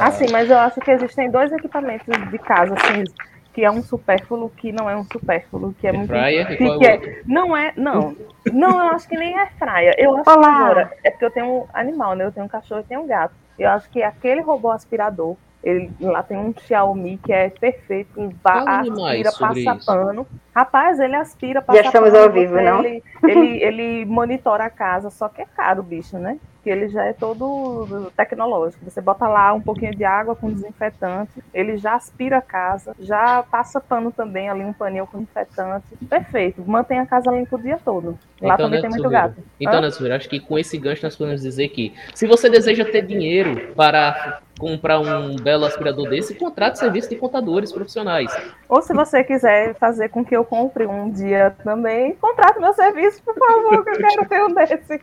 Assim, mas eu acho que existem dois equipamentos de casa, assim, que é um supérfluo que não é um supérfluo, que é muito. Fryer, e que, é que é- não é, não. Não, eu acho que nem é fraia. Eu acho que Olá. agora, é porque eu tenho um animal, né? Eu tenho um cachorro e tenho um gato. Eu acho que aquele robô aspirador, ele, lá tem um Xiaomi que é perfeito, que mais aspira, passa isso. pano. Rapaz, ele aspira, passa estamos pano, ao vivo, não? Ele, ele, ele monitora a casa, só que é caro o bicho, né? Que ele já é todo tecnológico. Você bota lá um pouquinho de água com desinfetante, ele já aspira a casa, já passa pano também ali, um paninho com desinfetante. Perfeito. Mantém a casa limpa o dia todo. Lá Então, também né, tem muito gato. Então, Hã? Natsumira, acho que com esse gancho nós podemos dizer que se você deseja ter dinheiro para comprar um belo aspirador desse, contrate serviço de contadores profissionais. Ou se você quiser fazer com que eu compre um dia também, contrate meu serviço, por favor, que eu quero ter um desse.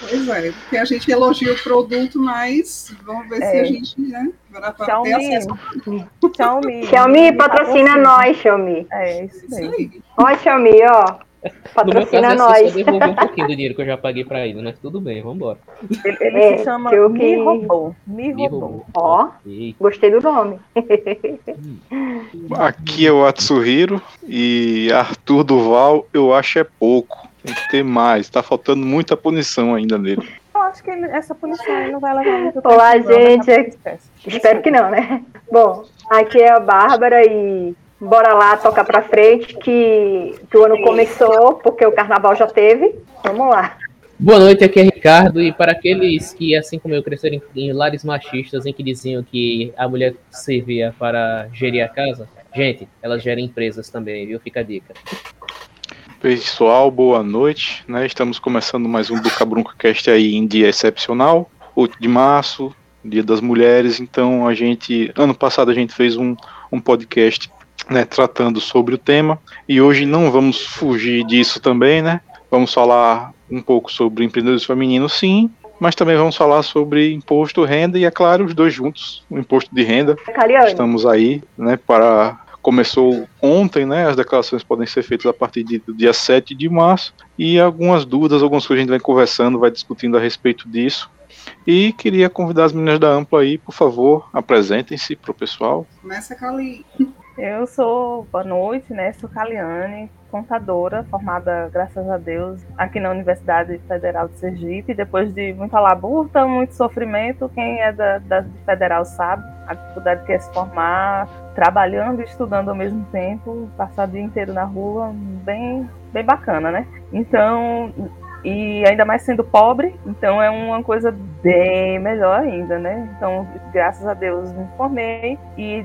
Pois é, porque a gente elogia o produto, mas vamos ver se É. a gente, né, vai ter Xiaomi. acesso Xiaomi. Xiaomi patrocina nós, Xiaomi. É, isso isso mesmo. aí. Ó, Xiaomi, ó. No meu caso, Patrocina é só nós. devolver um pouquinho do dinheiro que eu já paguei pra ele, mas tudo bem, vambora. Ele, ele É, se chama que Robô. Mi Me Robô. roubou. Ó. Ok. Gostei do nome. Aqui é o Atsuhiro e Arthur Duval eu acho é pouco. Tem que ter mais. Tá faltando muita punição ainda nele. Eu acho que ele- essa punição não vai levar muito tempo. Olá, daqui a gente. esquece. Espero que não, né? Bom, aqui é a Bárbara e bora lá tocar pra frente que, que o ano começou, porque o carnaval já teve. Vamos lá. Boa noite, aqui é Ricardo, e para aqueles que, assim como eu, cresceram em, em lares machistas em que diziam que a mulher servia para gerir a casa, gente, elas gerem empresas também, viu? Fica a dica. Pessoal, boa noite. Né? Estamos começando mais um Buca Brunca Cast aí em dia excepcional, 8 de março, Dia das Mulheres. Então a gente, ano passado a gente fez um, um podcast né, tratando sobre o tema e hoje não vamos fugir disso também, né? Vamos falar um pouco sobre empreendedorismo feminino, sim, mas também vamos falar sobre imposto, renda e, é claro, os dois juntos, o imposto de renda. Estamos aí, né, para começou ontem, né, as declarações podem ser feitas a partir de- do dia 7 de março e algumas dúvidas, algumas coisas a gente vai conversando, vai discutindo a respeito disso. E queria convidar as meninas da Ampla aí, por favor, apresentem-se para o pessoal. Começa com ali. Eu sou, boa noite, né? Sou Caliane, contadora, formada, graças a Deus, aqui na Universidade Federal de Sergipe. Depois de muita labuta, muito sofrimento, quem é da, da Federal sabe a dificuldade que é se formar, trabalhando e estudando ao mesmo tempo, passar o dia inteiro na rua, bem, bem bacana, né? Então, e ainda mais sendo pobre, então é uma coisa bem melhor ainda, né? Então, graças a Deus, me formei e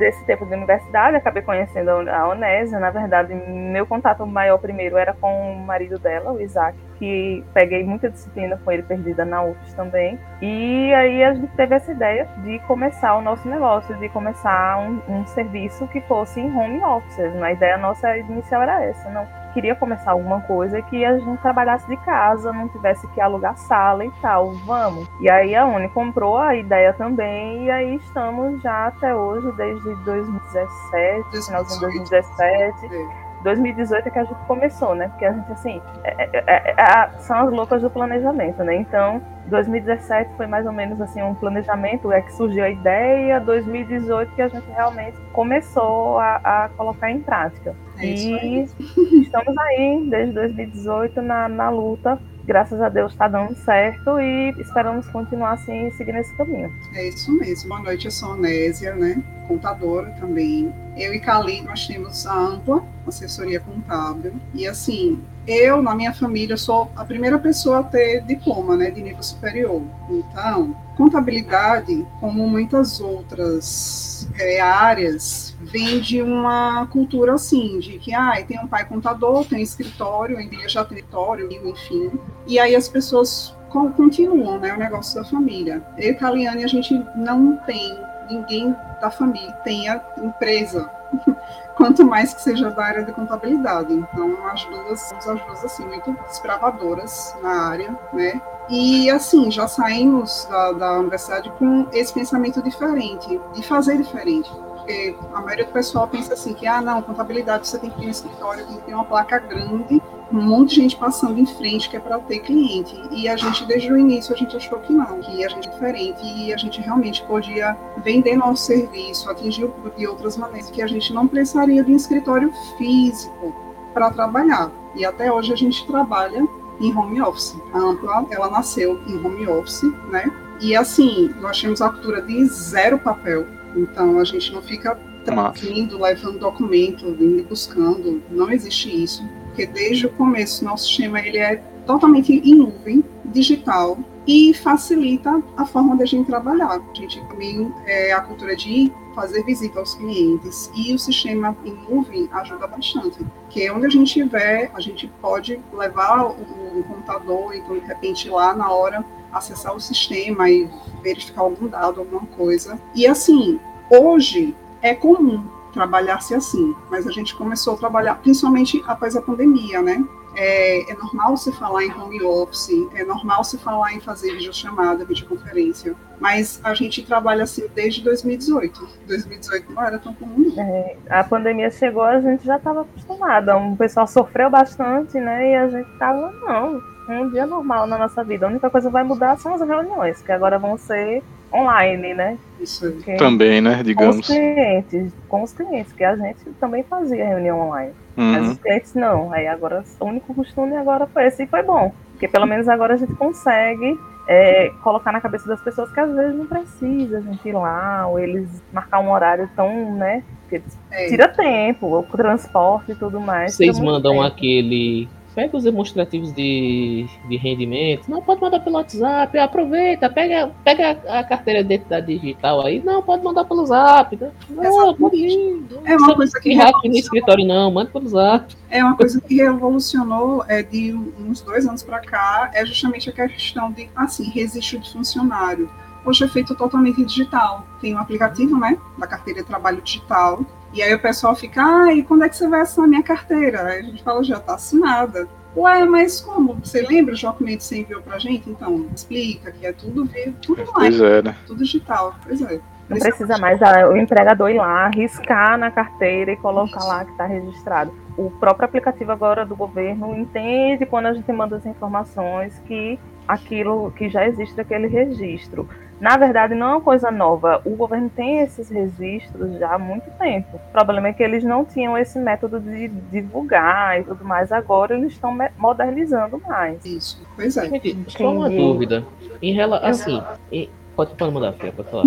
desse tempo de universidade, acabei conhecendo a Onésia. Na verdade, meu contato maior primeiro era com o marido dela, o Isaac, que peguei muita disciplina com ele perdida na UFS também. E aí a gente teve essa ideia de começar o nosso negócio, de começar um, um serviço que fosse em home office. A ideia nossa inicial era essa, não queria começar alguma coisa que a gente trabalhasse de casa, não tivesse que alugar sala e tal, vamos. E aí a Uni comprou a ideia também, e aí estamos já até hoje, desde 2017, finalzinho de 2017. É. 2018 é que a gente começou, né? Porque a gente, assim, é- é- é- é- são as loucas do planejamento, né? Então, 2017 foi mais ou menos assim um planejamento, é que surgiu a ideia, 2018 que a gente realmente começou a, a colocar em prática. É isso e aí. estamos aí desde 2018 na, na luta. Graças a Deus está dando certo e esperamos continuar assim seguindo esse caminho. É isso mesmo. Boa noite, eu sou Onésia, né? Contadora também. Eu e Cali, nós temos a Ampla, assessoria contábil. E assim, eu, na minha família, sou a primeira pessoa a ter diploma, né, de nível superior. Então, contabilidade, como muitas outras é, áreas, vem de uma cultura assim, de que, ah, tem um pai contador, tem escritório, a igreja tem escritório, enfim. E aí as pessoas con- continuam, né, o negócio da família. Eu e Caliane, a gente não tem ninguém da família tenha empresa, quanto mais que seja da área de contabilidade. Então, as duas, somos as duas, assim, muito desbravadoras na área, né? E, assim, já saímos da, da universidade com esse pensamento diferente, de fazer diferente. Porque a maioria do pessoal pensa assim, que, ah, não, contabilidade você tem que ter um escritório, tem que ter uma placa grande, um monte de gente passando em frente que é para ter cliente. E a gente, desde o início, a gente achou que não, que a gente é diferente e a gente realmente podia vender nosso serviço, atingir o público de outras maneiras, que a gente não precisaria de um escritório físico para trabalhar. E até hoje a gente trabalha em home office. A Ampla, ela nasceu em home office, né? E assim, nós temos a cultura de zero papel. Então a gente não fica traduzindo, levando documento, indo buscando. Não existe isso porque desde o começo nosso sistema ele é totalmente em nuvem, digital, e facilita a forma da gente trabalhar. A gente também é a cultura de fazer visita aos clientes e o sistema em nuvem ajuda bastante, porque onde a gente estiver, a gente pode levar o, o computador, então de repente lá na hora acessar o sistema e verificar algum dado, alguma coisa. E assim, hoje é comum trabalhar-se assim, mas a gente começou a trabalhar, principalmente após a pandemia, né? É, é, normal se falar em home office, é normal se falar em fazer videochamada, videoconferência, mas a gente trabalha assim desde 2018. 2018 não era tão comum. É, a pandemia chegou, a gente já estava acostumada. O pessoal sofreu bastante, né? E a gente estava, não, um dia normal na nossa vida. A única coisa que vai mudar são as reuniões, que agora vão ser online, né? Isso também, né? Digamos. Com os clientes, com os clientes, que a gente também fazia reunião online. Uhum. Mas os clientes não. Aí agora o único costume agora foi esse e foi bom. Porque pelo menos agora a gente consegue é, colocar na cabeça das pessoas que às vezes não precisa a gente ir lá, ou eles marcar um horário tão, né? Que é. tira tempo, o transporte e tudo mais. Vocês mandam tempo. aquele pega os demonstrativos de, de rendimento. Não, pode mandar pelo WhatsApp, aproveita, pega, pega a carteira de identidade digital aí. Não, pode mandar pelo Zap. Não, pode ir. É uma coisa que. no escritório, não, manda pelo Zap. É uma coisa que revolucionou é, de uns dois anos para cá, é justamente a questão de, assim, registro de funcionário. Hoje é feito totalmente digital. Tem um aplicativo, né, da carteira de trabalho digital, e aí o pessoal fica, ah, e quando é que você vai assinar minha carteira? Aí a gente fala, já está assinada. Ué, mas como? Você lembra os documentos que você enviou pra gente? Então, explica que é tudo vivo, tudo online, pois é, né? tudo digital. Pois é. Não precisa mais ah, o empregador ir lá, riscar na carteira e colocar Isso. lá que está registrado. O próprio aplicativo agora do governo entende quando a gente manda as informações que aquilo que já existe aquele registro. Na verdade, não é uma coisa nova. O governo tem esses registros já há muito tempo. O problema é que eles não tinham esse método de divulgar e tudo mais. Agora eles estão modernizando mais. Isso, pois é. só uma dúvida. Em relação. Assim, em... pode, pode mandar, Fia, pode falar.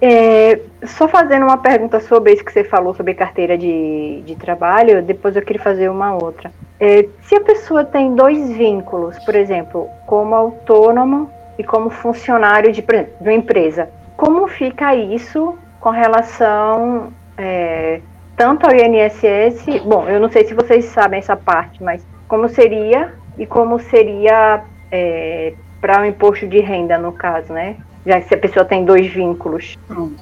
É, só fazendo uma pergunta sobre isso que você falou sobre carteira de, de trabalho, depois eu queria fazer uma outra. É, se a pessoa tem dois vínculos, por exemplo, como autônomo e como funcionário de, de uma empresa. Como fica isso com relação é, tanto ao INSS? Bom, eu não sei se vocês sabem essa parte, mas como seria e como seria é, para o imposto de renda, no caso, né? Já que se a pessoa tem dois vínculos. Pronto.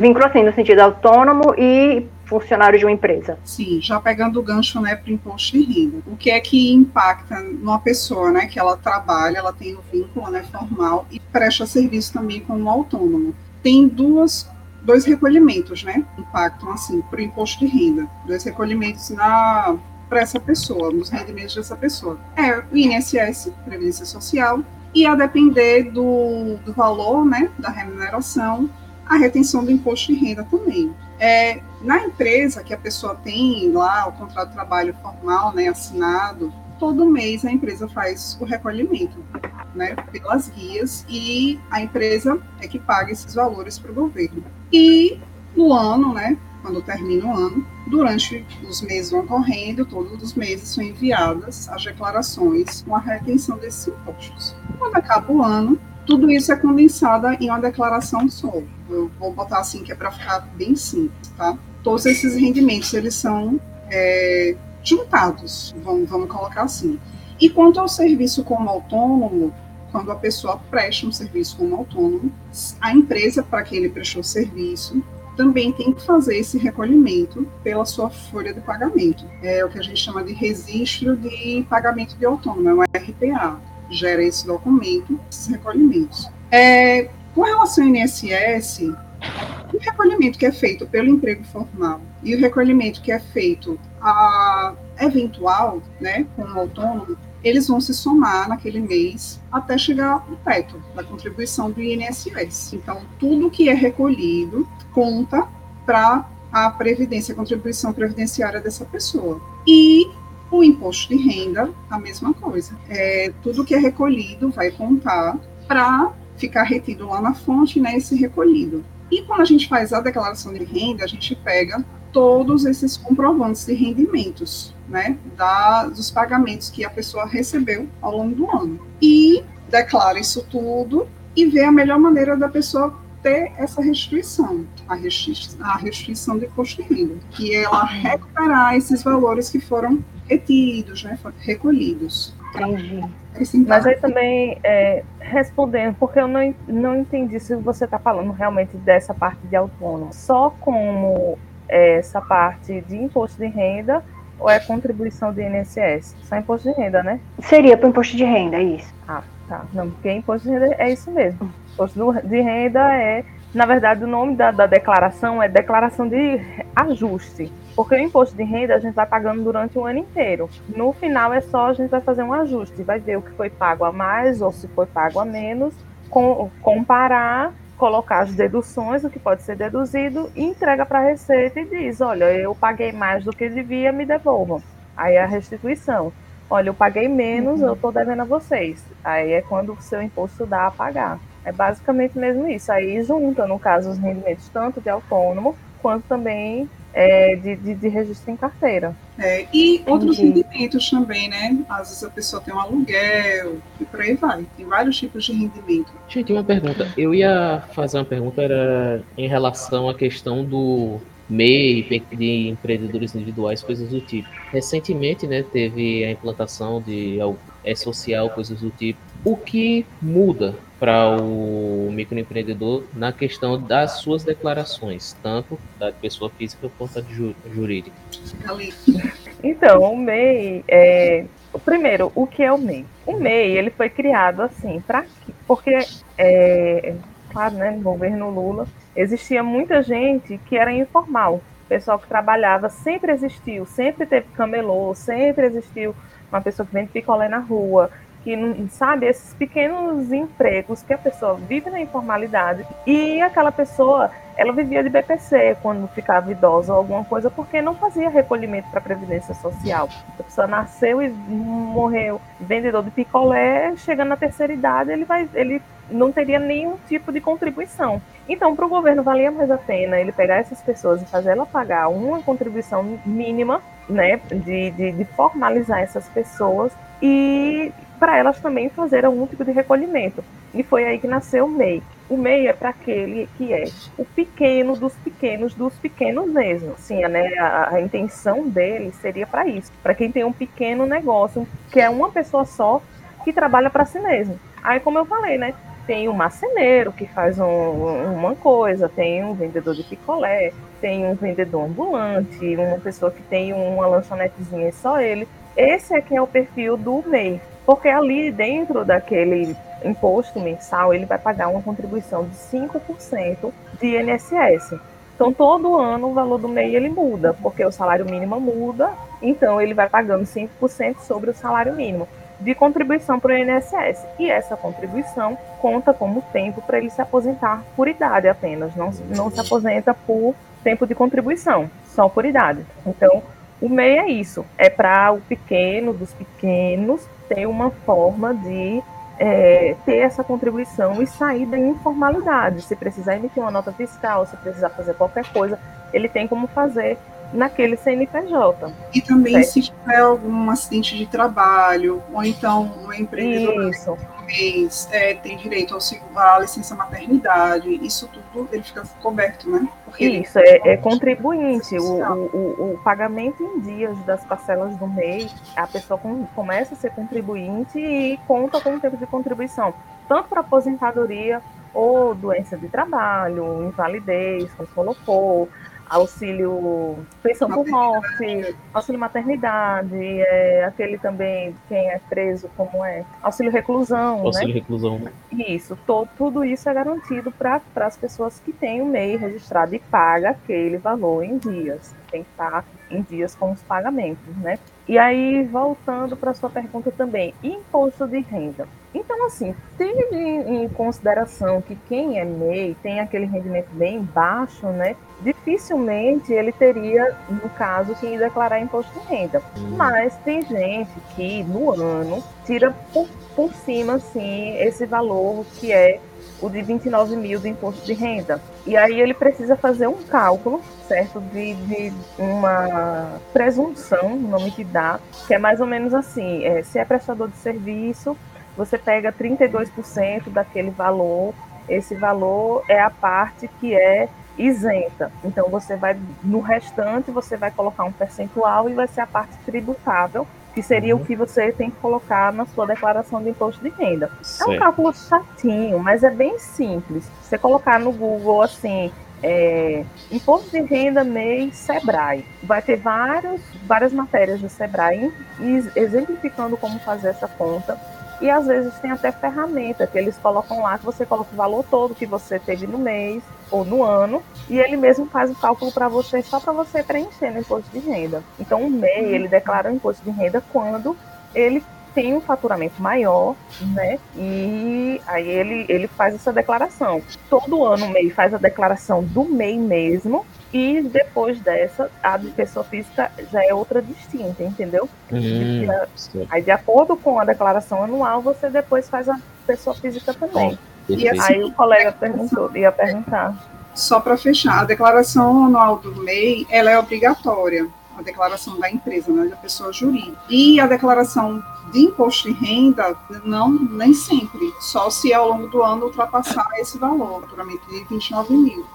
Vínculo assim, no sentido autônomo e funcionário de uma empresa. Sim, já pegando o gancho né, para o imposto de renda. O que é que impacta numa pessoa né, que ela trabalha, ela tem o um vínculo né, formal e presta serviço também como autônomo? Tem duas dois recolhimentos, né? Impactam assim para o imposto de renda, dois recolhimentos na para essa pessoa, nos rendimentos dessa pessoa. É o INSS, Previdência Social, e a depender do, do valor, né, da remuneração, a retenção do imposto de renda também. É, na empresa que a pessoa tem lá o contrato de trabalho formal, né, assinado, todo mês a empresa faz o recolhimento, né, pelas guias e a empresa é que paga esses valores para o governo. E no ano, né, quando termina o ano, durante os meses vão correndo, todos os meses são enviadas as declarações com a retenção desses impostos. Quando acaba o ano, tudo isso é condensado em uma declaração só. Eu vou botar assim que é para ficar bem simples, tá? Todos esses rendimentos eles são é, juntados, vamos, vamos colocar assim. E quanto ao serviço como autônomo, quando a pessoa presta um serviço como autônomo, a empresa para quem ele prestou serviço também tem que fazer esse recolhimento pela sua folha de pagamento. É o que a gente chama de registro de pagamento de autônomo, é o RPA gera esse documento, esses recolhimentos. É, com relação ao INSS, o recolhimento que é feito pelo emprego formal e o recolhimento que é feito a, eventual, né, com o autônomo, eles vão se somar naquele mês até chegar ao teto da contribuição do INSS. Então, tudo que é recolhido conta para a previdência, a contribuição previdenciária dessa pessoa. E o imposto de renda, a mesma coisa. É, tudo que é recolhido vai contar para ficar retido lá na fonte, né, esse recolhido. E quando a gente faz a declaração de renda, a gente pega todos esses comprovantes de rendimentos, né, da, dos pagamentos que a pessoa recebeu ao longo do ano. E declara isso tudo e vê a melhor maneira da pessoa ter essa restrição, a restrição, a restrição de imposto de renda, que é ela recuperar esses valores que foram retidos, né, foram recolhidos. Entendi. Mas aí também, é, respondendo, porque eu não, não entendi se você está falando realmente dessa parte de autônomo, só como essa parte de imposto de renda ou é contribuição do INSS? Só imposto de renda, né? Seria para imposto de renda, é isso. Ah, tá. Não, porque imposto de renda é isso mesmo. Imposto de renda é, na verdade, o nome da, da declaração é declaração de ajuste. Porque o imposto de renda a gente vai pagando durante o ano inteiro. No final é só a gente vai fazer um ajuste, vai ver o que foi pago a mais ou se foi pago a menos, com, comparar colocar as deduções, o que pode ser deduzido, e entrega para a Receita e diz: olha, eu paguei mais do que devia, me devolvam. Aí é a restituição. Olha, eu paguei menos, uhum. eu estou devendo a vocês. Aí é quando o seu imposto dá a pagar. É basicamente mesmo isso. Aí junta, no caso, os rendimentos tanto de autônomo quanto também é, de, de, de, registro em carteira. É, e outros rendimentos também, né? Às vezes a pessoa tem um aluguel e por aí vai. Tem vários tipos de rendimento. Gente, uma pergunta. Eu ia fazer uma pergunta era em relação à questão do MEI, de empreendedores individuais, coisas do tipo. Recentemente, né, teve a implantação de é social, coisas do tipo. O que muda para o microempreendedor na questão das suas declarações, tanto da pessoa física quanto da jurídica? Então, o MEI é, primeiro, o que é o MEI? O MEI ele foi criado assim para porque é, claro, né, no governo Lula existia muita gente que era informal, pessoal que trabalhava sempre existiu, sempre teve camelô, sempre existiu uma pessoa que vende picolé na rua, que sabe esses pequenos empregos que a pessoa vive na informalidade e aquela pessoa ela vivia de BPC quando ficava idosa ou alguma coisa porque não fazia recolhimento para previdência social. A pessoa nasceu e morreu vendedor de picolé, chegando na terceira idade ele vai ele não teria nenhum tipo de contribuição. Então, para o governo valia mais a pena ele pegar essas pessoas e fazer ela pagar uma contribuição mínima, né, de, de, de formalizar essas pessoas e para elas também fazer algum tipo de recolhimento. E foi aí que nasceu o MEI. O MEI é para aquele que é o pequeno dos pequenos dos pequenos mesmo. Sim, né, a, a intenção dele seria para isso, para quem tem um pequeno negócio, que é uma pessoa só que trabalha para si mesmo. Aí, como eu falei, né, tem um marceneiro que faz um, uma coisa, tem um vendedor de picolé, tem um vendedor ambulante, uma pessoa que tem uma lanchonetezinha só ele. Esse é que é o perfil do MEI. Porque ali dentro daquele imposto mensal, ele vai pagar uma contribuição de 5% de INSS. Então, todo ano o valor do MEI ele muda, porque o salário mínimo muda, então ele vai pagando 5% sobre o salário mínimo de contribuição para o INSS. E essa contribuição conta como tempo para ele se aposentar por idade apenas, não, não se aposenta por tempo de contribuição, só por idade. Então, o MEI é isso, é para o pequeno dos pequenos ter uma forma de é, ter essa contribuição e sair da informalidade. Se precisar emitir uma nota fiscal, se precisar fazer qualquer coisa, ele tem como fazer naquele CNPJ. E também certo? se tiver algum acidente de trabalho, ou então um empreendedor Isso. Mês, é, tem direito ao, à licença maternidade, isso tudo ele fica coberto, né? Porque isso, é, é, contribuinte. O, o, o, pagamento em dias das parcelas do mês, a pessoa com, começa a ser contribuinte e conta com o tempo de contribuição, tanto para aposentadoria ou doença de trabalho, invalidez, como colocou, auxílio pensão por morte, auxílio maternidade, é, aquele também, quem é preso, como é, auxílio reclusão. Né? Auxílio né? reclusão. Isso, to, tudo isso é garantido para as pessoas que têm o MEI registrado e paga aquele valor em dias. Tem que estar em dias com os pagamentos, né? E aí, voltando para sua pergunta também, imposto de renda. Então, assim, tendo em consideração que quem é MEI tem aquele rendimento bem baixo, né? Dificilmente ele teria, no caso, que declarar imposto de renda. Hum. Mas tem gente que, no ano, tira por, por cima, assim, esse valor que é o de 29 mil do imposto de renda. E aí ele precisa fazer um cálculo, certo, de, de uma presunção, o nome que dá, que é mais ou menos assim, é, se é prestador de serviço, você pega 32% daquele valor, esse valor é a parte que é isenta. Então você vai no restante você vai colocar um percentual e vai ser a parte tributável que seria uhum. o que você tem que colocar na sua declaração de imposto de renda. Certo. É um cálculo chatinho, mas é bem simples. Você colocar no Google assim, é, imposto de renda MEI Sebrae. Vai ter vários, várias matérias do Sebrae exemplificando como fazer essa conta. E às vezes tem até ferramenta que eles colocam lá que você coloca o valor todo que você teve no mês ou no ano e ele mesmo faz o cálculo para você só para você preencher no imposto de renda. Então o MEI ele declara o imposto de renda quando ele tem um faturamento maior, né? E aí ele, ele faz essa declaração. Todo ano o MEI faz a declaração do MEI mesmo e depois dessa, a de pessoa física já é outra distinta, entendeu? Hum, aí, de acordo com a declaração anual, você depois faz a pessoa física também. e aí o colega perguntou, ia perguntar. Só para fechar, a declaração anual do MEI, ela é obrigatória, a declaração da empresa, né, da pessoa jurídica. E a declaração de imposto de renda, não, nem sempre, só se ao longo do ano ultrapassar esse valor, naturalmente de 29 mil.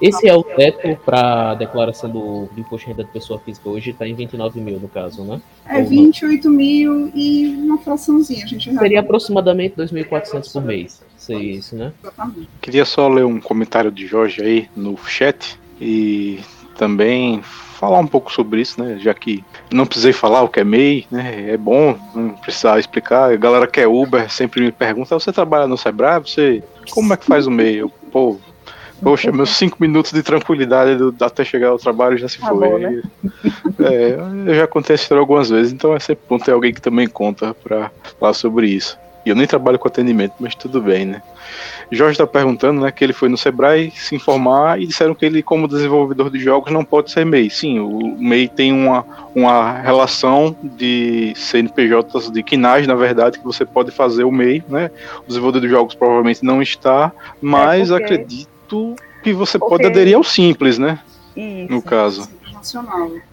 Esse é o teto para a declaração do, do, imposto de renda de pessoa física hoje, está em 29 mil, no caso, né? É 28 mil e uma fraçãozinha. A gente Seria aproximadamente 2.400 por mês. Seria isso, né? Exatamente. Queria só ler um comentário de Jorge aí no chat e também falar um pouco sobre isso, né? Já que não precisei falar o que é MEI, né? É bom não precisar explicar. A galera que é Uber sempre me pergunta: você trabalha no Sebrae? Você como é que faz o MEI? Eu, pô, Poxa, meus cinco minutos de tranquilidade do, até chegar ao trabalho já se tá foi. Bom, né? é, eu já contei essa história algumas vezes, então é sempre bom ter alguém que também conta para falar sobre isso. Eu nem trabalho com atendimento, mas tudo bem, né? Jorge está perguntando, né, que ele foi no Sebrae se informar e disseram que ele, como desenvolvedor de jogos, não pode ser MEI. Sim, o MEI tem uma, uma relação de CNPJs de quinagem, na verdade, que você pode fazer o MEI, né? O desenvolvedor de jogos provavelmente não está, mas é acredito que você pode aderir ao simples, né? Isso. No caso.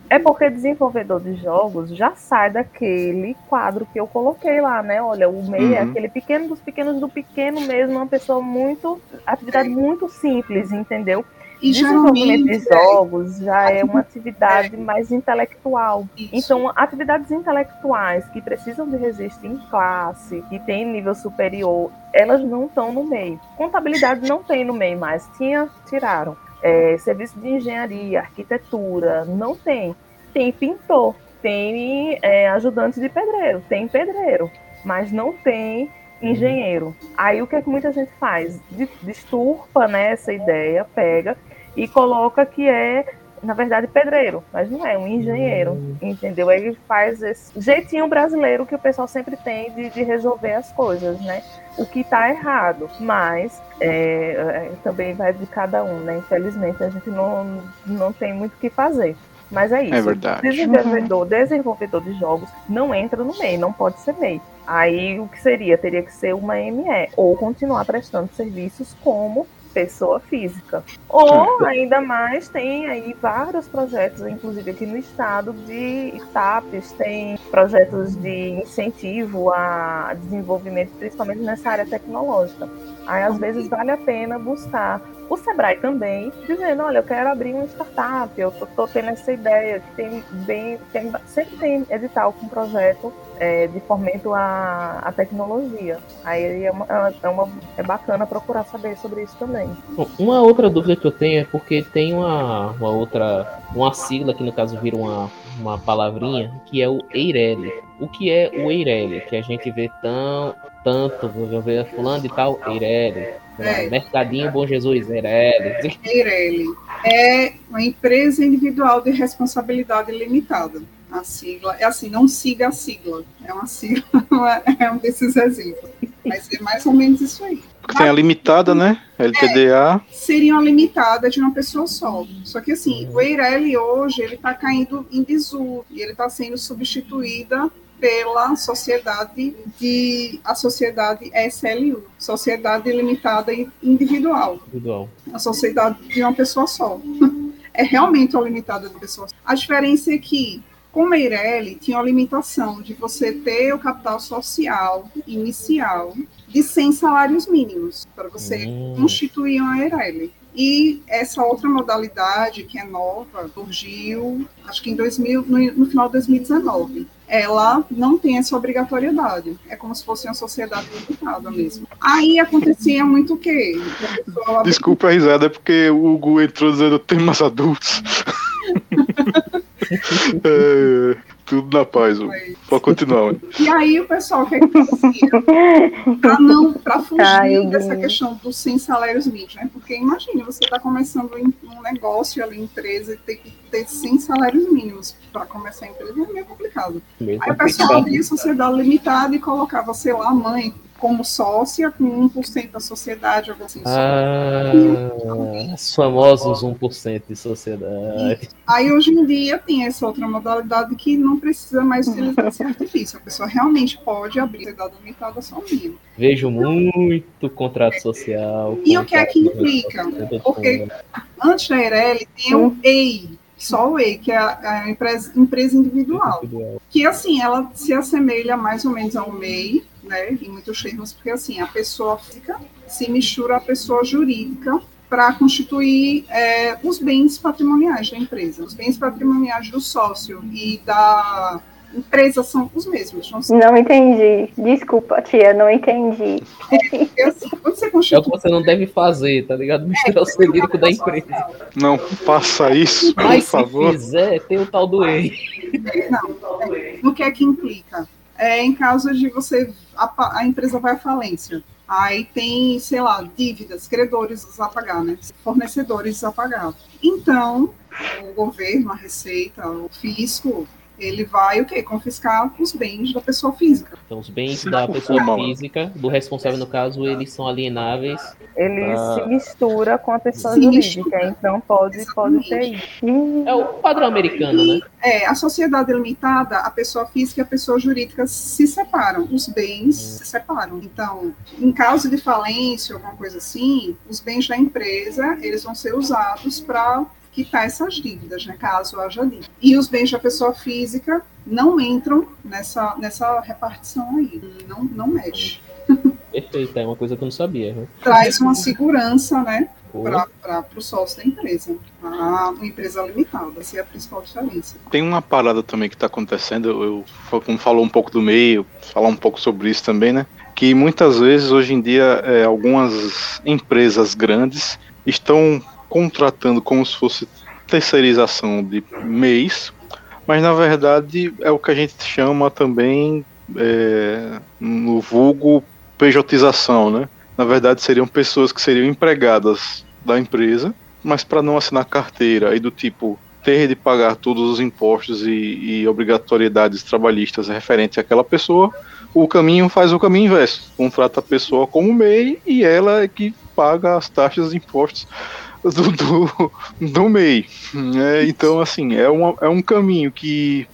É porque desenvolvedor de jogos já sai daquele quadro que eu coloquei lá, né? Olha, o MEI é uhum. é aquele pequeno dos pequenos do pequeno mesmo, uma pessoa muito. atividade muito simples, entendeu? E Desenvolvimento de jogos já é uma atividade mais intelectual. Isso. Então, atividades intelectuais que precisam de registro em classe, que tem nível superior, elas não estão no meio. Contabilidade não tem no meio mais. Tinha, tiraram. É, serviço de engenharia, arquitetura, não tem. Tem pintor, tem é, ajudante de pedreiro, tem pedreiro, mas não tem engenheiro. Aí o que, é que muita gente faz? Disturpa né, essa ideia, pega e coloca que é, na verdade, pedreiro, mas não é, um engenheiro, hum. entendeu? Ele faz esse jeitinho brasileiro que o pessoal sempre tem de, de resolver as coisas, né? O que está errado, mas é, é, também vai de cada um, né? Infelizmente a gente não, não tem muito o que fazer. Mas é isso. É verdade. Desenvolvedor, desenvolvedor de jogos não entra no MEI, não pode ser MEI. Aí o que seria? Teria que ser uma ME, ou continuar prestando serviços como pessoa física. Ou ainda mais tem aí vários projetos, inclusive aqui no estado, de startups, tem projetos de incentivo a desenvolvimento, principalmente nessa área tecnológica. Aí às vezes vale a pena buscar o Sebrae também, dizendo, olha, eu quero abrir uma startup, eu tô, tô tendo essa ideia, tem bem, tem, sempre tem edital com projeto é, de fomento à, à tecnologia. Aí é, uma, é, uma, é bacana procurar saber sobre isso também. Bom, uma outra dúvida que eu tenho é porque tem uma, uma outra, uma sigla que no caso vira uma, uma palavrinha, que é o EIRELI. O que é o EIRELI? Que a gente vê tão, tanto, vou ver fulano de tal, EIRELI. É. Mercadinho Bom Jesus, EIRELI. EIRELI é uma empresa individual de responsabilidade limitada. a sigla. É assim, não siga a sigla. É uma sigla, é um desses exemplos. Mas é mais ou menos isso aí. Porque tem a limitada, né? LTDA. É, seria uma limitada de uma pessoa só. Só que assim, o Eireli hoje, ele está caindo em desuso. E ele está sendo substituída pela sociedade de a sociedade SLU, Sociedade Limitada Individual. Individual. A sociedade de uma pessoa só. É realmente uma limitada de pessoas. A diferença é que com Meirelli tinha uma limitação de você ter o capital social inicial de 100 salários mínimos para você hum. constituir uma Meirelli. E essa outra modalidade, que é nova, surgiu, acho que em 2000, no, no, final de 2019. Ela não tem essa obrigatoriedade. É como se fosse uma sociedade limitada mesmo. Aí acontecia muito o quê? Desculpa a risada, é porque o Hugo entrou dizendo temas adultos. é, tudo na paz, pode continuar. E aí o pessoal, o que é que fazia? Para não, para fugir Ai, dessa questão dos 100 salários mínimos, né? Porque imagine, você está começando um negócio ali, empresa, e tem que ter 100 salários mínimos para começar a empresa, é meio complicado. Meio aí o pessoal abria sociedade limitada e colocava, sei lá, a mãe, como sócia com 1% da sociedade, algo assim. Ah, os famosos 1% de sociedade. E aí hoje em dia tem essa outra modalidade que não precisa mais utilizar esse artifício. A pessoa realmente pode abrir a sociedade limitada sozinha. Vejo muito contrato social. E o que é que implica? Porque antes da Eireli tem o EI, só o EI, que é a, empresa, empresa individual, individual, que assim, ela se assemelha mais ou menos ao MEI, né, em muitos termos, porque assim, a pessoa física se mistura à pessoa jurídica para constituir é, os bens patrimoniais da empresa. Os bens patrimoniais do sócio e da empresa são os mesmos. Não, não entendi. Desculpa, tia, não entendi. É, assim, você constitui... É o que você não deve fazer, tá ligado? Misturar é, o segredo da empresa. Não faça isso, por Mas favor. se quiser, tem o tal do EI. Não, o que é que implica? É, em caso de você a, a empresa vai à falência. Aí tem, sei lá, dívidas, credores a pagar, né? Fornecedores a pagar. Então, o governo, a Receita, o fisco, ele vai o quê? Confiscar os bens da pessoa física. Então, os bens da pessoa física, do responsável, no caso, eles são alienáveis. Ele pra... se mistura com a pessoa se jurídica, mistura. então pode, pode ter isso. É o padrão americano, né? É, a sociedade limitada, a pessoa física e a pessoa jurídica se separam, os bens hum. se separam. Então, em caso de falência, alguma coisa assim, os bens da empresa, eles vão ser usados para quitar essas dívidas, né, caso haja dívida. E os bens da pessoa física não entram nessa, nessa repartição aí, não, não mexe. Perfeito, é uma coisa que eu não sabia. Né? Traz uma segurança, né, para o sócio da empresa. A, uma empresa limitada, essa é a principal diferença. Tem uma parada também que está acontecendo, eu, como falou um pouco do meio, falar um pouco sobre isso também, né? Que muitas vezes, hoje em dia, é, algumas empresas grandes estão contratando como se fosse terceirização de mês, mas na verdade é o que a gente chama também é, no vulgo pejotização, né? Na verdade seriam pessoas que seriam empregadas da empresa, mas para não assinar carteira e do tipo ter de pagar todos os impostos e, e obrigatoriedades trabalhistas referentes àquela pessoa, o caminho faz o caminho inverso. Contrata a pessoa como MEI e ela é que paga as taxas e impostos do, do, do MEI. É, então, assim, é, uma, é um caminho que,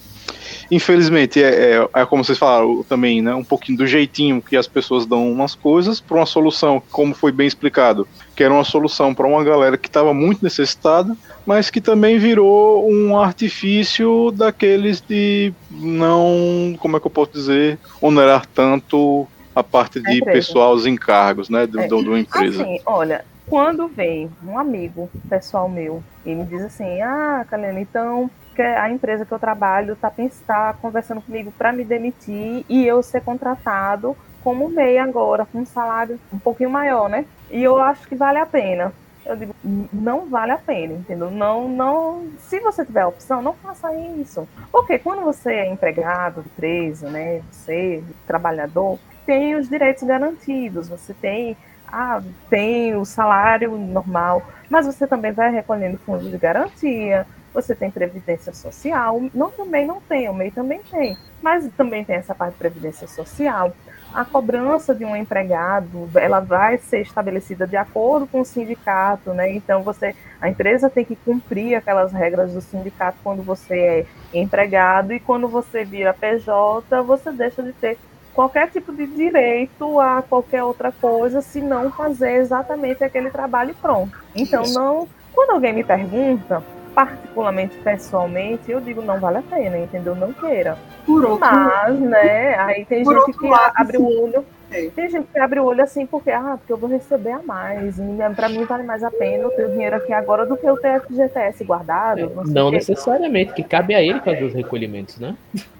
infelizmente, é, é, é, como vocês falaram também, né, um pouquinho do jeitinho que as pessoas dão umas coisas para uma solução, como foi bem explicado, que era uma solução para uma galera que estava muito necessitada, mas que também virou um artifício daqueles de não, como é que eu posso dizer, onerar tanto a parte de pessoal, os encargos, né, do, é, do, do empresa. Assim, olha, quando vem um amigo pessoal meu e me diz assim, ah, Kalena, então a empresa que eu trabalho está tá conversando comigo para me demitir e eu ser contratado como MEI agora, com um salário um pouquinho maior, né? E eu acho que vale a pena. Eu digo, não vale a pena, entendeu? Não, não. Se você tiver a opção, não faça isso. Porque quando você é empregado, empresa, né? Você, trabalhador, tem os direitos garantidos, você tem ah, tem o salário normal, mas você também vai recolhendo fundo de garantia, você tem previdência social, não também não tem, o MEI também tem, mas também tem essa parte de previdência social. A cobrança de um empregado, ela vai ser estabelecida de acordo com o sindicato, né? Então você, a empresa tem que cumprir aquelas regras do sindicato quando você é empregado e quando você vira PJ, você deixa de ter qualquer tipo de direito a qualquer outra coisa se não fazer exatamente aquele trabalho pronto. Então não, quando alguém me pergunta, particularmente pessoalmente, eu digo não vale a pena, entendeu? Não queira. Por outro, Mas, né, aí tem gente que lado, abre sim. o olho. É. Tem gente que abre o olho assim porque, ah, porque eu vou receber a mais. e Pra mim vale mais a pena eu ter o dinheiro aqui agora do que eu ter FGTS guardado. É, não necessariamente, que cabe a ele fazer os recolhimentos, né?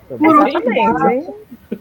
Por outro Exatamente.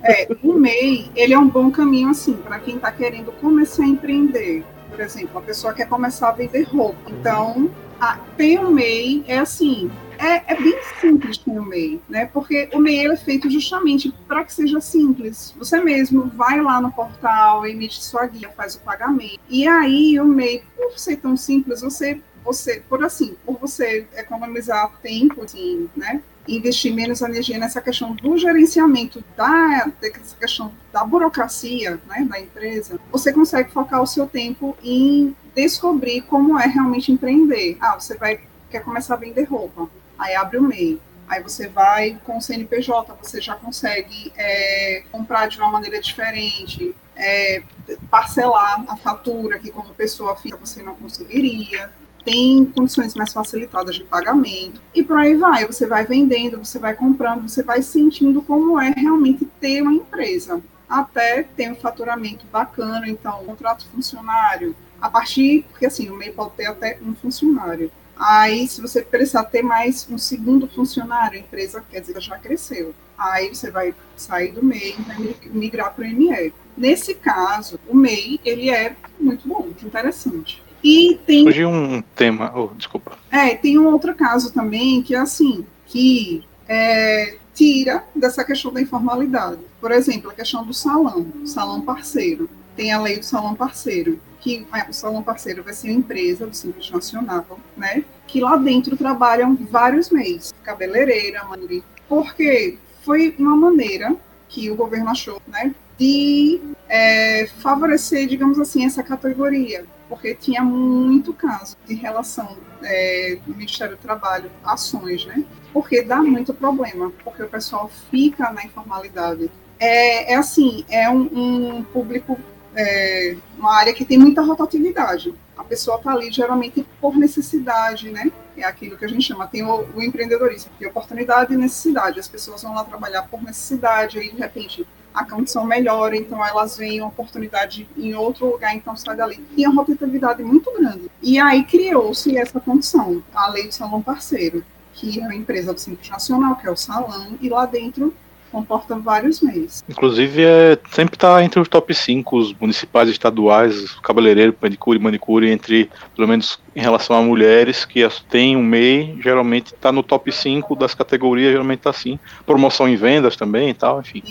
É, o MEI, ele é um bom caminho, assim, para quem está querendo começar a empreender. Por exemplo, a pessoa quer começar a vender roupa. Então, a, ter o MEI é assim, é, é bem simples ter o MEI, né? Porque o MEI é feito justamente para que seja simples. Você mesmo vai lá no portal, emite sua guia, faz o pagamento. E aí, o MEI, por ser tão simples, você, você por assim, por você economizar tempo, assim, né? investir menos energia nessa questão do gerenciamento da dessa questão da burocracia né, da empresa, você consegue focar o seu tempo em descobrir como é realmente empreender. Ah, você vai quer começar a vender roupa, aí abre o MEI. Aí você vai com o CNPJ, você já consegue é, comprar de uma maneira diferente, é, parcelar a fatura, que como pessoa física você não conseguiria tem condições mais facilitadas de pagamento e por aí vai. Você vai vendendo, você vai comprando, você vai sentindo como é realmente ter uma empresa. Até ter um faturamento bacana, então, contrato funcionário. A partir, porque assim, o MEI pode ter até um funcionário. Aí, se você precisar ter mais um segundo funcionário, a empresa, quer dizer, já cresceu. Aí você vai sair do MEI e vai migrar para o ME. Nesse caso, o MEI, ele é muito bom, muito interessante. E tem Surgiu um tema. Oh, desculpa. é, tem um outro caso também que é assim, que é, tira dessa questão da informalidade. Por exemplo, a questão do salão, salão parceiro. Tem a lei do salão parceiro, que o salão parceiro vai ser uma empresa do Simples Nacional, né? Que lá dentro trabalham vários meses, cabeleireira, manicure. Porque foi uma maneira que o governo achou, né? De é, favorecer, digamos assim, essa categoria porque tinha muito caso de relação é, do Ministério do Trabalho, ações, né? Porque dá muito problema, porque o pessoal fica na informalidade. É, é assim, é um, um público, é, uma área que tem muita rotatividade. A pessoa está ali geralmente por necessidade, né? É aquilo que a gente chama, tem o, o empreendedorismo, tem oportunidade e necessidade. As pessoas vão lá trabalhar por necessidade, aí de repente a condição melhora, então elas veem uma oportunidade em outro lugar, então sai dali. Tinha uma rotatividade muito grande. E aí criou-se essa condição, a lei do salão parceiro, que é uma empresa do Simples Nacional, que é o salão, e lá dentro comporta vários meios. Inclusive, é, sempre está entre os top 5, os municipais estaduais, cabeleireiro, pedicure, manicure, entre, pelo menos em relação a mulheres que têm um MEI, geralmente está no top 5 das categorias, geralmente está assim. Promoção em vendas também e tal, enfim.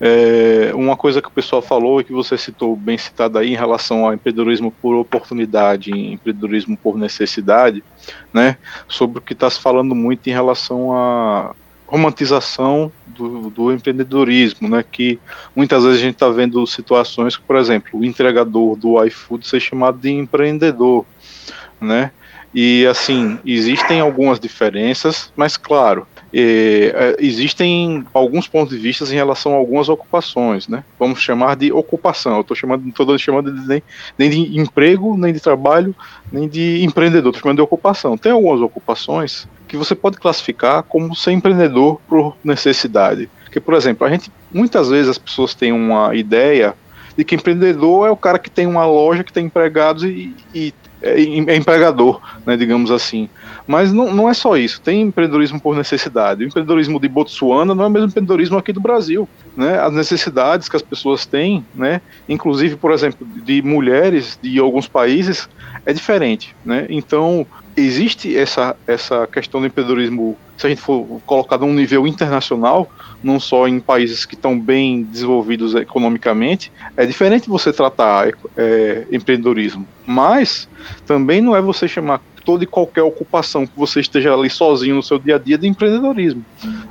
É, uma coisa que o pessoal falou e que você citou bem citado aí em relação ao empreendedorismo por oportunidade e empreendedorismo por necessidade, né? Sobre o que está se falando muito em relação à romantização do, do empreendedorismo, né? Que muitas vezes a gente está vendo situações que, por exemplo, o entregador do iFood ser chamado de empreendedor, né? E assim, existem algumas diferenças, mas claro, eh, existem alguns pontos de vista em relação a algumas ocupações, né? Vamos chamar de ocupação. Eu estou chamando, estou chamando de, nem, nem de emprego, nem de trabalho, nem de empreendedor. Estou chamando de ocupação. Tem algumas ocupações que você pode classificar como ser empreendedor por necessidade. Porque, por exemplo, a gente muitas vezes as pessoas têm uma ideia de que empreendedor é o cara que tem uma loja que tem empregados e, e é, é empregador, né, digamos assim. Mas não, não é só isso. Tem empreendedorismo por necessidade. O empreendedorismo de Botsuana não é o mesmo empreendedorismo aqui do Brasil. Né? As necessidades que as pessoas têm, né? inclusive, por exemplo, de mulheres de alguns países, é diferente. Né? Então, existe essa, essa questão do empreendedorismo, se a gente for colocar num nível internacional, não só em países que estão bem desenvolvidos economicamente, é diferente você tratar é, empreendedorismo. Mas também não é você chamar toda e qualquer ocupação que você esteja ali sozinho no seu dia a dia de empreendedorismo.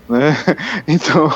Né? Então,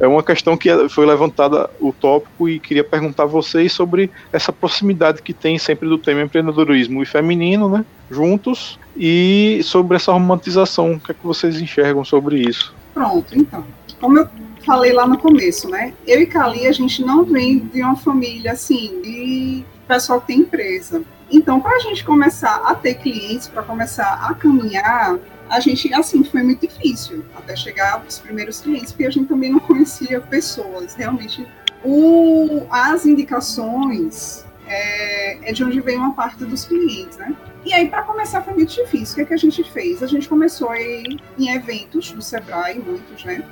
é uma questão que foi levantada o tópico e queria perguntar a vocês sobre essa proximidade que tem sempre do tema empreendedorismo e feminino, né? Juntos, e sobre essa romantização. O que é que vocês enxergam sobre isso? Pronto, então. Como eu falei lá no começo, né? Eu e Cali, a gente não vem de uma família assim, de pessoal que tem empresa. Então, para a gente começar a ter clientes, para começar a caminhar, a gente, assim, foi muito difícil até chegar aos primeiros clientes, porque a gente também não conhecia pessoas. Realmente, o, as indicações é, é de onde vem uma parte dos clientes, né? E aí, para começar, foi muito difícil. O que, é que a gente fez? A gente começou ir em eventos do Sebrae, muitos, né?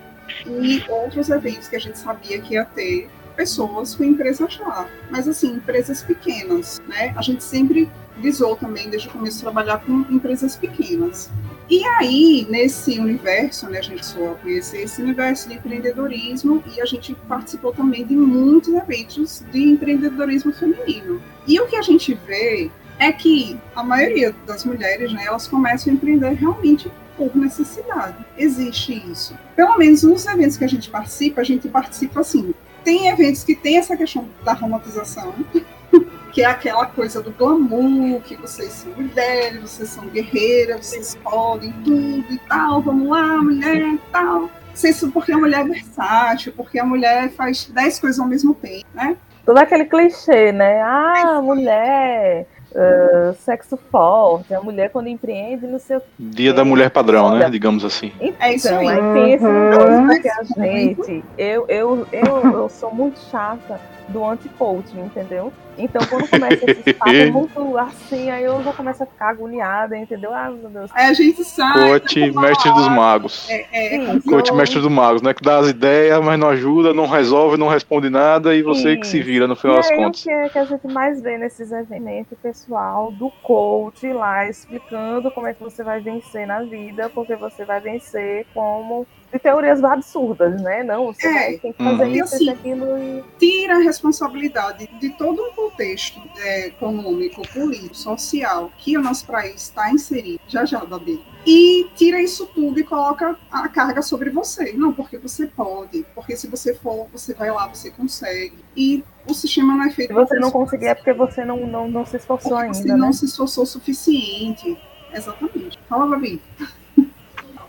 E outros eventos que a gente sabia que ia ter pessoas com empresas lá. Mas, assim, empresas pequenas, né? A gente sempre visou também, desde o começo, trabalhar com empresas pequenas. E aí, nesse universo, né, a gente só conhecer esse universo de empreendedorismo e a gente participou também de muitos eventos de empreendedorismo feminino. E o que a gente vê é que a maioria das mulheres, né, elas começam a empreender realmente por necessidade. Existe isso. Pelo menos nos eventos que a gente participa, a gente participa assim. Tem eventos que tem essa questão da romantização, que é aquela coisa do glamour, que vocês são mulheres, vocês são guerreiras, vocês podem tudo e tal, vamos lá, mulher tal. Isso porque a mulher é versátil, porque a mulher faz dez coisas ao mesmo tempo, né? Todo aquele clichê, né? Ah, mulher, uh, sexo forte, a mulher quando empreende no seu. Dia da mulher padrão, né? Digamos assim. Então, é isso aí. aí tem esse uhum. que a gente. Eu, eu, eu, eu sou muito chata do anti-coaching, entendeu? Então, quando começa esse papo muito assim, aí eu já começo a ficar agoniada, entendeu? Ah, meu Deus. Aí a gente sabe. Coach, mestre dos magos. É, é, Coach, eu... mestre dos magos, né? Que dá as ideias, mas não ajuda, não resolve, não responde nada e você Sim. que se vira no final e das aí, contas. O que, é que a gente mais vê nesses eventos, pessoal, do coach lá explicando como é que você vai vencer na vida, porque você vai vencer como de teorias absurdas, né? Não, você é. vai, tem que fazer uhum. isso, assim, aquilo e... Tira a responsabilidade de todo um contexto é, econômico, político, social que o nosso país está inserido, já já, Babi, e tira isso tudo e coloca a carga sobre você. Não, porque você pode, porque se você for, você vai lá, você consegue. E o sistema não é feito. Se você não conseguir é porque você não, não, não se esforçou porque ainda. Você né? não se esforçou o suficiente. Exatamente. Fala, Babi.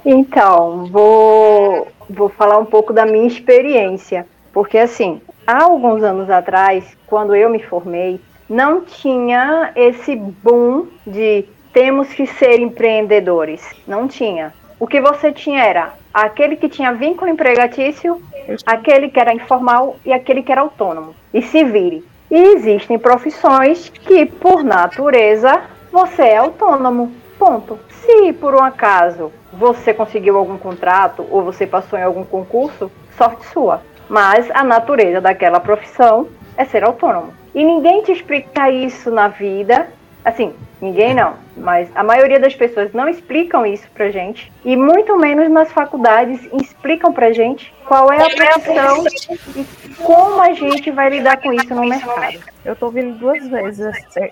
Então, vou, vou falar um pouco da minha experiência. Porque, assim, há alguns anos atrás, quando eu me formei, não tinha esse boom de temos que ser empreendedores. Não tinha. O que você tinha era aquele que tinha vínculo empregatício, aquele que era informal e aquele que era autônomo. E se vire. E existem profissões que, por natureza, você é autônomo. Ponto. Se por um acaso você conseguiu algum contrato ou você passou em algum concurso, sorte sua. Mas a natureza daquela profissão é ser autônomo. E ninguém te explica isso na vida. Assim, ninguém não, mas a maioria das pessoas não explicam isso pra gente. E muito menos nas faculdades explicam pra gente qual é a profissão e como a gente vai lidar com isso no mercado. Eu tô ouvindo duas vezes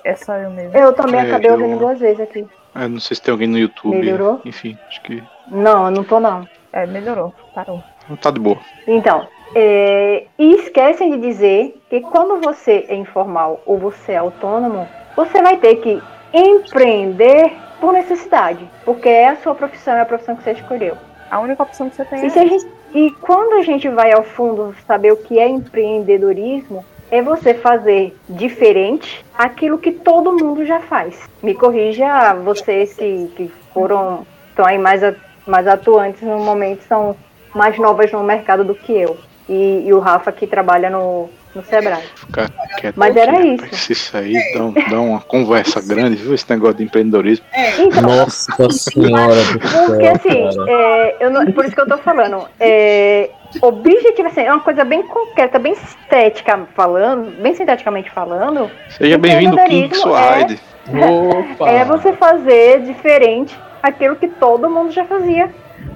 essa eu mesmo. Eu também é, acabei eu... ouvindo duas vezes aqui. Eu não sei se tem alguém no YouTube. Melhorou? Enfim, acho que. Não, eu não tô não. É, melhorou, parou. Não tá de boa. Então, é, e esquecem de dizer que quando você é informal ou você é autônomo, você vai ter que empreender por necessidade, porque é a sua profissão, é a profissão que você escolheu. A única opção que você tem e, é gente, e quando a gente vai ao fundo saber o que é empreendedorismo, é você fazer diferente aquilo que todo mundo já faz. Me corrija vocês se, que foram estão aí mais, mais atuantes no momento, são mais novas no mercado do que eu e, e o Rafa que trabalha no, no Sebrae. Ficar quieto Mas era aqui, isso. Isso aí dá, dá uma conversa grande, viu? Esse negócio de empreendedorismo. É. Então, Nossa senhora do Porque assim, é, eu não, por isso que eu tô falando. É, objetivo, assim, é uma coisa bem concreta, bem estética falando, bem sinteticamente falando. Seja bem-vindo, King Suaide. É, é você fazer diferente aquilo que todo mundo já fazia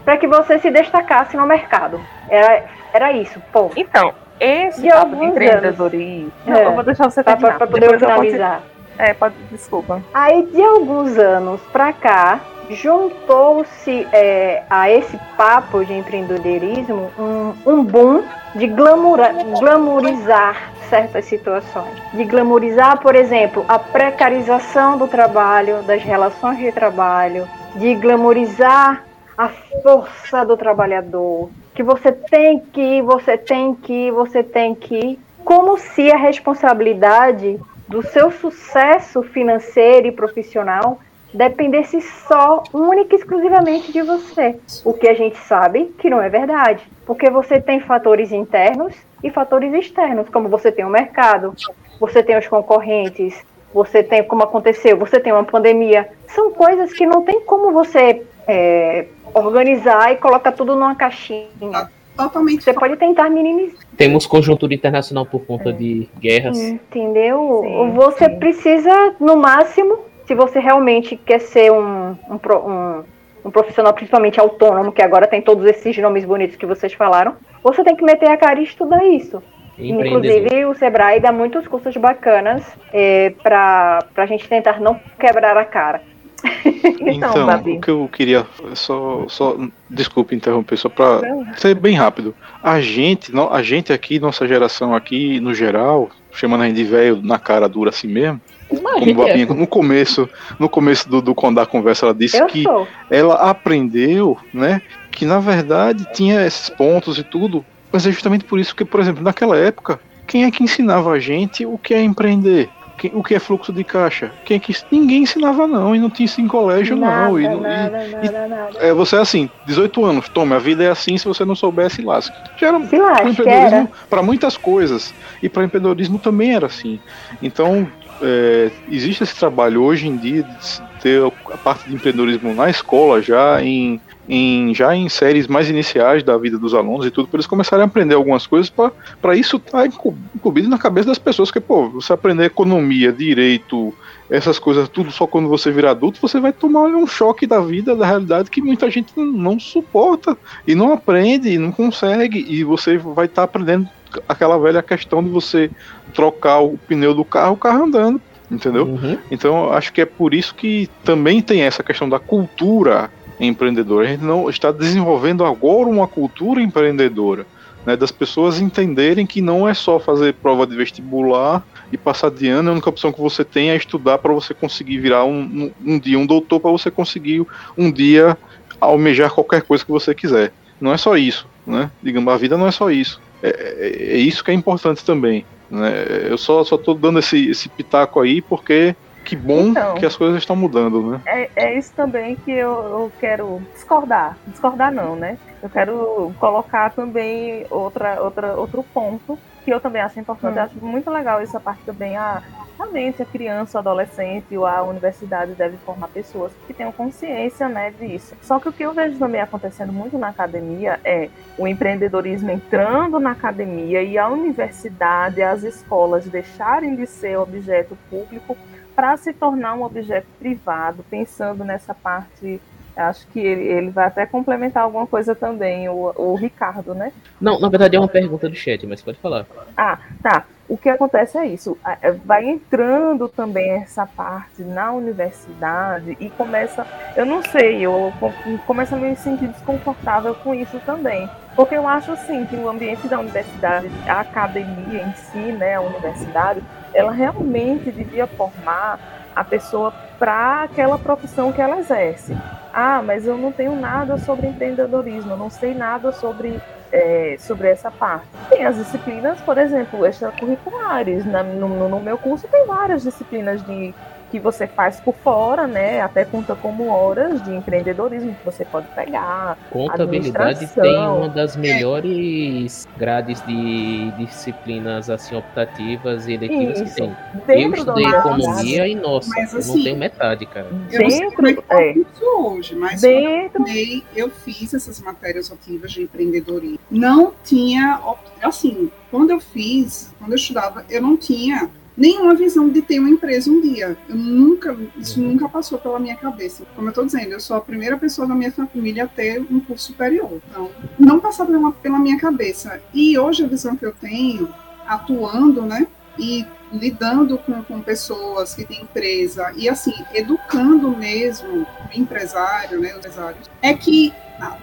para que você se destacasse no mercado. Era, era isso, pô. Então, esse de papo de empreendedorismo. Não, é. eu vou deixar você terminar. Para poder finalizar. É, pode, desculpa. Aí, de alguns anos pra cá, juntou-se é, a esse papo de empreendedorismo um, um boom de glamoura, glamourizar certas situações. De glamourizar, por exemplo, a precarização do trabalho, das relações de trabalho, de glamourizar a força do trabalhador, que você tem que, você tem que, você tem que, como se a responsabilidade do seu sucesso financeiro e profissional dependesse só, única e exclusivamente de você. O que a gente sabe que não é verdade, porque você tem fatores internos e fatores externos, como você tem o mercado, você tem os concorrentes, você tem como aconteceu, você tem uma pandemia. São coisas que não tem como você é, organizar e colocar tudo numa caixinha. Totalmente. Você pode tentar minimizar. Temos conjuntura internacional por conta de guerras. Entendeu? Sim, você sim. precisa, no máximo, se você realmente quer ser um, um, um- um profissional principalmente autônomo, que agora tem todos esses nomes bonitos que vocês falaram, você tem que meter a cara e estudar isso. Inclusive, o Sebrae dá muitos cursos bacanas é, para a gente tentar não quebrar a cara. Então, Então, Babi. o que eu queria só, só desculpe interromper, só para ser bem rápido. A gente, a gente aqui, nossa geração aqui, no geral, chamando a gente de velho na cara dura assim mesmo, como gente, é, Babinha, no começo, no começo do, do quando da conversa, ela disse Eu que sou. ela aprendeu, né, que na verdade tinha esses pontos e tudo, mas é justamente por isso que, por exemplo, naquela época, quem é que ensinava a gente o que é empreender? O que é fluxo de caixa? Quem que ninguém ensinava não e não tinha isso em colégio não. E, Nada, e- nada, e- nada, nada. é, você é assim, 18 anos, toma, a vida é assim, se você não souber, se lasca. Já era lasca, empreendedorismo para muitas coisas. E para empreendedorismo também era assim. Então, é, existe esse trabalho hoje em dia de ter a parte de empreendedorismo na escola já em, em- já em séries mais iniciais da vida dos alunos e tudo, para eles começarem a aprender algumas coisas para isso estar incluído na cabeça das pessoas, que, pô, você aprender economia, direito, essas coisas tudo só quando você virar adulto, você vai tomar um choque da vida, da realidade que muita gente não, não suporta e não aprende, e não consegue, e você vai estar aprendendo aquela velha questão de você trocar o pneu do carro, o carro andando, entendeu? Uhum. Então, acho que é por isso que também tem essa questão da cultura empreendedora. A gente não está desenvolvendo agora uma cultura empreendedora, né, das pessoas entenderem que não é só fazer prova de vestibular e passar de ano, a única opção que você tem é estudar para você conseguir virar um, um, um dia um doutor, para você conseguir um dia almejar qualquer coisa que você quiser. Não é só isso, né? Digamos, a vida não é só isso. É, é- é isso que é importante também. Né? Eu só tô dando esse, esse pitaco aí porque que bom Então. que as coisas estão mudando, né? É, é isso também que eu, eu quero discordar. Discordar não, né? Eu quero colocar também outra, outra, outro ponto que eu também acho importante. Hum. Eu acho muito legal essa parte também. A, realmente a criança, o adolescente ou a universidade deve formar pessoas que tenham consciência né, disso. Só que o que eu vejo também acontecendo muito na academia é o empreendedorismo entrando na academia e a universidade, as escolas deixarem de ser objeto público para se tornar um objeto privado, pensando nessa parte. Acho que ele, ele vai até complementar alguma coisa também, o, o Ricardo, né? Não, na verdade é uma pergunta do chat, mas pode falar. Ah, tá. O que acontece é isso. a- é, Vai entrando também essa parte na universidade e começa. Eu não sei, eu co- começo a me sentir desconfortável com isso também. Porque eu acho assim que o ambiente da universidade, a academia em si, né, a universidade, ela realmente devia formar a pessoa para aquela profissão que ela exerce. Ah, mas eu não tenho nada sobre empreendedorismo, não sei nada sobre é, sobre essa parte. Tem as disciplinas, por exemplo, extracurriculares. Na, no- no meu curso tem várias disciplinas de que você faz por fora, né? Até conta como horas de empreendedorismo que você pode pegar. Contabilidade tem uma das melhores grades de disciplinas assim optativas e eletivas Isso. que tem. Eu Dentro da estudei economia e nossa, Mas, eu não assim, tenho metade, cara. Eu não sei como é que Dentro, tá é, hoje, mas quando eu dentro formei, eu fiz essas matérias ativas de empreendedorismo. Não tinha, assim, quando eu fiz, quando eu estudava, eu não tinha nenhuma visão de ter uma empresa um dia. Eu nunca, isso Uhum. nunca passou pela minha cabeça. Como eu estou dizendo, eu sou a primeira pessoa da minha família a ter um curso superior. Então, não passava pela, pela minha cabeça. E hoje a visão que eu tenho, atuando, né, e lidando com, com pessoas que têm empresa e assim educando mesmo o empresário, né, os empresários, é que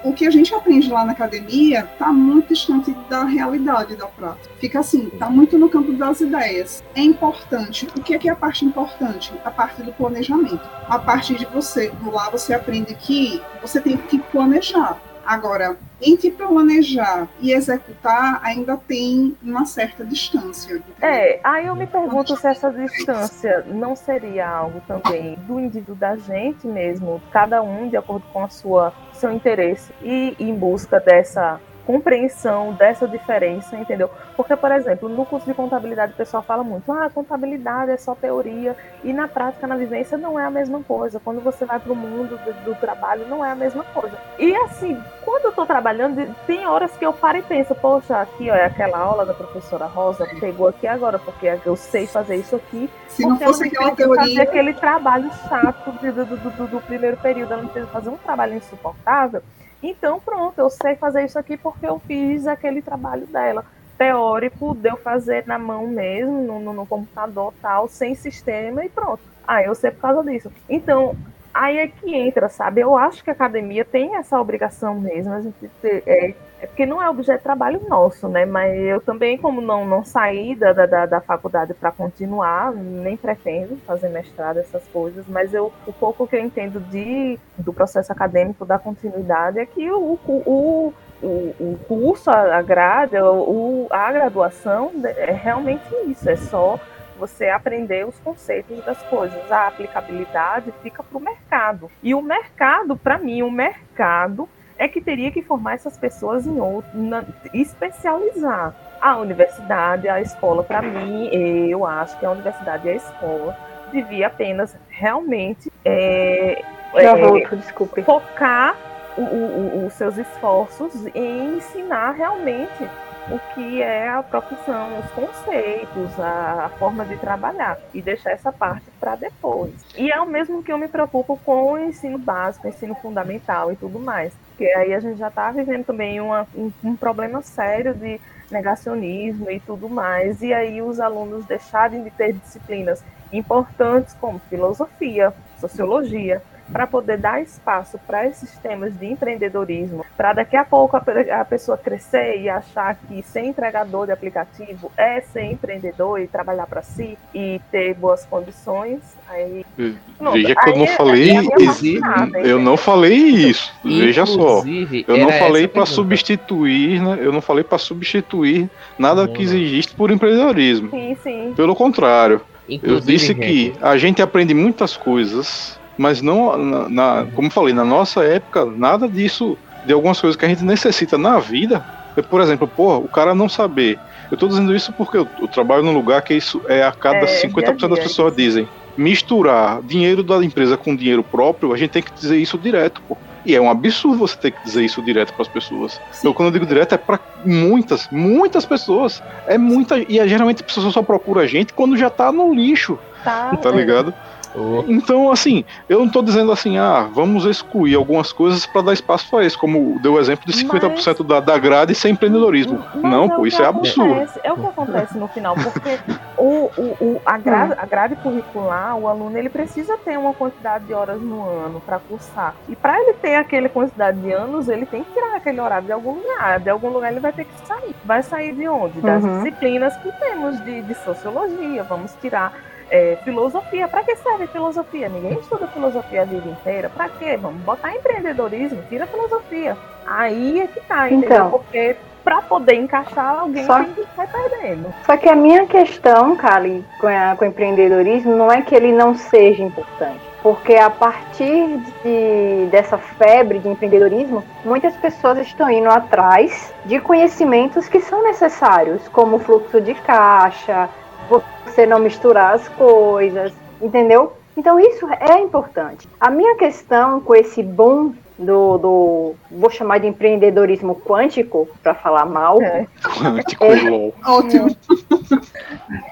o que a gente aprende lá na academia está muito distante da realidade da prática. Fica assim, está muito no campo das ideias. É importante. O que é, que é a parte importante? A parte do planejamento. A parte de você, lá você aprende que você tem que planejar. Agora, entre planejar e executar, ainda tem uma certa distância. Entendeu? É, aí eu me pergunto se essa distância não seria algo também do indivíduo da gente mesmo, cada um de acordo com a sua seu interesse e em busca dessa compreensão dessa diferença, entendeu? Porque, por exemplo, no curso de contabilidade o pessoal fala muito, ah, contabilidade é só teoria, e na prática, na vivência, não é a mesma coisa. Quando você vai para o mundo do, do, trabalho, não é a mesma coisa. E assim, quando eu estou trabalhando, tem horas que eu paro e penso, poxa, aqui ó, é aquela aula da professora Rosa, pegou aqui agora, porque eu sei fazer isso aqui. Se não fosse aquela teoria. fazer aquele trabalho chato do, do, do, do primeiro período, ela não precisa fazer um trabalho insuportável então, pronto, eu sei fazer isso aqui porque eu fiz aquele trabalho dela. Teórico, de eu fazer na mão mesmo, no, no computador tal, sem sistema e pronto. Ah, eu sei por causa disso. Então, aí é que entra, sabe? Eu acho que a academia tem essa obrigação mesmo, a gente ter, é, é porque não é objeto de trabalho nosso, né? Mas eu também, como não, não saí da, da, da faculdade para continuar, nem pretendo fazer mestrado, essas coisas, mas eu, o pouco que eu entendo de, do processo acadêmico, da continuidade, é que o, o, o, o curso, a grade, o, a graduação é realmente isso, é só você aprender os conceitos das coisas. A aplicabilidade fica para o mercado. E o mercado, para mim, o mercado é que teria que formar essas pessoas em outro, na, especializar. A universidade, a escola, para mim, eu acho que a universidade e a escola devia apenas realmente é, é, volto, focar os seus esforços em ensinar realmente o que é a profissão, os conceitos, a, a forma de trabalhar e deixar essa parte para depois. E é o mesmo que eu me preocupo com o ensino básico, o ensino fundamental e tudo mais, porque aí a gente já está vivendo também uma, um, um problema sério de negacionismo e tudo mais, e aí os alunos deixarem de ter disciplinas importantes como filosofia, sociologia, para poder dar espaço para esses temas de empreendedorismo, para daqui a pouco a, a, pessoa crescer e achar que ser entregador de aplicativo é ser empreendedor e trabalhar para si e ter boas condições. Aí, Veja que eu não é, falei, é eu não falei isso. Veja só, eu não falei para substituir, né? Eu não falei para substituir nada que existe por empreendedorismo. Sim, sim. Pelo contrário, Inclusive, eu disse que a gente aprende muitas coisas mas não, na, na, como falei, na nossa época, nada disso, de algumas coisas que a gente necessita na vida, é, por exemplo, porra, o cara não saber. Eu tô dizendo isso porque eu, eu trabalho num lugar que isso é a cada é, 50% das pessoas dizem. Misturar dinheiro da empresa com dinheiro próprio, a gente tem que dizer isso direto, pô. E é um absurdo você ter que dizer isso direto para as pessoas. Sim. Eu, quando eu digo direto, é para muitas, muitas pessoas. É muita. E é, geralmente a pessoa só procura a gente quando já tá no lixo. Tá, tá ligado? Oh. Então, assim, eu não estou dizendo assim, ah, vamos excluir algumas coisas para dar espaço para isso, como deu o exemplo de 50% mas... da, da grade sem empreendedorismo. não, é pô, isso é absurdo. É o que acontece no final, porque o, o, o, a, grade, a grade curricular, o aluno, ele precisa ter uma quantidade de horas no ano para cursar. E para ele ter aquela quantidade de anos, ele tem que tirar aquele horário de algum lugar. De algum lugar ele vai ter que sair. Vai sair de onde? Das uhum. disciplinas que temos de, de sociologia. Vamos tirar é, filosofia. Para que serve filosofia? Ninguém estuda filosofia a vida inteira. Para quê? Vamos botar empreendedorismo, tira filosofia. Aí é que tá, entendeu? Então, Porque para poder encaixar alguém só, tem que perdendo. Só que a minha questão, Kali, com, a, com o empreendedorismo, não é que ele não seja importante. Porque a partir de, dessa febre de empreendedorismo, muitas pessoas estão indo atrás de conhecimentos que são necessários, como fluxo de caixa, você não misturar as coisas, entendeu? Então isso é importante. A minha questão com esse boom do, do vou chamar de empreendedorismo quântico para falar mal. É. Quântico, é, ótimo.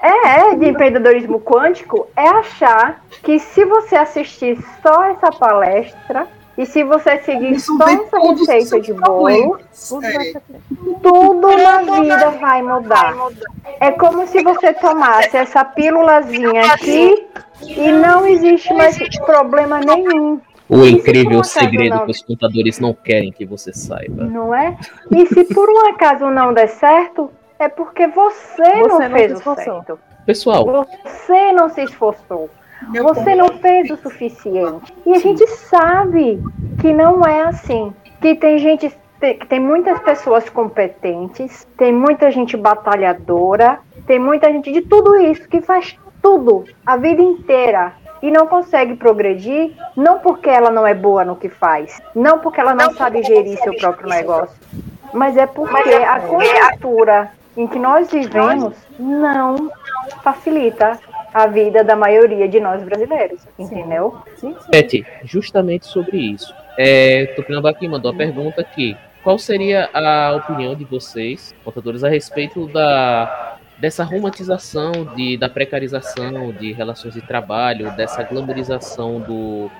É, é, de empreendedorismo quântico é achar que se você assistir só essa palestra e se você seguir só essa receita de bolo, tudo na vida vai mudar. É como se você tomasse essa pílulazinha aqui e não existe mais problema nenhum. O incrível segredo não... que os contadores não querem que você saiba. Não é? E se por um acaso não der certo, é porque você, você não, não fez o certo. Pessoal, você não se esforçou. Meu você não fez o suficiente. E a gente sabe que não é assim. Que tem gente, tem, tem muitas pessoas competentes, tem muita gente batalhadora, tem muita gente de tudo isso que faz tudo a vida inteira e não consegue progredir, não porque ela não é boa no que faz, não porque ela não, não sabe gerir seu próprio negócio, mas é porque é a conjuntura em que nós vivemos não facilita a vida da maioria de nós brasileiros, entendeu? Sim, sim. Pet, justamente sobre isso. É, Tupinamba aqui mandou a pergunta aqui. Qual seria a opinião de vocês, contadores, a respeito da dessa romantização de, da precarização de relações de trabalho, dessa glamorização do,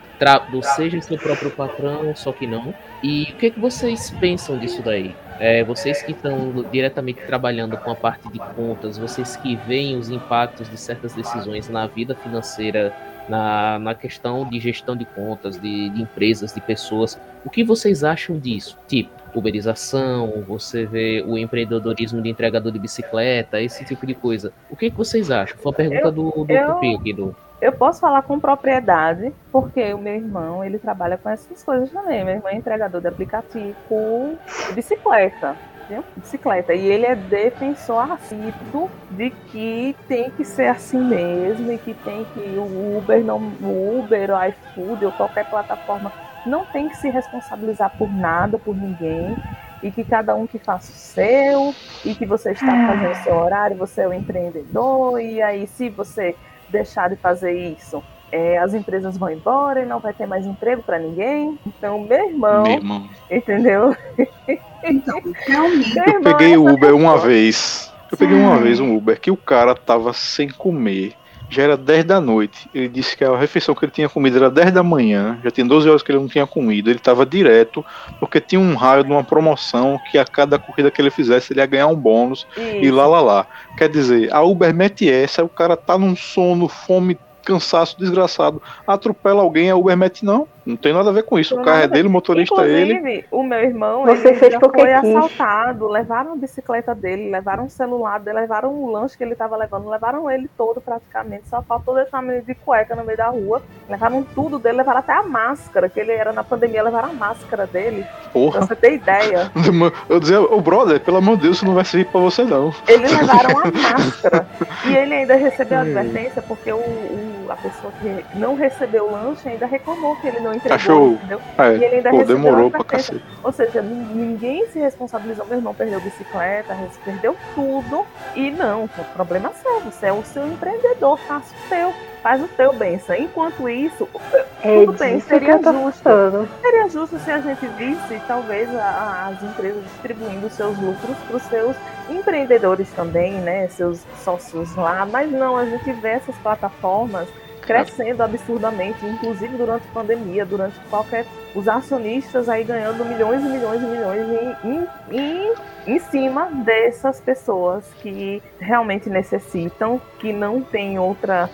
do seja seu próprio patrão, só que não. E o que, é que vocês pensam disso daí? É, vocês que estão diretamente trabalhando com a parte de contas, vocês que veem os impactos de certas decisões na vida financeira, na, na questão de gestão de contas, de, de empresas, de pessoas, o que vocês acham disso? Tipo, uberização, você vê o empreendedorismo de entregador de bicicleta, esse tipo de coisa. O que, que vocês acham? Foi a pergunta eu, do, do eu. Do... Eu posso falar com propriedade, porque o meu irmão, ele trabalha com essas coisas também. Meu irmão é entregador de aplicativo bicicleta. Viu? Bicicleta. E ele é defensor assíduo de que tem que ser assim mesmo e que tem que o Uber, não, o Uber, o iFood ou qualquer plataforma não tem que se responsabilizar por nada, por ninguém, e que cada um que faça o seu, e que você está ah. fazendo o seu horário, você é o empreendedor, e aí se você deixar de fazer isso, é, as empresas vão embora e não vai ter mais emprego para ninguém. Então, meu irmão, meu irmão. entendeu? Então, eu peguei o Uber uma vez. Eu peguei uma vez um Uber que o cara tava sem comer já era 10 da noite. Ele disse que a refeição que ele tinha comido era 10 da manhã, já tem 12 horas que ele não tinha comido. Ele estava direto, porque tinha um raio de uma promoção que a cada corrida que ele fizesse ele ia ganhar um bônus Isso. e lá lá lá. Quer dizer, a Uber mete essa, o cara tá num sono, fome, cansaço desgraçado, atropela alguém, a Uber mete não. Não tem nada a ver com isso. o carro é dele, o motorista é ele. O meu irmão Você fez já foi assaltado. Levaram a bicicleta dele, levaram o celular dele, levaram o lanche que ele estava levando, levaram ele todo praticamente. Só faltou deixar ele de cueca no meio da rua. Levaram tudo dele, levaram até a máscara, que ele era na pandemia, levaram a máscara dele. Porra. Pra você ter ideia. Eu dizia, ô brother, pelo amor de Deus, isso não vai servir pra você não. Eles levaram a máscara. e ele ainda recebeu a advertência porque o, o, a pessoa que não recebeu o lanche ainda reclamou que ele não entregou. Achou. Entendeu? É, e ele ainda pô, demorou pra cacete. Ou seja, ninguém se responsabilizou. Meu irmão perdeu bicicleta, perdeu tudo. E não, o problema é seu. Você é o seu empreendedor, faça o teu. Faz o teu, benção. Enquanto isso, é tudo bem, seria justo. Seria justo se a gente visse, talvez, a, as empresas distribuindo seus lucros para os seus empreendedores também, né? Seus sócios lá. Mas não, a gente vê essas plataformas crescendo absurdamente, inclusive durante a pandemia, durante qualquer. Os acionistas aí ganhando milhões e milhões e milhões em, em, em cima dessas pessoas que realmente necessitam, que não tem outra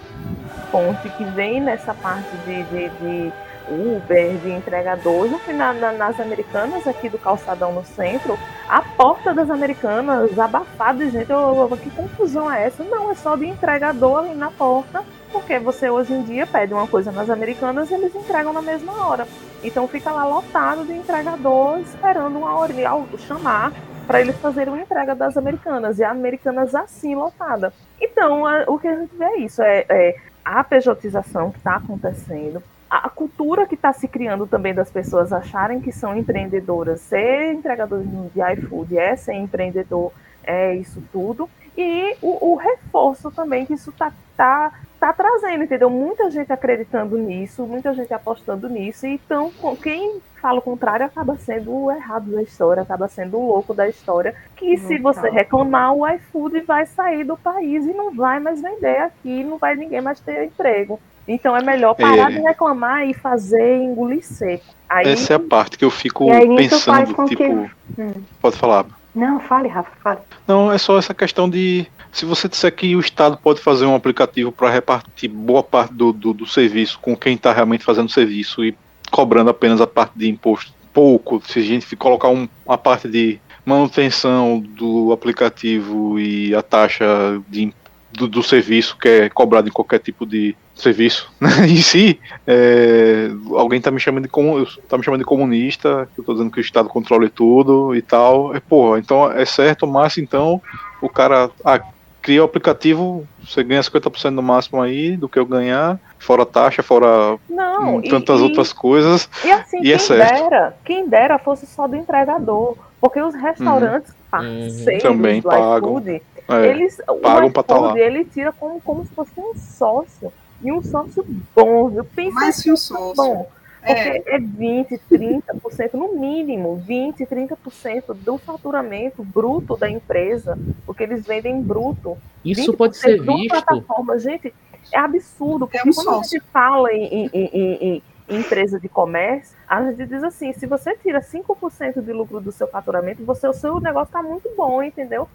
fonte, que vem nessa parte de, de, de Uber, de entregador. No final, nas americanas, aqui do calçadão no centro, a porta das americanas abafada de gente. Eu, eu, que confusão é essa? Não, é só de entregador ali na porta porque você hoje em dia pede uma coisa nas americanas e eles entregam na mesma hora. Então fica lá lotado de entregador esperando uma hora chamar para eles fazerem uma entrega das americanas. E a americanas assim lotada. Então, a, o que a gente vê é isso: é, é a pejotização que está acontecendo, a cultura que está se criando também das pessoas acharem que são empreendedoras, ser entregador de iFood é ser empreendedor, é isso tudo. E o, o reforço também que isso está tá, tá trazendo, entendeu? Muita gente acreditando nisso, muita gente apostando nisso, então quem fala o contrário acaba sendo o errado da história, acaba sendo o louco da história, que se você reclamar, o iFood vai sair do país e não vai mais vender aqui, não vai ninguém mais ter emprego. Então é melhor parar é. de reclamar e fazer engolir seco. Aí... Essa é a parte que eu fico pensando, tipo. Que... Hum. Pode falar. Não, fale, Rafa, fale. Não, é só essa questão de. Se você disser que o Estado pode fazer um aplicativo para repartir boa parte do, do, do serviço com quem está realmente fazendo o serviço e cobrando apenas a parte de imposto pouco, se a gente colocar um, uma parte de manutenção do aplicativo e a taxa de, do, do serviço que é cobrado em qualquer tipo de serviço né, em si, é, alguém tá me chamando de comu, tá me chamando de comunista, que eu tô dizendo que o Estado controla tudo e tal. É, porra, então é certo, mas então o cara ah, cria o aplicativo, você ganha 50% no máximo aí do que eu ganhar, fora taxa, fora Não, tantas e, outras coisas. E assim, E quem é certo. dera, quem dera fosse só do entregador. Porque os restaurantes parceiros Também do pagam. iFood, É, eles, pagam o pra tá lá. ele tira como, como se fosse um sócio. E um sócio bom, viu? Pensa Mais que o sócio. bom. É, Porque é 20, 30%, no mínimo, 20, 30% do faturamento bruto da empresa, porque eles vendem bruto. Isso 20% pode ser visto. plataforma, gente, é absurdo, porque um quando a sócio. gente fala em, em- em- em- em empresa de comércio, a gente diz assim, se você tira 5% de lucro do seu faturamento, você, o seu negócio está muito bom, entendeu?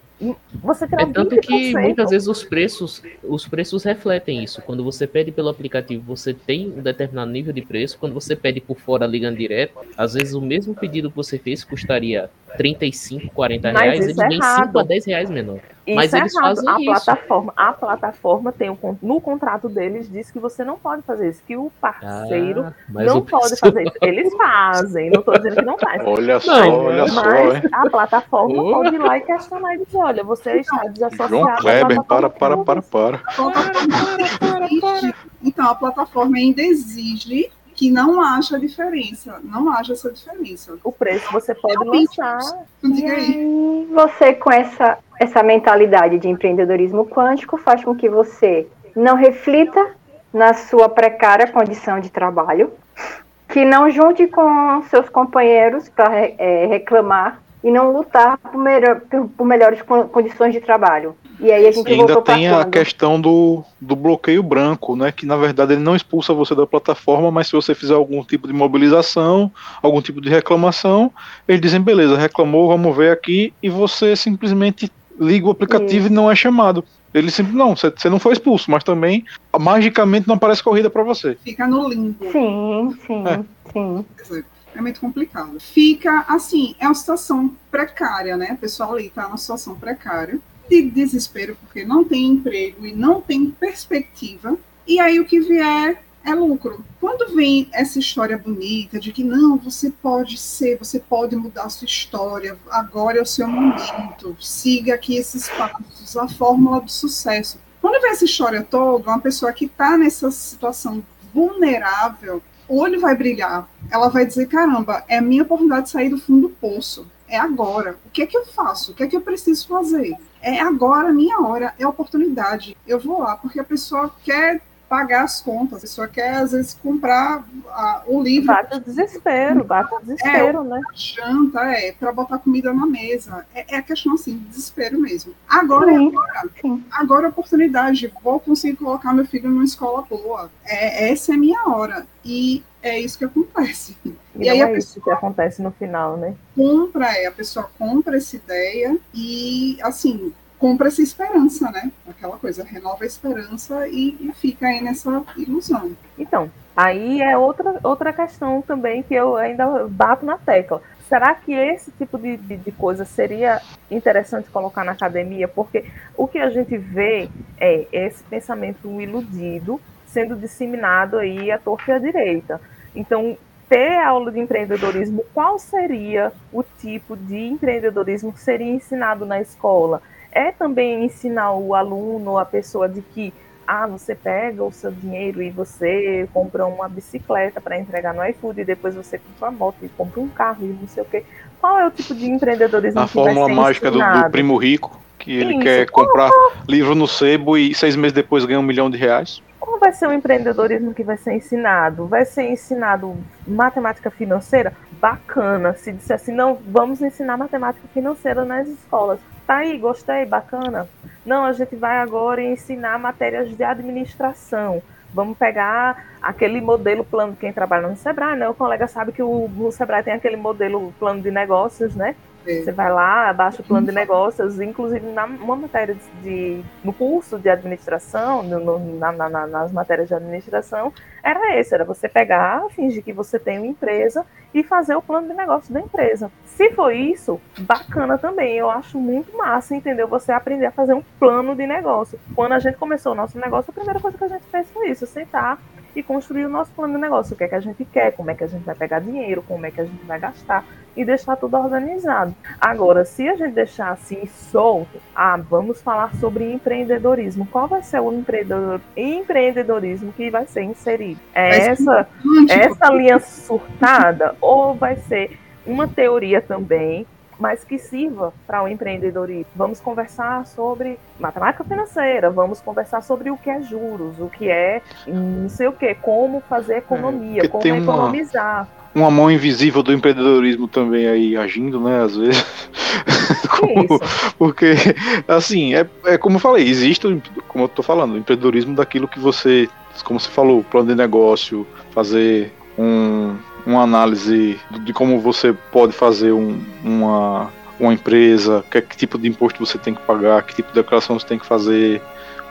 Você tira É tanto 20%, que muitas vezes os preços, os preços refletem isso. Quando você pede pelo aplicativo, você tem um determinado nível de preço. Quando você pede por fora ligando direto, às vezes o mesmo pedido que você fez custaria 35, 40 Mas reais, eles é errado. 5 a 10 reais menor. Isso Mas é eles errado. fazem a isso. plataforma, a plataforma tem um, no contrato deles diz que você não pode fazer isso, que o parceiro Ah, mas não o pode pessoal- fazer isso. Eles fazem, não estou dizendo que não faz. Olha só, Não, olha só, Mas a plataforma Oh. pode ir lá e questionar e dizer, olha, você está desassociado. João Kleber, para, para, para, para. Então, a plataforma ainda exige que não haja diferença. Não haja essa diferença. O preço você pode lançar. Diga aí. você com essa, essa mentalidade de empreendedorismo quântico faz com que você não reflita na sua precária condição de trabalho, que não junte com seus companheiros para reclamar e não lutar por, melhor- por- melhores con- condições de trabalho. E aí a gente E ainda tem a quando? questão do, do bloqueio branco, né? Que na verdade ele não expulsa você da plataforma, mas se você fizer algum tipo de mobilização, algum tipo de reclamação, eles dizem, beleza, reclamou, vamos ver aqui, e você simplesmente liga o aplicativo e não é chamado. Ele sempre, não, você você não foi expulso, mas também magicamente não aparece corrida para você. Fica no limbo. Sim, sim, É. sim. É muito complicado. Fica assim, é uma situação precária, né? O pessoal ali está numa situação precária, de desespero, porque não tem emprego e não tem perspectiva. E aí o que vier é lucro. Quando vem essa história bonita de que não, você pode ser, você pode mudar a sua história, agora é o seu momento, siga aqui esses passos, a fórmula do sucesso. Quando vem essa história toda, uma pessoa que está nessa situação vulnerável, o olho vai brilhar. Ela vai dizer: caramba, é a minha oportunidade de sair do fundo do poço. É agora. O que é que eu faço? O que é que eu preciso fazer? É agora a minha hora, é a oportunidade. Eu vou lá, porque a pessoa quer pagar as contas, a pessoa quer, às vezes, comprar o livro, Bate o desespero, bate o desespero, né? janta, é, para botar comida na mesa. É, é a questão assim, de desespero mesmo. Agora é Sim, agora. sim. Agora é a oportunidade. Vou conseguir colocar meu filho numa escola boa. É, essa é a minha hora. E é isso que acontece. E, E aí não a é isso que acontece no final, né? compra, é, a pessoa compra essa ideia e, assim, compra essa esperança, né? Aquela coisa, renova a esperança e, e fica aí nessa ilusão. Então, aí é outra, outra questão também que eu ainda bato na tecla. Será que esse tipo de, de, de coisa seria interessante colocar na academia? Porque o que a gente vê é esse pensamento iludido sendo disseminado aí à torta e à direita. Então, ter aula de empreendedorismo, qual seria o tipo de empreendedorismo que seria ensinado na escola? É também ensinar o aluno, a pessoa de que ah, você pega o seu dinheiro e você compra uma bicicleta para entregar no iFood e depois você compra uma moto e compra um carro e não sei o quê. Qual é o tipo de empreendedorismo A que vai fórmula ser mágica do, do primo rico, que ele Isso. quer comprar livro no sebo e seis meses depois ganha um milhão de reais. Como vai ser o empreendedorismo que vai ser ensinado? Vai ser ensinado matemática financeira? Bacana. Se disser assim, não, vamos ensinar matemática financeira nas escolas. Tá aí, gostei, bacana. Não, a gente vai agora ensinar matérias de administração. Vamos pegar aquele modelo plano, quem trabalha no Sebrae, né? O colega sabe que o, o Sebrae tem aquele modelo plano de negócios, né? É. Você vai lá, baixa o plano de negócios, inclusive na uma matéria de, de no curso de administração, no, no, na, na, nas matérias de administração, era esse, era você pegar, fingir que você tem uma empresa e fazer o plano de negócio da empresa. Se for isso, bacana também. Eu acho muito massa, entendeu? Você aprender a fazer um plano de negócio. Quando a gente começou o nosso negócio, a primeira coisa que a gente fez foi isso, sentar e construir o nosso plano de negócio. O que é que a gente quer, como é que a gente vai pegar dinheiro, como é que a gente vai gastar e deixar tudo organizado. Agora, se a gente deixar assim solto, ah, vamos falar sobre empreendedorismo. Qual vai ser o empreendedor, empreendedorismo que vai ser inserido? É essa, essa linha surtada ou vai ser uma teoria também mas que sirva para o empreendedorismo. Vamos conversar sobre matemática financeira, vamos conversar sobre o que é juros, o que é não sei o que, como fazer economia, é, como economizar. Uma, uma mão invisível do empreendedorismo também aí agindo, né, às vezes. como, porque, assim, é, é como eu falei, existe, como eu tô falando, o empreendedorismo daquilo que você, como você falou, plano de negócio, fazer um, uma análise de como você pode fazer um, uma, uma empresa, que, que tipo de imposto você tem que pagar, que tipo de declaração você tem que fazer,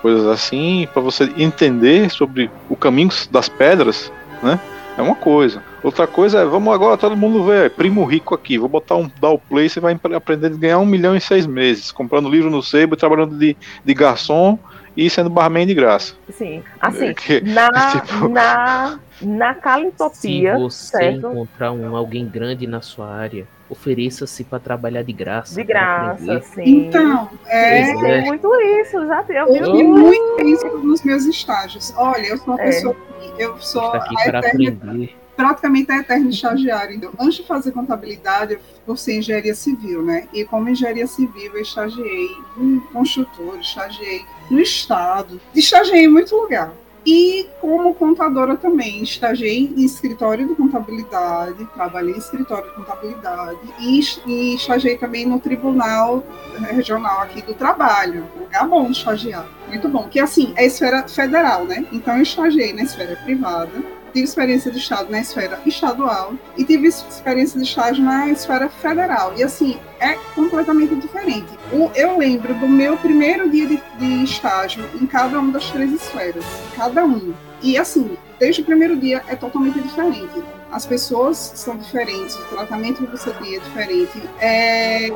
coisas assim, para você entender sobre o caminho das pedras, né? É uma coisa. Outra coisa é, vamos agora todo mundo ver, primo rico aqui, vou botar um dar o play, você vai aprender a ganhar um milhão em seis meses, comprando livro no sebo, trabalhando de, de garçom e sendo barman de graça. Sim, assim, que, na, tipo... na, na Calitopia, Se você certo? encontrar um, alguém grande na sua área, ofereça-se para trabalhar de graça. De graça, sim. Então, é, tem é. muito isso, já tem. Eu, eu vi muito isso nos meus estágios. Olha, eu sou uma é. pessoa que eu sou Está aqui para aprender praticamente a eterno estagiário. Então, antes de fazer contabilidade, eu ser engenharia civil, né? E como engenharia civil, eu estagiei em construtor, estagiei no estado, estagiei em muito lugar. E como contadora também, estagiei em escritório de contabilidade, trabalhei em escritório de contabilidade e, e estagiei também no Tribunal Regional aqui do Trabalho, lugar bom de estagiar, muito bom, que assim, é esfera federal, né? Então eu estagiei na esfera privada, tive experiência de Estado na esfera estadual e tive experiência de estágio na esfera federal. E assim, é completamente diferente. eu lembro do meu primeiro dia de, de estágio em cada uma das três esferas, cada um. E assim, desde o primeiro dia é totalmente diferente. As pessoas são diferentes, o tratamento que você tem é diferente. É,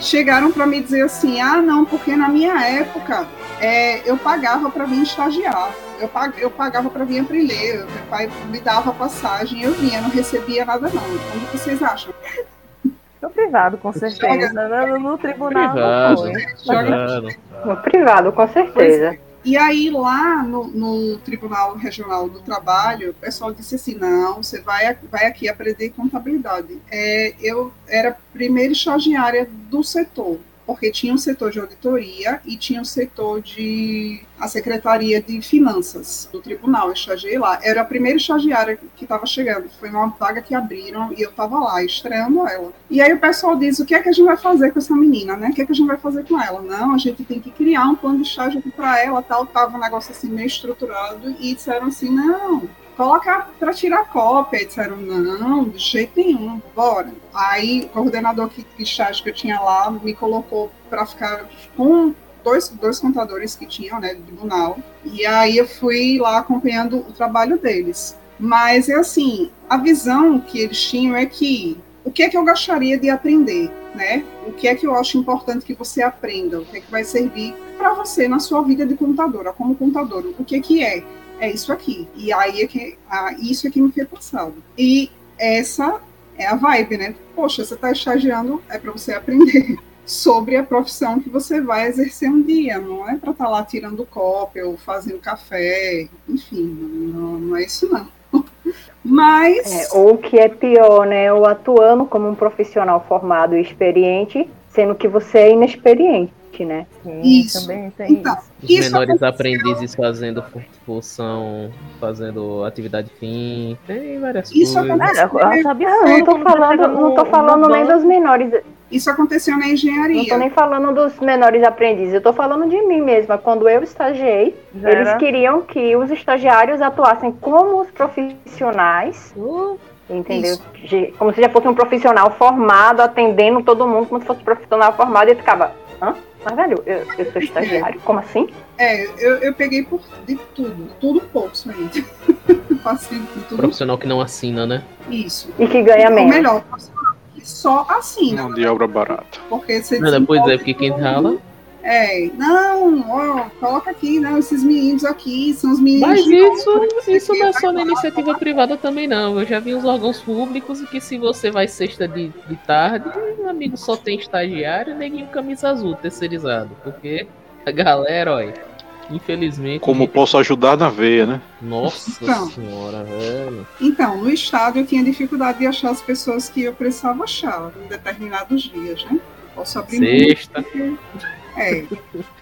chegaram para me dizer assim: ah, não, porque na minha época é, eu pagava para vir estagiar eu, pag, eu pagava para vir aprender, meu pai me dava passagem, eu vinha, não recebia nada não. Como vocês acham? No privado, com certeza. No, no, tribunal privado, não No privado, com certeza. Pois, e aí lá no, no, Tribunal Regional do Trabalho, o pessoal disse assim, não, você vai, vai aqui aprender contabilidade. É, eu era primeira estagiária do setor porque tinha um setor de auditoria e tinha um setor de a Secretaria de Finanças do Tribunal, eu estagiei lá. Era a primeira estagiária que estava chegando, foi uma vaga que abriram e eu estava lá, estreando ela. E aí o pessoal diz, o que é que a gente vai fazer com essa menina, né? O que é que a gente vai fazer com ela? Não, a gente tem que criar um plano de estágio para ela, tal, tava um negócio assim meio estruturado e disseram assim, não, coloca para tirar cópia. E disseram, não, de jeito nenhum, bora. Aí o coordenador que, de estágio que eu tinha lá me colocou para ficar com dois, dois contadores que tinham, né, do tribunal. E aí eu fui lá acompanhando o trabalho deles. Mas é assim, a visão que eles tinham é que o que é que eu gostaria de aprender, né? O que é que eu acho importante que você aprenda? O que é que vai servir para você na sua vida de contadora, como contador? O que é que é? É isso aqui. E aí é que ah, isso é que me foi passado. E essa é a vibe, né? Poxa, você está estagiando, é para você aprender sobre a profissão que você vai exercer um dia, não é para estar tá lá tirando cópia ou fazendo café, enfim, não, não é isso não. Mas. É, ou o que é pior, né? Ou atuando como um profissional formado e experiente, sendo que você é inexperiente né? Sim, isso. também tem então, isso. Os menores aprendizes fazendo função, fazendo atividade fim, tem várias isso coisas. eu sabia, não tô falando, não tô falando nem dos menores. Isso aconteceu na engenharia. Não tô nem falando dos menores aprendizes, eu tô falando de mim mesma. Quando eu estagiei, eles queriam que os estagiários atuassem como os profissionais uh Entendeu? De- Como se já fosse um profissional formado, atendendo todo mundo como se fosse um profissional formado, e ficava, hã? Mas, velho, eu, eu sou estagiário? Como assim? É, eu, eu peguei por de tudo, tudo pouco ainda. Passei por tudo Profissional que não assina, né? isso. E que ganha Ou menos. melhor, profissional que só assina. Mão de obra barata. Porque você Não, pois é, porque quem rala. É, não, ó, coloca aqui, não, esses meninos aqui são os meninos. Mas isso, obra, isso não é só na iniciativa privada também, não. Eu já vi uns órgãos públicos que se você vai sexta de, de tarde, meu amigo só tem estagiário e neguinho camisa azul terceirizado. Porque a galera, olha, infelizmente. Como posso ajudar na veia, né? Nossa Então. senhora, velho. Então, no estado eu tinha dificuldade de achar as pessoas que eu precisava achar em determinados dias, né? Posso abrir Sexta. muito. É,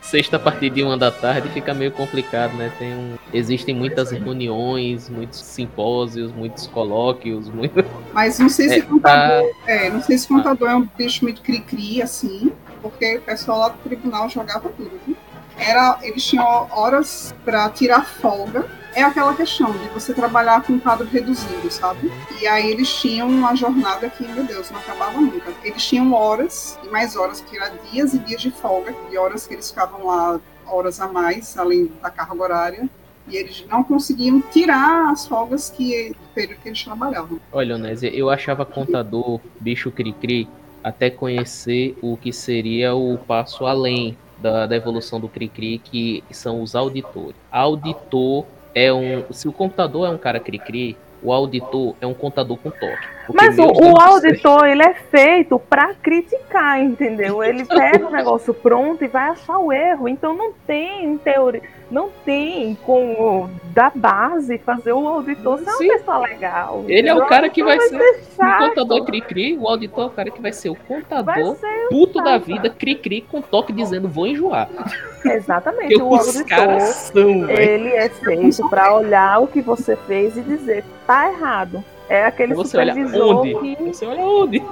Sexta a partir de uma da tarde fica meio complicado, né? Tem um... Existem muitas reuniões, muitos simpósios, muitos colóquios, muito. mas não sei se É, contador, é, não sei se contador é um bicho muito cri-cri, assim, porque o pessoal lá do tribunal jogava tudo? Era, eles tinham horas para tirar folga. É aquela questão de você trabalhar com um quadro reduzido, sabe? E aí eles tinham uma jornada que, meu Deus, não acabava nunca. Eles tinham horas e mais horas, que era dias e dias de folga, e horas que eles ficavam lá horas a mais, além da carga horária. E eles não conseguiam tirar as folgas que do período que eles trabalhavam. Olha, Onésia, eu achava contador, bicho cri-cri, até conhecer o que seria o passo além da, da evolução do cri-cri, que são os auditores. Auditor é um. Se o computador é um cara cri-cri, o auditor é um contador com toque. Porque Mas o, o auditor, ele é feito pra criticar, entendeu? Ele pega o negócio pronto e vai achar o erro. Então não tem teoria, não tem como da base fazer o auditor ser uma pessoa legal. Ele é o cara que vai ser. ser O contador cri-cri, o auditor é o cara que vai ser o Vai contador ser puto da vida, cri-cri, com toque dizendo vou enjoar. exatamente o auditor. são, velho. Ele é feito pra olhar o que você fez e dizer tá errado. É aquele Você olha supervisor onde? que Você olha onde?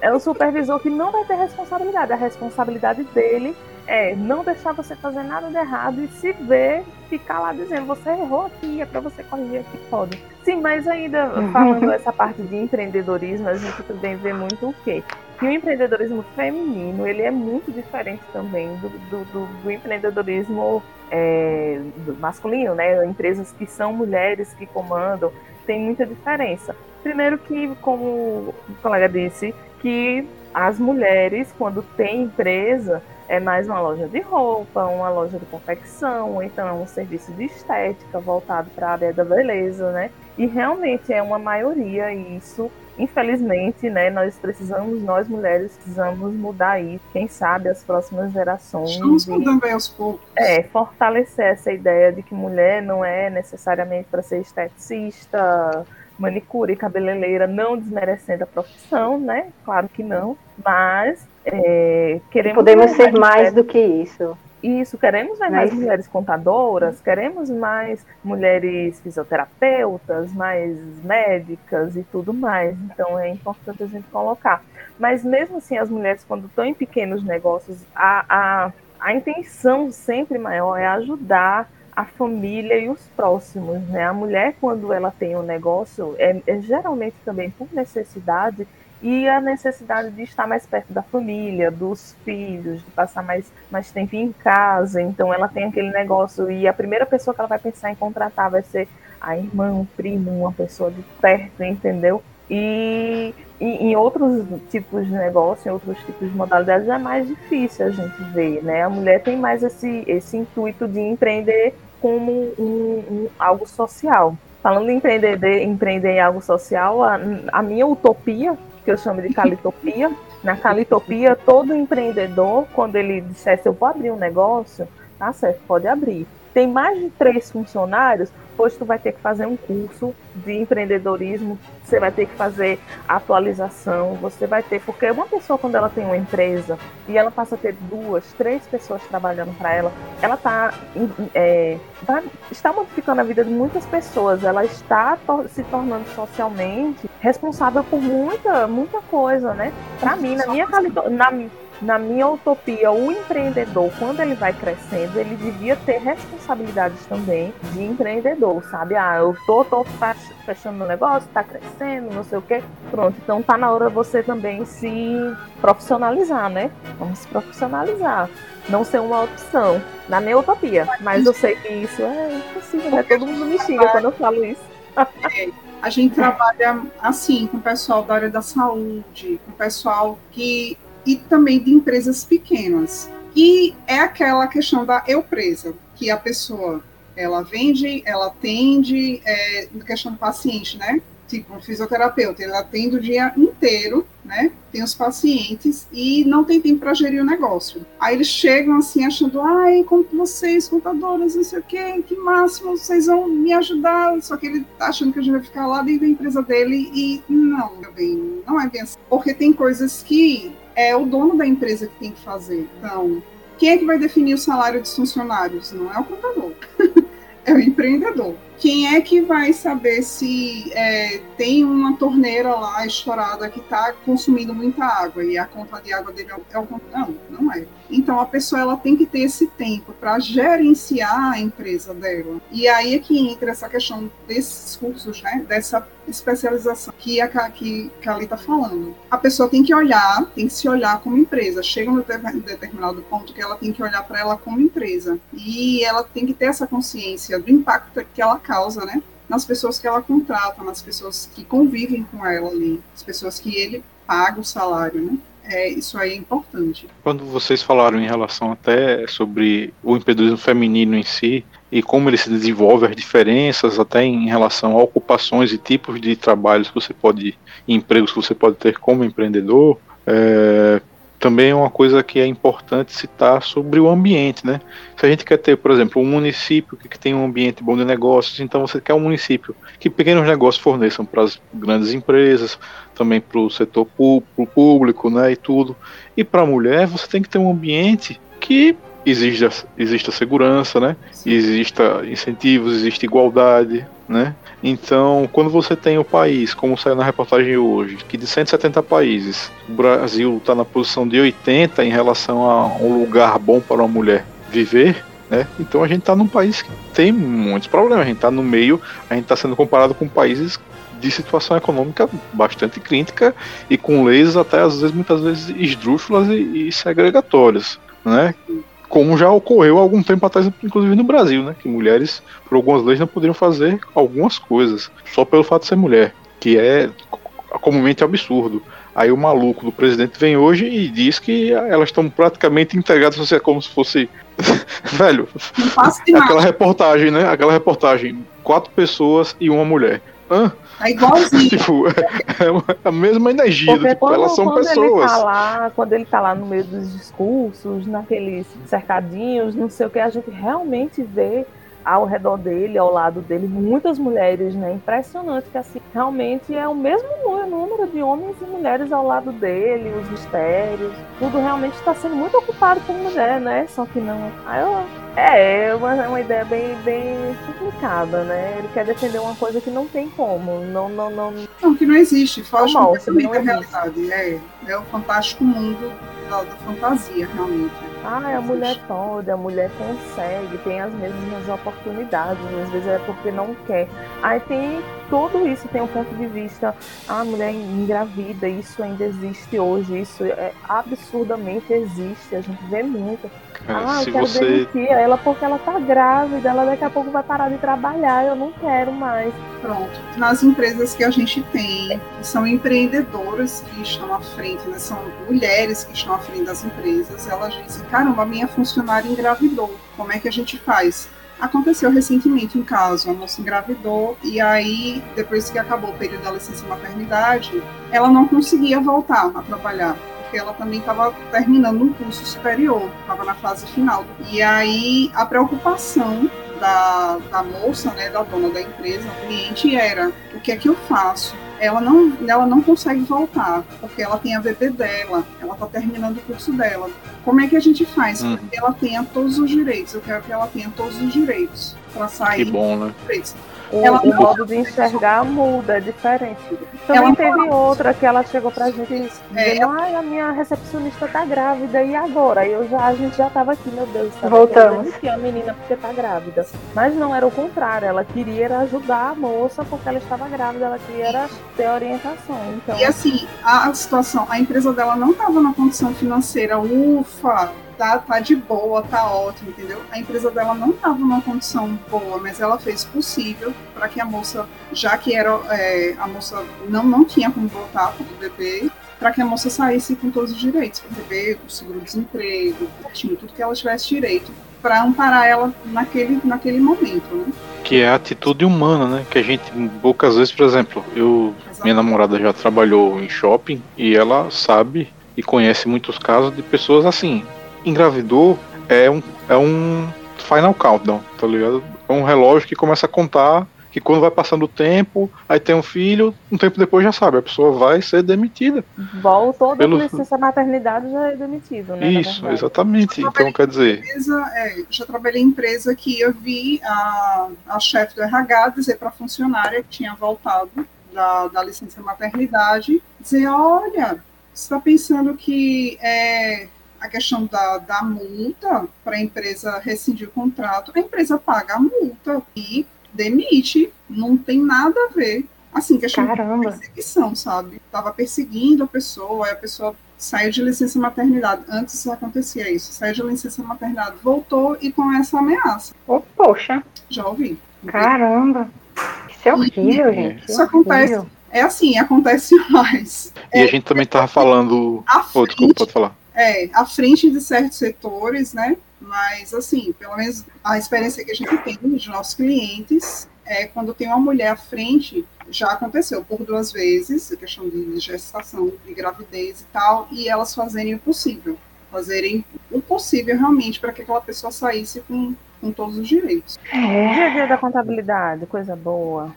é o supervisor que não vai ter responsabilidade. A responsabilidade dele é não deixar você fazer nada de errado e se ver, ficar lá dizendo, você errou aqui, é pra você corrigir aqui, pode. Sim, mas ainda falando essa parte de empreendedorismo, a gente também vê muito o quê? Que o empreendedorismo feminino, ele é muito diferente também do, do, do- do empreendedorismo é, do masculino, né? Empresas que são mulheres que comandam, tem muita diferença. Primeiro que, como o colega disse, que as mulheres, quando têm empresa, é mais uma loja de roupa, uma loja de confecção, então é um serviço de estética voltado para a área da beleza, né? E realmente é uma maioria isso. Infelizmente, né, nós precisamos, nós mulheres, precisamos mudar isso. Quem sabe as próximas gerações. Estamos e- mudando aí aos poucos. é, fortalecer essa ideia de que mulher não é necessariamente para ser esteticista, manicure, cabeleireira, não desmerecendo a profissão, né? Claro que não, mas é, queremos Podemos ser mais do que isso. Isso, queremos ver mais Mas- mulheres contadoras, queremos mais mulheres fisioterapeutas, mais médicas e tudo mais. Então é importante a gente colocar. Mas mesmo assim, as mulheres, quando estão em pequenos negócios, a, a, a intenção sempre maior é ajudar a família e os próximos, né? A mulher, quando ela tem um negócio, é, é geralmente também por necessidade e a necessidade de estar mais perto da família, dos filhos, de passar mais, mais tempo em casa. Então ela tem aquele negócio e a primeira pessoa que ela vai pensar em contratar vai ser a irmã, um primo, uma pessoa de perto, entendeu? E, e em outros tipos de negócio, em outros tipos de modalidades, é mais difícil a gente ver, né? A mulher tem mais esse, esse intuito de empreender como um, um- algo social. Falando em empreender, empreender em algo social, a, a minha utopia, que eu chamo de calitopia, na calitopia, todo empreendedor, quando ele dissesse eu vou abrir um negócio, tá certo, pode abrir. Tem mais de três funcionários, pois tu vai ter que fazer um curso de empreendedorismo, você vai ter que fazer atualização, você vai ter, porque uma pessoa quando ela tem uma empresa e ela passa a ter duas, três pessoas trabalhando para ela, ela tá, é, tá- está modificando a vida de muitas pessoas, ela está to- se tornando socialmente responsável por muita, muita coisa, né? Para mim, na minha, na, na minha utopia, o empreendedor, quando ele vai crescendo, ele devia ter responsabilidades também de empreendedor, sabe? Ah, eu tô, tô fechando meu negócio, tá crescendo, não sei o quê. Pronto, então tá na hora você também se profissionalizar, né? Vamos se profissionalizar. Não ser uma opção, na minha utopia. Mas eu sei que isso é impossível, né? Todo mundo me xinga quando eu falo isso. É, a gente trabalha assim com o pessoal da área da saúde, com o pessoal que e também de empresas pequenas. E é aquela questão da eu presa, que a pessoa ela vende, ela atende, é, questão do paciente, né? Tipo, um fisioterapeuta, ele atende o dia inteiro, né? Tem os pacientes e não tem tempo para gerir o negócio. Aí eles chegam assim, achando, ai, como vocês, contadoras, não sei o quê, que máximo, vocês vão me ajudar. Só que ele tá achando que a gente vai ficar lá dentro da empresa dele e não, meu bem, não é bem assim. Porque tem coisas que é o dono da empresa que tem que fazer. Então, quem é que vai definir o salário dos funcionários? Não é o contador, é o empreendedor quem é que vai saber se é, tem uma torneira lá estourada que está consumindo muita água e a conta de água dele é o não, não é. Então a pessoa ela tem que ter esse tempo para gerenciar a empresa dela. E aí é que entra essa questão desses cursos, né? Dessa especialização que a que, que a Ali está falando. A pessoa tem que olhar, tem que se olhar como empresa. Chega um determinado ponto que ela tem que olhar para ela como empresa e ela tem que ter essa consciência do impacto que ela causa, né? Nas pessoas que ela contrata, nas pessoas que convivem com ela ali, as pessoas que ele paga o salário, né? É, isso aí é importante. Quando vocês falaram em relação até sobre o empreendedorismo feminino em si e como ele se desenvolve, as diferenças até em relação a ocupações e tipos de trabalhos que você pode, empregos que você pode ter como empreendedor, é, também é uma coisa que é importante citar sobre o ambiente, né? Se a gente quer ter, por exemplo, um município que tem um ambiente bom de negócios, então você quer um município que pequenos negócios forneçam para as grandes empresas, também para o setor público, né, e tudo. E para a mulher, você tem que ter um ambiente que exista, exista segurança, né? Exista incentivos, exista igualdade, né? Então, quando você tem o país, como saiu na reportagem hoje, que de 170 países, o Brasil está na posição de 80 em relação a um lugar bom para uma mulher viver, né? Então a gente está num país que tem muitos problemas. A gente está no meio, a gente está sendo comparado com países de situação econômica bastante crítica e com leis até às vezes muitas vezes esdrúxulas e, e segregatórias, né? Como já ocorreu há algum tempo atrás, inclusive no Brasil, né? Que mulheres, por algumas leis, não poderiam fazer algumas coisas, só pelo fato de ser mulher, que é comumente absurdo. Aí o maluco do presidente vem hoje e diz que elas estão praticamente integradas, você como se fosse. Velho, aquela reportagem, né? Aquela reportagem, quatro pessoas e uma mulher. Hã? É igualzinho. tipo, é a mesma energia, tipo, quando, elas são quando pessoas. Ele tá lá, quando ele tá lá no meio dos discursos, naqueles cercadinhos, não sei o que, a gente realmente vê ao redor dele, ao lado dele, muitas mulheres, né? Impressionante que assim, realmente é o mesmo número de homens e mulheres ao lado dele, os mistérios, tudo realmente está sendo muito ocupado por mulher, né? Só que não. Aí eu, é, é uma, uma ideia bem, bem complicada, né? Ele quer defender uma coisa que não tem como. Não, não, não. Não, que não existe. Foge completamente da realidade. É, é o fantástico mundo da, da fantasia, realmente. Ah, a mulher pode, a mulher consegue, tem as mesmas oportunidades, às vezes é porque não quer. Aí tem tudo isso, tem um ponto de vista, ah, a mulher engravida, isso ainda existe hoje, isso é absurdamente existe, a gente vê muito. É, ah, eu quero você... demitir ela porque ela tá grávida, ela daqui a pouco vai parar de trabalhar, eu não quero mais. Pronto. Nas empresas que a gente tem, são empreendedoras que estão à frente, né? são mulheres que estão à frente das empresas, elas dizem, caramba, a minha funcionária engravidou, como é que a gente faz? Aconteceu recentemente um caso, a moça engravidou e aí, depois que acabou o período da licença maternidade, ela não conseguia voltar a trabalhar porque ela também estava terminando um curso superior, estava na fase final. E aí a preocupação da, da moça, né, da dona da empresa, o cliente era: o que é que eu faço? Ela não, ela não consegue voltar, porque ela tem a bebê dela, ela está terminando o curso dela. Como é que a gente faz para que ela tenha todos os direitos? Eu quero que ela tenha todos os direitos para sair. Que bom, né? O, Ela o modo de enxergar muda, é diferente. Também Ela teve outra que ela chegou pra gente É, dizendo, ai, a minha recepcionista tá grávida, e agora? Eu já, a gente já tava aqui, meu Deus, sabe? Voltamos. Que a menina porque tá grávida. Mas não era o contrário, ela queria era ajudar a moça porque ela estava grávida, ela queria era ter orientação. Então, E assim, a situação, a empresa dela não estava na condição financeira, ufa, tá, tá de boa, tá ótimo, entendeu? A empresa dela não estava numa condição boa, mas ela fez o possível para que a moça, já que era é, a moça não, não tinha como voltar para o bebê, para que a moça saísse com todos os direitos, para o bebê, o seguro-desemprego, tudo que ela tivesse direito, para amparar ela naquele, naquele momento, né? Que é a atitude humana, né? Que a gente, poucas vezes, por exemplo, eu minha namorada já trabalhou em shopping e ela sabe e conhece muitos casos de pessoas assim. Engravidou é um, é um final countdown, tá ligado? É um relógio que começa a contar que quando vai passando o tempo, aí tem um filho, um tempo depois já sabe, a pessoa vai ser demitida. voltou da pelo- licença maternidade já é demitido, né? Isso, exatamente. Então quer dizer, empresa, é, já trabalhei em empresa que eu vi a, a chefe do RH dizer para a funcionária que tinha voltado da, da licença maternidade, dizer, olha, você está pensando que é, a questão da, da multa para a empresa rescindir o contrato, a empresa paga a multa e demite, não tem nada a ver. Assim, questão de Caramba. perseguição, sabe? Tava perseguindo a pessoa, aí a pessoa saiu de licença maternidade. Antes acontecia isso. Saiu de licença maternidade, voltou e com essa ameaça. Oh, poxa, Já ouvi. caramba. Isso é horrível, gente. Isso acontece. horrível. É assim, acontece mais. e a gente também tava falando. À Oh, desculpa, frente, pode falar. É, à frente de certos setores, né? Mas, assim, pelo menos a experiência que a gente tem de nossos clientes é quando tem uma mulher à frente, já aconteceu por duas vezes, a questão de gestação, de gravidez e tal, e elas fazerem o possível. Fazerem o possível realmente para que aquela pessoa saísse com, com todos os direitos. É, Dia dia da contabilidade, coisa boa.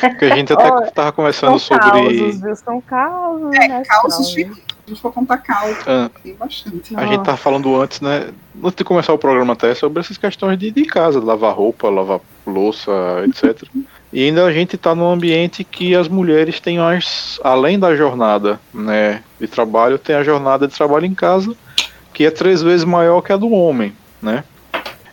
Porque a gente até Olha, tava conversando São sobre. causos, viu? São causos, É, né? causos Causos. A gente for contar Ah, tem bastante. A gente tava falando antes, né? Antes de começar o programa até sobre essas questões de, de casa, lavar roupa, lavar louça, etc. E ainda a gente tá num ambiente que as mulheres têm as, além da jornada, né, de trabalho, tem a jornada de trabalho em casa, que é três vezes maior que a do homem, né?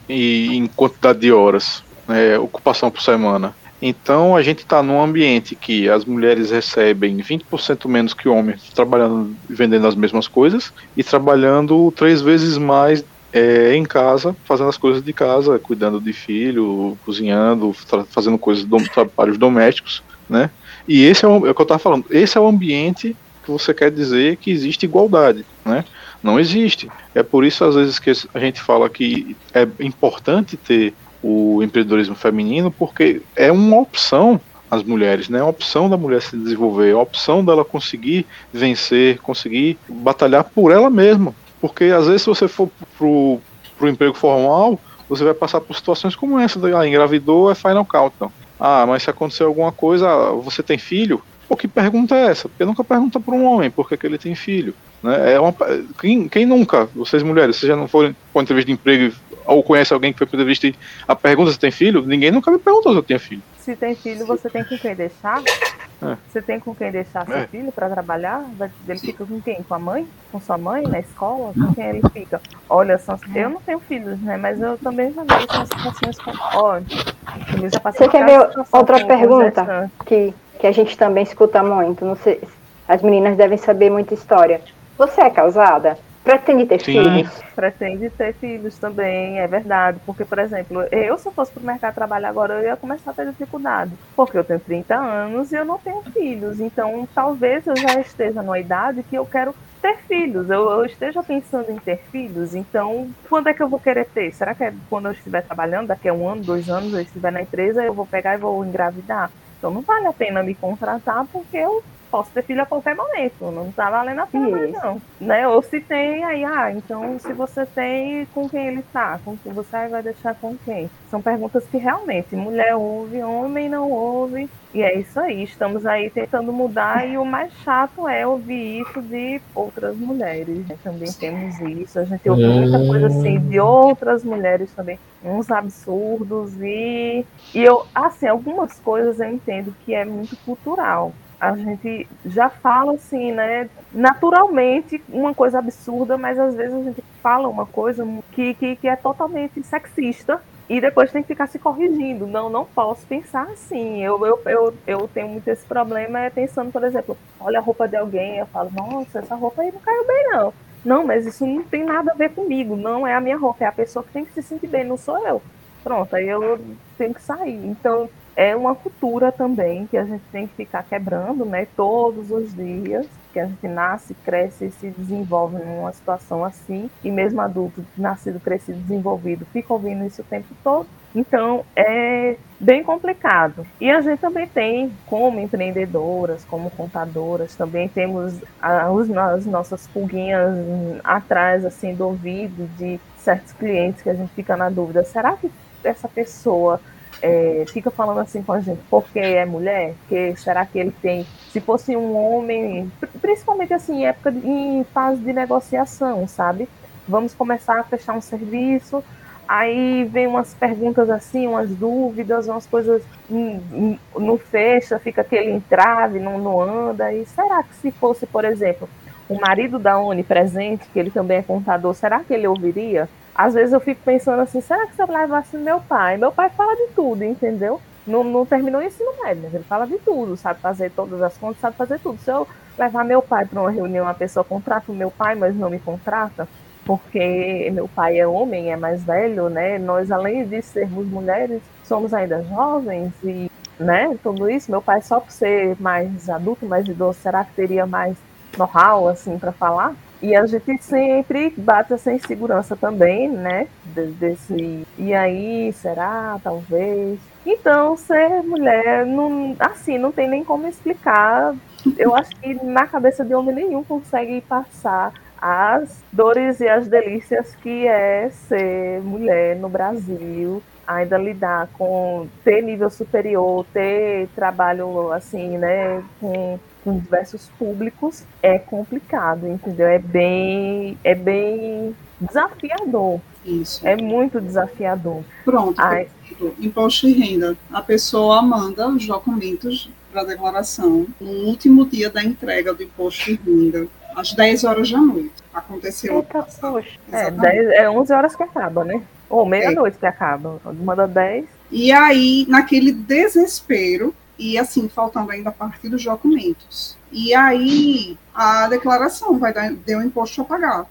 E em quantidade de horas, né, ocupação por semana. Então a gente está num ambiente que as mulheres recebem 20% menos que homens trabalhando e vendendo as mesmas coisas e trabalhando três vezes mais é, em casa, fazendo as coisas de casa, cuidando de filho, cozinhando, fazendo coisas, dom, trabalhos domésticos, né? E esse é o, é o que eu estava falando. Esse é o ambiente que você quer dizer que existe igualdade, né? Não existe. É por isso às vezes que a gente fala que é importante ter o empreendedorismo feminino, porque é uma opção às mulheres, né? É uma opção da mulher se desenvolver, é uma opção dela conseguir vencer, conseguir batalhar por ela mesma. Porque às vezes se você for pro, pro emprego formal, você vai passar por situações como essa, ah, engravidou é final countdown. Ah, mas se acontecer alguma coisa, você tem filho? Pô, que pergunta é essa? Porque nunca pergunta para um homem por que, que ele tem filho. Né? É uma, quem, quem nunca, vocês mulheres, vocês já não foram para entrevista de emprego ou conhece alguém que foi para entrevista e a pergunta se tem filho? Ninguém nunca me perguntou se eu tinha filho. Se tem filho, você tem com quem deixar? É. Você tem com quem deixar seu É. filho para trabalhar? Ele fica com quem? Com a mãe? Com sua mãe na escola? Com quem ele fica? Olha, são, eu não tenho filhos, né? Mas eu também já vi essas situações com. Ó, eu já passei Você quer ver outra pergunta? que, que a gente também escuta muito. Não sei, as meninas devem saber muita história. Você é casada? Pretende ter Sim. filhos? Pretende ter filhos também, é verdade. Porque, por exemplo, eu se eu fosse pro mercado trabalhar agora, eu ia começar a ter dificuldade. Porque eu tenho 30 anos e eu não tenho filhos. Então, talvez eu já esteja numa idade que eu quero ter filhos. Eu, eu esteja pensando em ter filhos. Então, quando é que eu vou querer ter? Será que é quando eu estiver trabalhando, daqui a um ano, dois anos, eu estiver na empresa, eu vou pegar e vou engravidar? Então, não vale a pena me contratar porque eu posso ter filho a qualquer momento, não tá valendo a pena mais não, né? Ou se tem, aí, ah, então se você tem, com quem ele tá? Com quem você vai deixar com quem? São perguntas que realmente mulher ouve, homem não ouve, e é isso aí, estamos aí tentando mudar e o mais chato é ouvir isso de outras mulheres. Né? Também temos isso, a gente ouve muita coisa assim de outras mulheres também, uns absurdos e, e eu, assim, algumas coisas eu entendo que é muito cultural. A gente já fala assim, né, naturalmente uma coisa absurda, mas às vezes a gente fala uma coisa que, que, que é totalmente sexista e depois tem que ficar se corrigindo. Não, não posso pensar assim. Eu, eu, eu, eu tenho muito esse problema é pensando, por exemplo, olha a roupa de alguém, eu falo, nossa, essa roupa aí não caiu bem, não. Não, mas isso não tem nada a ver comigo. Não é a minha roupa, é a pessoa que tem que se sentir bem, não sou eu. Pronto, aí eu tenho que sair. Então, é uma cultura também que a gente tem que ficar quebrando, né, todos os dias que a gente nasce, cresce e se desenvolve numa situação assim, e mesmo adulto, nascido, crescido, desenvolvido, fica ouvindo isso o tempo todo. Então é bem complicado. E a gente também tem, como empreendedoras, como contadoras, também temos as, as nossas pulguinhas atrás assim do ouvido de certos clientes que a gente fica na dúvida: será que essa pessoa é, fica falando assim com a gente porque é mulher? Que será que ele tem? Se fosse um homem, principalmente assim, em época de, em fase de negociação, sabe? Vamos começar a fechar um serviço, aí vem umas perguntas assim, umas dúvidas, umas coisas não fecha, fica aquele entrave, não, não anda. E será que se fosse, por exemplo, o marido da Uni presente, que ele também é contador, será que ele ouviria? Às vezes eu fico pensando assim, será que se eu levasse meu pai? Meu pai fala de tudo, entendeu? Não, não terminou o ensino médio, mas ele fala de tudo, sabe fazer todas as contas, sabe fazer tudo. Se eu levar meu pai para uma reunião, a pessoa contrata o meu pai, mas não me contrata, porque meu pai é homem, é mais velho, né? Nós, além de sermos mulheres, somos ainda jovens e, né, tudo isso. Meu pai, só por ser mais adulto, mais idoso, será que teria mais know-how, assim, para falar? E a gente sempre bate essa insegurança também, né? Desse. E aí, será? Talvez. Então, ser mulher, não, assim, não tem nem como explicar. Eu acho que na cabeça de homem nenhum consegue passar as dores e as delícias que é ser mulher no Brasil, ainda lidar com ter nível superior, ter trabalho assim, né, com com diversos públicos é complicado, entendeu? É bem, é bem desafiador. Isso. É muito desafiador. Pronto, Ai. imposto de renda. A pessoa manda os documentos para declaração no último dia da entrega do imposto de renda, às 10 horas da noite. Aconteceu. Eita, poxa. É, 10, é 11 horas que acaba, né? Ou meia-noite é. que acaba. Manda 10. E aí, naquele desespero, e assim, faltando ainda a parte dos documentos. E aí a declaração vai dar deu um imposto a pagar.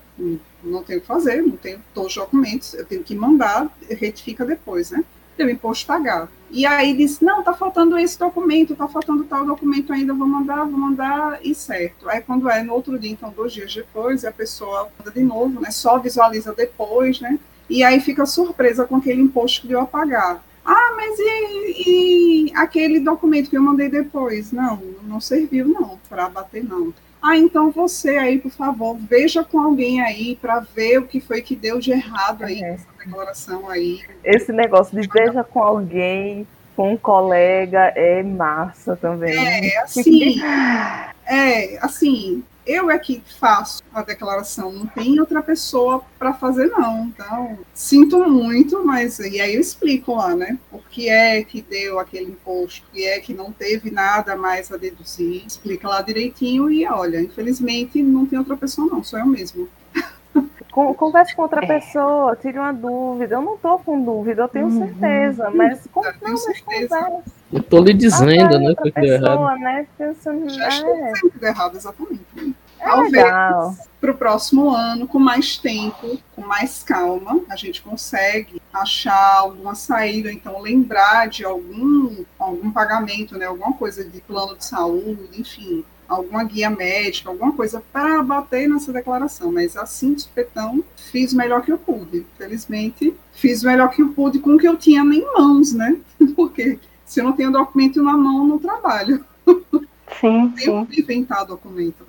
Não tenho o que fazer, não tenho todos os documentos, eu tenho que mandar, retifica depois, né? Deu imposto a pagar. E aí disse, não, tá faltando esse documento, tá faltando tal documento ainda, vou mandar, vou mandar, e certo. Aí quando é no outro dia, então dois dias depois, a pessoa manda de novo, né? Só visualiza depois, né? E aí fica surpresa com aquele imposto que deu a pagar. Ah, mas e, e, aquele documento que eu mandei depois? Não, não serviu não para bater não. Ah, então você aí, por favor, veja com alguém aí para ver o que foi que deu de errado aí é. nessa declaração aí. Esse negócio de veja com alguém, com um colega, é massa também. É, assim, é, assim, eu é que faço a declaração, não tem outra pessoa para fazer, não. Então, sinto muito, mas e aí eu explico lá, né? Por que é que deu aquele imposto, por que é que não teve nada mais a deduzir. Explica lá direitinho e olha, infelizmente não tem outra pessoa, não, sou eu mesmo. Converse com outra é. pessoa, tire uma dúvida. Eu não estou com dúvida, eu tenho uhum. certeza, mas como não, mas conversa. Eu tô lhe dizendo, né, que deu errado. Né, pensando, Já estou é. dizendo que deu errado, exatamente. Talvez para o próximo ano, com mais tempo, com mais calma, a gente consegue achar alguma saída, então lembrar de algum, algum pagamento, né, alguma coisa de plano de saúde, enfim, alguma guia médica, alguma coisa para bater nessa declaração. Mas assim, de supetão, fiz o melhor que eu pude. Felizmente, fiz o melhor que eu pude com o que eu tinha em mãos, né? Porque se eu não tenho documento na mão, não trabalho. Sim, sim. de inventar documento.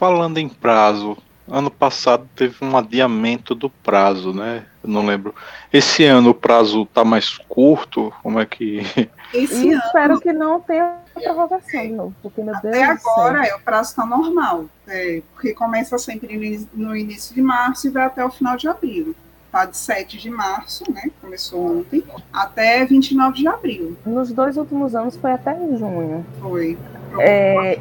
Falando em prazo, ano passado teve um adiamento do prazo, né? Eu não lembro. Esse ano o prazo tá mais curto? Como é que. Esse E ano, espero que não tenha prorrogação de novo, porque meu Deus até do céu. agora, é, o prazo está normal. é, porque começa sempre no início- de março e vai até o final de abril. Tá de 7 de março, né? Começou ontem, até 29 de abril. Nos dois últimos anos foi até junho. Foi. É,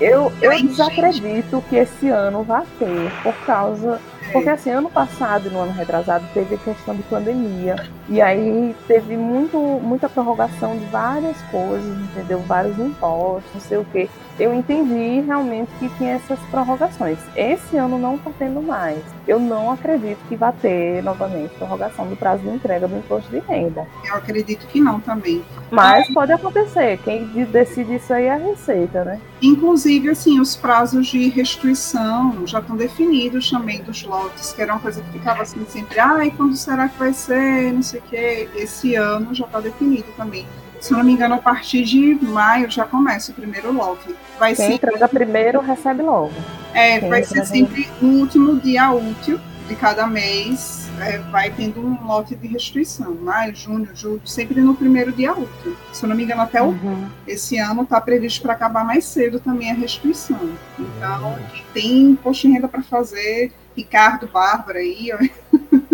eu, eu desacredito que esse ano vai ter, por causa. Porque assim, ano passado e no ano retrasado teve a questão de pandemia. E aí teve muito, muita prorrogação de várias coisas, entendeu? Vários impostos, não sei o quê. Eu entendi realmente que tinha essas prorrogações. Esse ano não está tendo mais. Eu não acredito que vai ter novamente prorrogação do prazo de entrega do imposto de renda. Eu acredito que não também. Mas pode acontecer. Quem de- decide isso aí é a Receita, né? Inclusive, assim, os prazos de restituição já estão definidos também dos lotes, que era uma coisa que ficava assim sempre, ai, quando será que vai ser, não sei o quê. Esse ano já está definido também. Se eu não me engano, a partir de maio já começa o primeiro lote. Vai Quem ser, entrega primeiro recebe logo. é, quem vai ser sempre no último dia útil de cada mês, é, vai tendo um lote de restituição. Maio, junho, julho, sempre no primeiro dia útil. Se eu não me engano, até o esse ano está previsto para acabar mais cedo também a restituição. Então, quem tem imposto de renda para fazer, Ricardo, Bárbara aí, ó,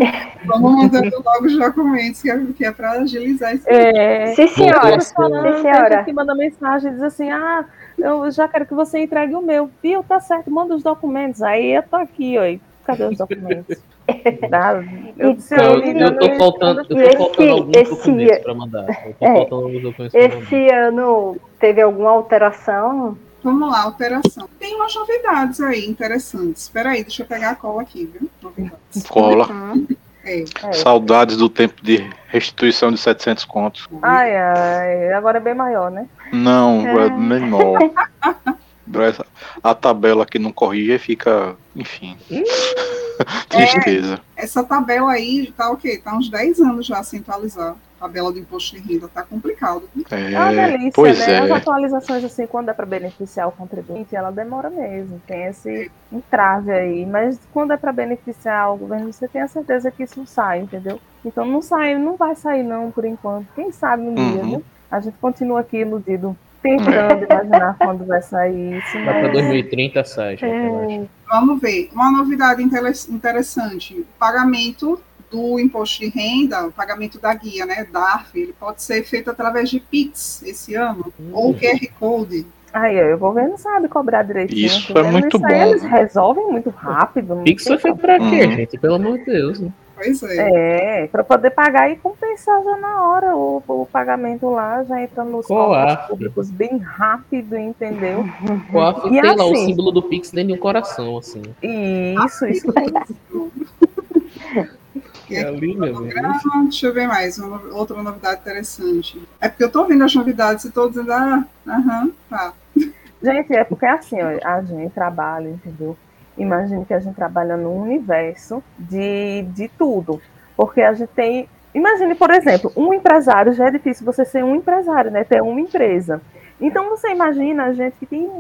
vamos mandando logo os documentos, que é, que é para agilizar esse É, Sim, senhora. Falando, Sim, senhora. que manda mensagem e diz assim: ah, eu já quero que você entregue o meu. Viu, tá certo, manda os documentos. Aí eu tô aqui, e Cadê os documentos? Tá, eu, Eu, eu tô faltando, eu tô Esse- faltando alguns esse- documentos para mandar. Eu tô é, faltando alguns documentos para mandar. Esse ano teve alguma alteração? Vamos lá, alteração. Tem umas novidades aí interessantes. Espera aí, deixa eu pegar a cola aqui, viu? Novidades. Cola. Hum. É, É. Saudades do tempo de restituição de 700 contos. Ai, ai, agora é bem maior, né? Não, É. é menor. Essa- A tabela que não corrige fica, enfim. Tristeza. essa tabela aí tá o quê? Tá uns 10 anos já sem atualizar. Tabela do imposto de renda tá complicado. viu? É uma É, delícia, pois né? As é. atualizações, assim, quando é para beneficiar o contribuinte, ela demora mesmo. Tem esse entrave aí. Mas quando é para beneficiar o governo, você tem a certeza que isso sai, entendeu? Então não sai, não vai sair não, por enquanto. Quem sabe um dia, Uhum. viu? A gente continua aqui iludido, tentando imaginar quando vai sair isso, Lá mas... 2030 sai, gente. É, Vamos ver. Uma novidade interessante: o pagamento do imposto de renda, o pagamento da guia, né, DARF, ele pode ser feito através de Pix esse ano, ou QR Code. Aí, o governo sabe cobrar direitinho. Isso é muito Isso aí bom. Eles resolvem muito rápido. Pix foi pra quê, Uhum. gente? Pelo amor de Deus. né? Pois é. É, para poder pagar e compensar já na hora o, o pagamento lá, já entra nos Coaf. públicos bem rápido, entendeu? O AF E tem lá o assim? símbolo do Pix dentro de um coração, assim. Isso, isso mesmo. É ali, meu Deus. Ah, deixa eu ver mais, uma outra novidade interessante. É porque eu tô vendo as novidades e tô dizendo, ah, aham, tá. Gente, é porque assim, ó, a gente trabalha, entendeu? Imagine que a gente trabalha num universo de, de tudo. Porque a gente tem. Imagine, por exemplo, um empresário, já é difícil você ser um empresário, né? Ter uma empresa. Então você imagina a gente que tem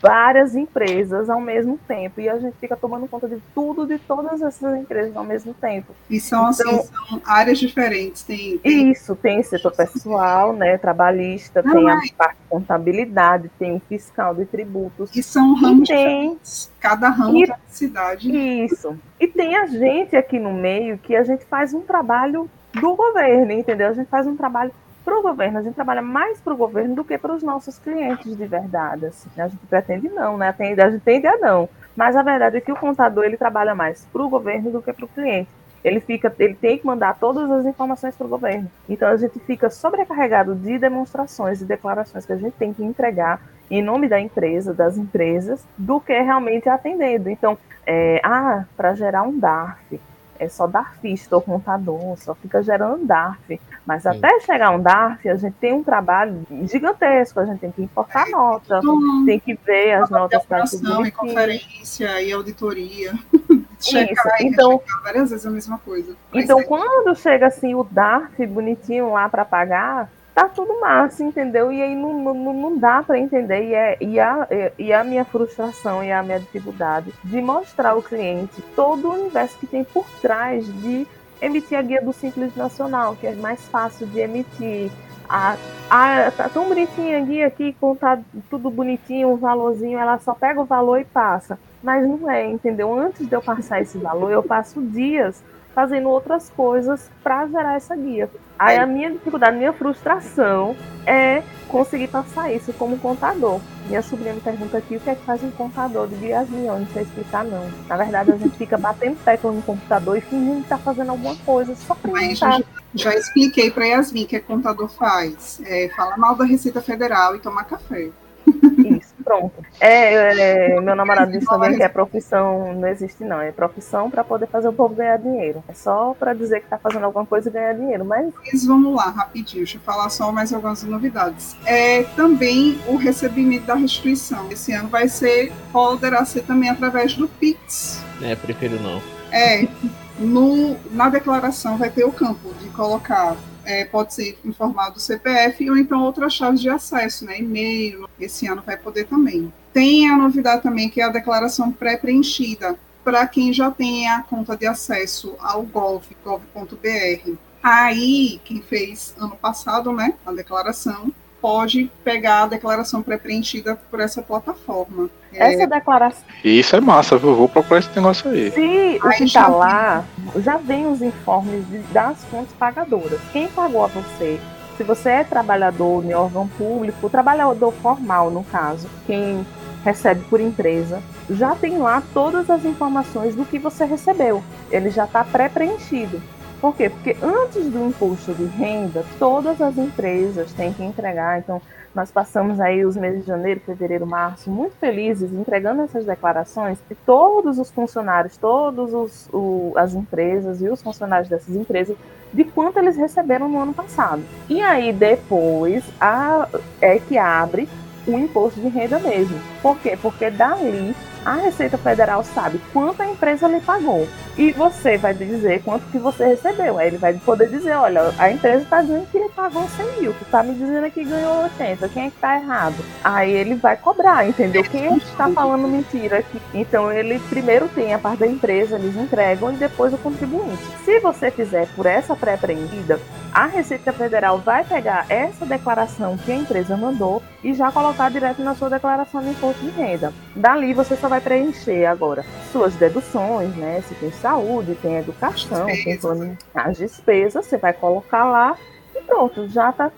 várias empresas ao mesmo tempo e a gente fica tomando conta de tudo de todas essas empresas ao mesmo tempo. E são assim, Então- são áreas diferentes. Tem, tem Isso, tem setor pessoal, né? Trabalhista, Não, tem a parte de contabilidade, tem o fiscal de tributos. e são ramos E tem. Cada ramo E- da cidade. Isso. E tem a gente aqui no meio que a gente faz um trabalho do governo, entendeu? A gente faz um trabalho para o governo, a gente trabalha mais para o governo do que para os nossos clientes de verdade. Assim. A gente pretende não, né? A gente tende a não. Mas a verdade é que o contador ele trabalha mais para o governo do que para o cliente. Ele fica, ele tem que mandar todas as informações para o governo. Então a gente fica sobrecarregado de demonstrações e declarações que a gente tem que entregar em nome da empresa, das empresas, do que realmente atendendo. Então, é, ah, para gerar um DARF, é só DARFista ou contador, só fica gerando DARF. Mas Sim. até chegar um DARF, a gente tem um trabalho gigantesco, a gente tem que importar nota, Então, tem que ver as notas para apuração e conferência e auditoria. Isso, Checar e então- várias vezes a mesma coisa. Mas Então, é- quando chega assim o DARF bonitinho lá para pagar, tá tudo massa, entendeu? E aí não, não, não dá para entender. E, é, e, a, e a minha frustração e a minha dificuldade de mostrar ao cliente todo o universo que tem por trás de emitir a guia do Simples Nacional, que é mais fácil de emitir. A, a, tá tão bonitinha a guia aqui, contar tudo bonitinho, um valorzinho, ela só pega o valor e passa. Mas não é, entendeu? Antes de eu passar esse valor, eu passo dias fazendo outras coisas para gerar essa guia. Aí a minha dificuldade, minha frustração é conseguir passar isso como contador. Minha sobrinha me pergunta aqui o que é que faz um contador de Yasmin, eu não sei explicar não. Na verdade, a gente fica batendo tecla no computador e fingindo que tá fazendo alguma coisa, só pra Mas já, já expliquei para Yasmin o que é contador faz. É, fala mal da Receita Federal e tomar café. Pronto. É, é, meu namorado disse também que é profissão, não existe não, é profissão para poder fazer o povo ganhar dinheiro. É só para dizer que está fazendo alguma coisa e ganhar dinheiro, mas... mas... Vamos lá, rapidinho, deixa eu falar só mais algumas novidades. É também o recebimento da restituição. Esse ano vai ser, poderá ser também através do Pix. É, prefiro não. É, no, na declaração vai ter o campo de colocar é, pode ser informado do CPF ou então outras chaves de acesso, né? E-mail, esse ano vai poder também. Tem a novidade também que é a declaração pré-preenchida para quem já tem a conta de acesso ao gov. Aí, quem fez ano passado, né, a declaração, pode pegar a declaração pré-preenchida por essa plataforma. Essa é... declaração. Isso é massa, viu? Vou procurar esse negócio aí. Se o que está lá, já vem os informes das fontes pagadoras. Quem pagou a você? Se você é trabalhador em órgão público, trabalhador formal, no caso, quem recebe por empresa, já tem lá todas as informações do que você recebeu. Ele já está pré-preenchido. Por quê? Porque antes do imposto de renda, todas as empresas têm que entregar. Então, nós passamos aí os meses de janeiro, fevereiro, março, muito felizes entregando essas declarações e todos os funcionários, todas as empresas e os funcionários dessas empresas de quanto eles receberam no ano passado. E aí depois a, é que abre o imposto de renda mesmo. Por quê? Porque dali a Receita Federal sabe quanto a empresa lhe pagou. E você vai dizer quanto que você recebeu. Aí ele vai poder dizer, olha, a empresa está dizendo que ele pagou 100 mil, tu está me dizendo que ganhou 80, quem é que está errado? Aí ele vai cobrar, entendeu? Quem é que está falando mentira aqui? Então ele primeiro tem a parte da empresa, eles entregam, e depois o contribuinte. Se você fizer por essa pré-prendida, a Receita Federal vai pegar essa declaração que a empresa mandou e já colocar direto na sua declaração de imposto de renda. Dali você só vai preencher agora suas deduções, né? Se tem saúde, tem educação, tem as despesas, você vai colocar lá e pronto, já tá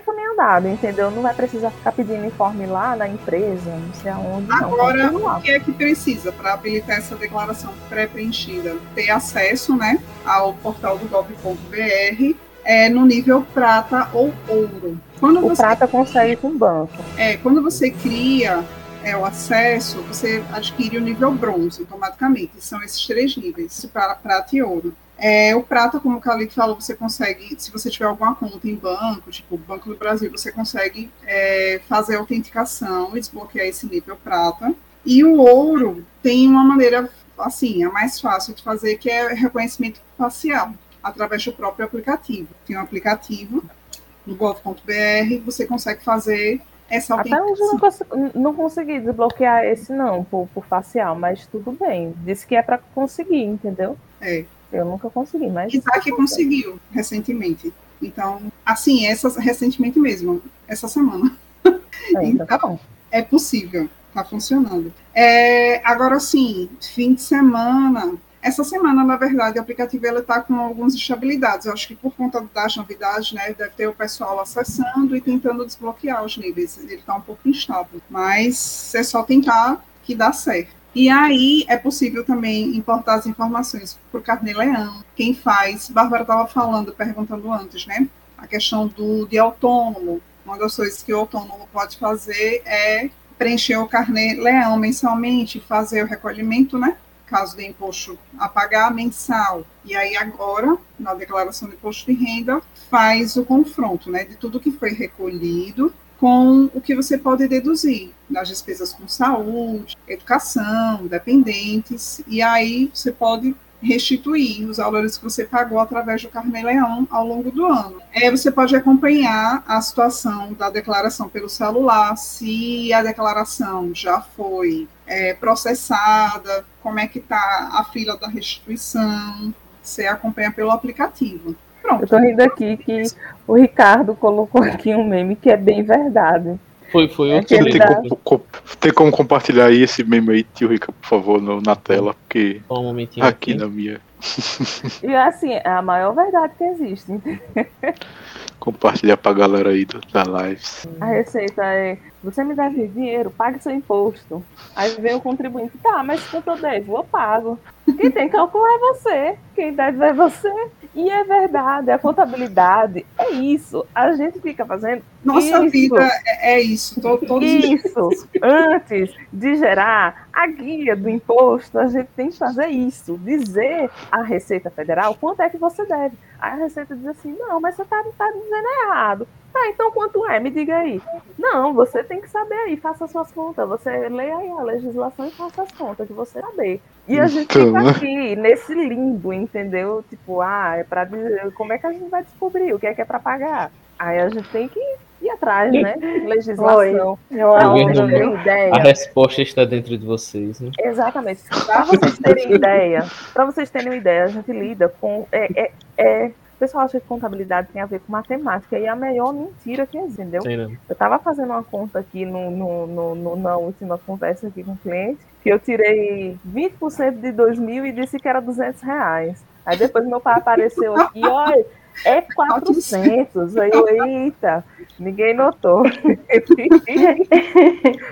caminho andado, entendeu? Não vai precisar ficar pedindo informe lá na empresa, não sei aonde. Agora, não, o que é que precisa para habilitar essa declaração pré-preenchida? Ter acesso, né, ao portal do gov.br é, no nível prata ou ouro. Quando o prata cria, consegue com o banco. É, quando você cria é, o acesso, você adquire o nível bronze automaticamente. São esses três níveis, para prata e ouro. É, o prata, como o Calito falou, você consegue, se você tiver alguma conta em banco, tipo Banco do Brasil, você consegue é, fazer a autenticação e desbloquear esse nível prata. E o ouro tem uma maneira, assim, a mais fácil de fazer, que é reconhecimento facial através do próprio aplicativo. Tem um aplicativo no gov.br, você consegue fazer essa Até hoje eu não, consegui, não consegui desbloquear esse não, por, por facial, mas tudo bem. Disse que é para conseguir, entendeu? É. Eu nunca consegui, mas. Isaac conseguiu recentemente. Então, assim, essa, recentemente mesmo, essa semana. É, então, tá então é possível, tá funcionando. É, agora sim, fim de semana, essa semana, na verdade, o aplicativo está com algumas instabilidades. Eu acho que por conta das novidades, né, deve ter o pessoal acessando e tentando desbloquear os níveis. Ele está um pouco instável, mas é só tentar que dá certo. E aí é possível também importar as informações por carnê-leão. Quem faz? Bárbara estava falando, perguntando antes, né? A questão do de autônomo. Uma das coisas que o autônomo pode fazer é preencher o carnê-leão mensalmente, fazer o recolhimento, né? Caso de imposto a pagar mensal. E aí agora, na declaração de imposto de renda, faz o confronto, né, de tudo que foi recolhido com o que você pode deduzir das despesas com saúde, educação, dependentes, e aí você pode restituir os valores que você pagou através do Carnê-Leão ao longo do ano. É, você pode acompanhar a situação da declaração pelo celular, se a declaração já foi é, processada, como é que está a fila da restituição, você acompanha pelo aplicativo. Pronto. Eu tô rindo aqui que o Ricardo colocou aqui um meme que é bem verdade. Foi, foi É que Tem, tem como compartilhar aí esse meme aí, tio Rica, por favor, no- na tela, porque Só um momentinho aqui aqui. na minha. E assim, é a maior verdade que existe. Compartilhar pra galera aí da lives. A receita é: você me deve dinheiro, pague seu imposto. Aí vem o contribuinte: tá, mas quanto eu devo? Eu pago. Quem tem que calcular é você. Quem deve é você. E é verdade, a contabilidade é isso. A gente fica fazendo Nossa Isso. vida é, é isso, to- todos. Isso, antes de gerar a guia do imposto, a gente tem que fazer isso, dizer à Receita Federal quanto é que você deve. Aí a Receita diz assim, não, mas você está tá dizendo errado. Tá, então quanto é? Me diga aí. Não, você tem que saber aí, faça suas contas. Você lê aí a legislação e faça as contas que você saber. E a gente Então, né? fica aqui, nesse limbo, entendeu? Tipo, ah, é pra dizer, como é que a gente vai descobrir o que é que é pra pagar? Aí a gente tem que ir atrás, né? Legislação. Eu também. terem ideia. A resposta está dentro de vocês, né? Exatamente. Para vocês terem ideia, para vocês terem uma ideia, a gente lida com. É, é, é- o pessoal acha que contabilidade tem a ver com matemática e é a maior mentira que existe, entendeu? Sei não. Eu estava fazendo uma conta aqui no, no, no, no- na última conversa aqui com o cliente, que eu tirei 20% de 2 mil e disse que era 200 reais. Aí depois meu pai apareceu aqui, olha, é 400. Aí eu, eita, ninguém notou.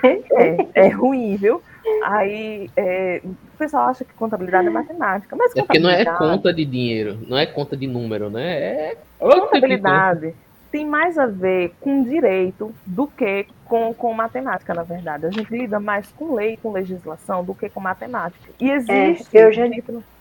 é, é ruim, viu? Aí é, o pessoal acha que contabilidade é matemática, mas É porque não é conta de dinheiro, não é conta de número, né? É que Contabilidade tem mais a ver com direito do que com, com matemática, na verdade. A gente lida mais com lei, com legislação, do que com matemática. E existe. eu já-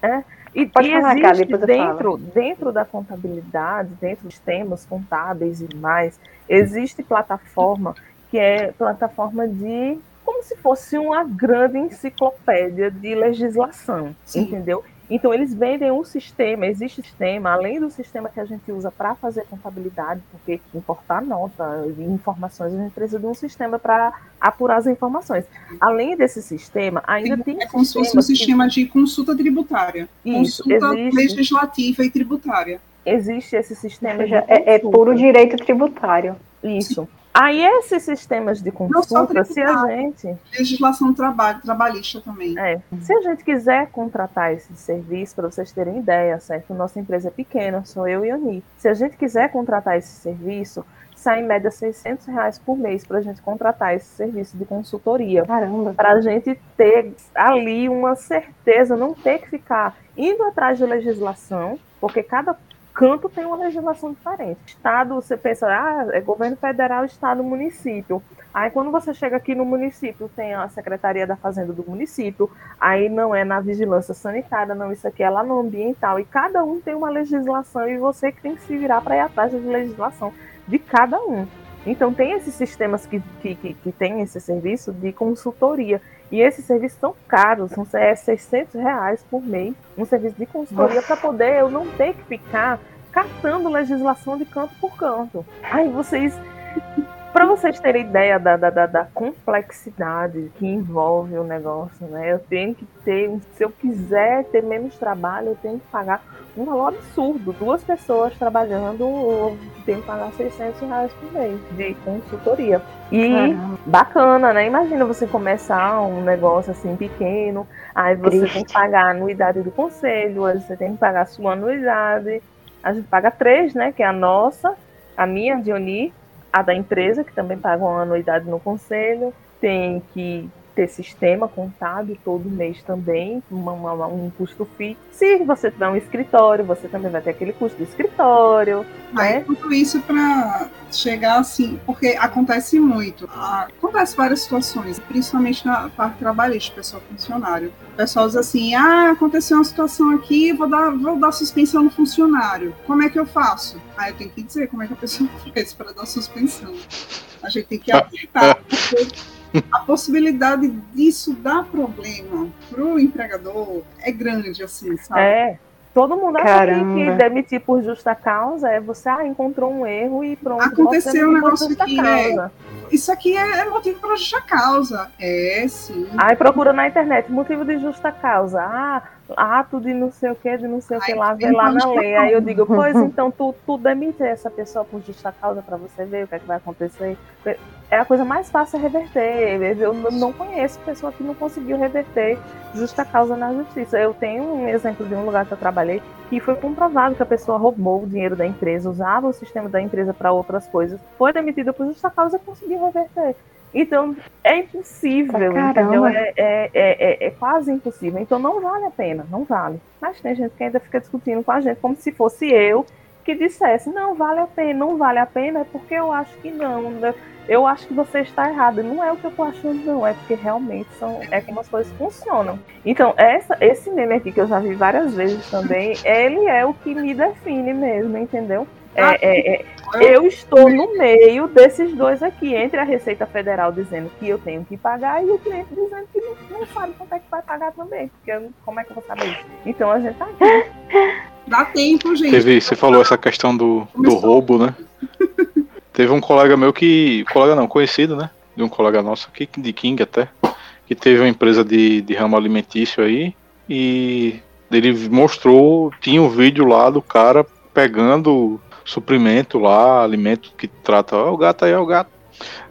é, e, Pode e falar, existe dentro, dentro da contabilidade, dentro dos temas contábeis e mais, existe plataforma que é plataforma de como se fosse uma grande enciclopédia de legislação, Sim. entendeu? Então eles vendem um sistema, existe sistema, além do sistema que a gente usa para fazer contabilidade, porque importar nota e informações, a gente precisa de um sistema para apurar as informações. Além desse sistema, ainda tem, É como se fosse um que- sistema de consulta tributária. Isso, consulta existe, legislativa e tributária. existe esse sistema é, é consulta. puro direito tributário. Isso. Aí esses sistemas de consulta, se a gente Legislação trabalho, trabalhista também. É, se a gente quiser contratar esse serviço, para vocês terem ideia, certo? Nossa empresa é pequena, sou eu e a Oni. Se a gente quiser contratar esse serviço, sai em média 600 reais por mês para a gente contratar esse serviço de consultoria. Caramba. Para a gente ter ali uma certeza, não ter que ficar indo atrás de legislação, porque cada canto tem uma legislação diferente. Estado, você pensa, ah, é governo federal, estado, município. Aí quando você chega aqui no município, tem a Secretaria da Fazenda do município, aí não é na vigilância sanitária, não, isso aqui é lá no ambiental, e cada um tem uma legislação e você que tem que se virar para ir atrás da legislação de cada um. Então tem esses sistemas que, que, que, que tem esse serviço de consultoria. E esses serviços são caros, são é 600 reais por mês, um serviço de consultoria para poder eu não ter que ficar catando legislação de canto por canto. Aí vocês, para vocês terem ideia da, da, da, da complexidade que envolve o negócio, né? Eu tenho que ter, se eu quiser ter menos trabalho, eu tenho que pagar um valor absurdo. Duas pessoas trabalhando, eu tenho que pagar 600 reais por mês de consultoria. E Caramba. bacana, né? Imagina você começar um negócio assim pequeno, aí você Triste. tem que pagar a anuidade do conselho, aí você tem que pagar a sua anuidade. A gente paga três, né? Que é a nossa, a minha, a Dioni, a da empresa, que também paga uma anuidade no conselho. Tem que ter sistema contábil todo mês também, uma- uma- um custo fixo. Se você tiver um escritório, você também vai ter aquele custo do escritório. Aí né? tudo isso para chegar assim, porque acontece muito. Ah, Acontece várias situações, principalmente na parte trabalhista, pessoal funcionário. O pessoal diz assim: ah, aconteceu uma situação aqui, vou dar, vou dar suspensão no funcionário. Como é que eu faço? Aí eu tenho que dizer como é que a pessoa faz para dar suspensão. A gente tem que apertar, porque a possibilidade disso dar problema pro empregador é grande, assim, sabe? É. Todo mundo acha que, demitir por justa causa é você ah, encontrou um erro e pronto. Aconteceu um negócio justa que, né, causa. Isso aqui é, é motivo para justa causa. É, sim. Aí procura na internet, motivo de justa causa. Ah, ato de não sei o que, de não sei o que lá, vê lá na lei. Aí eu digo, pois então tu, tu demite essa pessoa por justa causa pra você ver o que é que vai acontecer. É a coisa mais fácil é reverter. Eu não conheço pessoa que não conseguiu reverter justa causa na justiça. Eu tenho um exemplo de um lugar que eu trabalhei que foi comprovado que a pessoa roubou o dinheiro da empresa, usava o sistema da empresa para outras coisas, foi demitida por justa causa e conseguiu reverter. Então, é impossível, Pra entendeu? É, é, é, é- é quase impossível. Então, não vale a pena, não vale. Mas tem gente que ainda fica discutindo com a gente como se fosse eu que dissesse, não vale a pena, não vale a pena, é porque eu acho que não. né? Eu acho que você está errado. Não é o que eu tô achando, não. É porque realmente são, é como as coisas funcionam. Então, essa, esse meme aqui que eu já vi várias vezes também, ele é o que me define mesmo, entendeu? É, Ah, é, é, eu estou no meio desses dois aqui, entre a Receita Federal dizendo que eu tenho que pagar e o cliente dizendo que não, não sabe quanto é que vai pagar também. Porque eu- como é que eu vou saber isso? Então a gente tá aqui. Dá tempo, gente. Teve, você falou essa questão do, do roubo, né? Teve um colega meu que. Colega não, conhecido, né? De um colega nosso aqui, de King até. Que teve uma empresa de, de ramo alimentício aí. E ele mostrou, tinha um vídeo lá do cara pegando suprimento lá, alimento que trata. Ó, o gato aí, ó, o gato.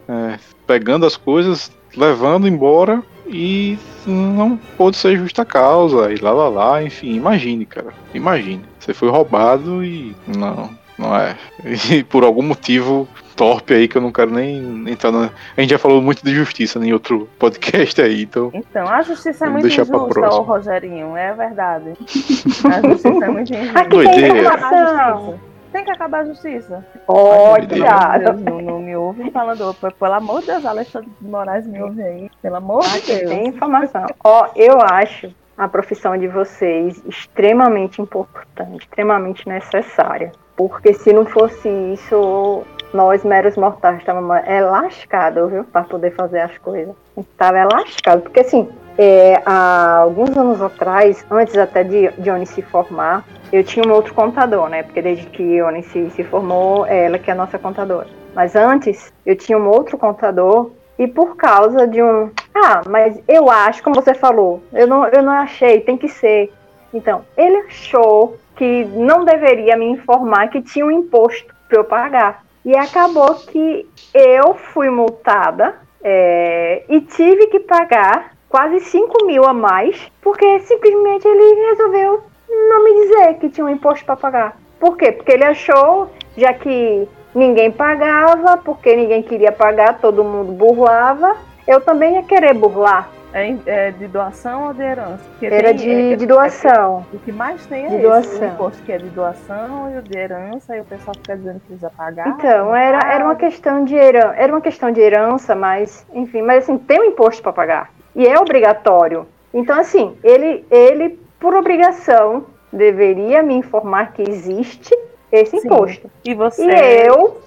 É, pegando as coisas, levando embora e não pôde ser justa causa. E lá, lá, lá, enfim, imagine, cara. Imagine. Você foi roubado e. Não, não é. E por algum motivo torpe aí que eu não quero nem entrar na. A gente já falou muito de justiça em outro podcast aí, então. Então, a justiça é muito injusta, ô Rogerinho, é verdade. A justiça é muito injusta. Aqui tem informação. Tem que acabar a justiça. Olha, não, não me ouve falando, pelo amor de Deus, Alexandre de Moraes me ouve aí. Pelo amor de Aqui Deus. tem informação. Ó, eu acho a profissão de vocês extremamente importante, extremamente necessária. Porque se não fosse isso, nós, meros mortais, estávamos é, lascados, viu? Para poder fazer as coisas. Estava é lascado. Porque assim, é, há alguns anos atrás, antes até de Johnny se formar, eu tinha um outro contador, né? Porque desde que Johnny se, se formou, é ela que é a nossa contadora. Mas antes, eu tinha um outro contador e por causa de um. Ah, mas eu acho, como você falou, eu não, eu não achei, tem que ser. Então, ele achou que não deveria me informar que tinha um imposto para eu pagar. E acabou que eu fui multada é, e tive que pagar quase 5 mil a mais, porque simplesmente ele resolveu não me dizer que tinha um imposto para pagar. Por quê? Porque ele achou, já que ninguém pagava, porque ninguém queria pagar, todo mundo burlava, eu também ia querer burlar. É, é de doação ou de herança? Porque Era de, é- de doação. O que mais tem é De esse, doação. o imposto que é de doação e o de herança, e o pessoal fica dizendo que precisa pagar. Então, era, era uma questão de herança, era uma questão de herança, mas, enfim, mas assim, tem um imposto para pagar. E é obrigatório. Então, assim, ele, ele, por obrigação, deveria me informar que existe esse Sim. imposto. E você E eu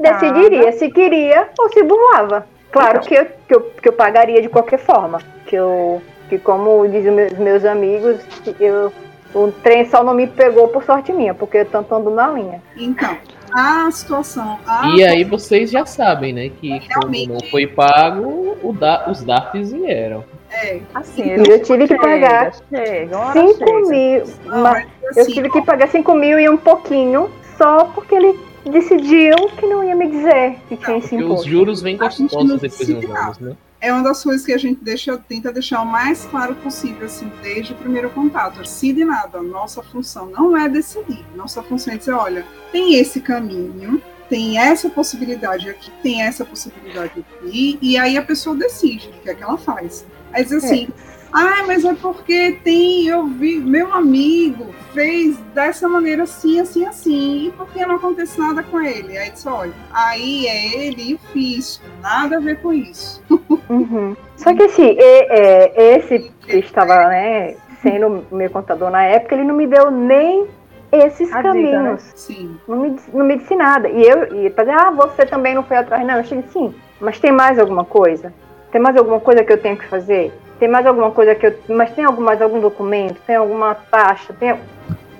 decidiria se queria ou se burlava. Claro Então. que, eu, que, eu, que eu pagaria de qualquer forma. Que eu, que como dizem meus, meus amigos, eu, o trem só não me pegou por sorte minha, porque eu tanto ando na linha. Então, a situação. A E aí vocês já sabem, né? Que Realmente. não foi pago, o da- os DARFs vieram. É, Assim, E eu tive que pagar Chega, uma hora 5 chega. mil. não, ma- mas, Eu assim, tive que pagar 5 mil e um pouquinho só porque ele decidiu que não ia me dizer que tinha esse Porque os imposto. juros vêm gostosos depois de uns anos, né? É uma das coisas que a gente deixa, tenta deixar o mais claro possível, assim, desde o primeiro contato. Decide nada. Nossa função não é decidir. Nossa função é dizer, olha, tem esse caminho, tem essa possibilidade aqui, tem essa possibilidade aqui, e aí a pessoa decide o que é que ela faz. Diz assim, ah, mas é porque tem, eu vi, meu amigo fez dessa maneira assim, assim, assim, e por que não acontece nada com ele? Aí diz, olha, aí é ele e o fisco, nada a ver com isso. Uhum. Só que assim, é, esse que estava né, sendo meu contador na época, ele não me deu nem esses A dica, caminhos. Sim. Não, me, disse- não me disse nada. E eu e ah, você também não foi atrás. Não, eu cheguei sim. Mas tem mais alguma coisa? Tem mais alguma coisa que eu tenho que fazer? Tem mais alguma coisa que eu. Mas tem algum, mais algum documento? Tem alguma taxa? Tem...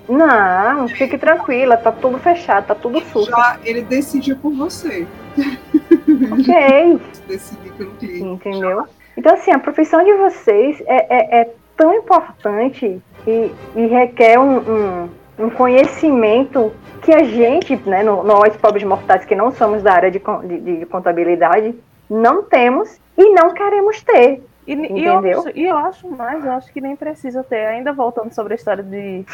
Não, fique tranquila, tá tudo fechado, tá tudo sujo. Já ele decidiu por você. Ok. Decidir pelo cliente. Entendeu? Então, assim, a profissão de vocês é, é, é tão importante e, e requer um, um, um conhecimento que a gente, né, nós pobres mortais que não somos da área de, de, de contabilidade, não temos e não queremos ter. E, e eu, e eu acho mais, eu acho que nem precisa ter. Ainda voltando sobre a história de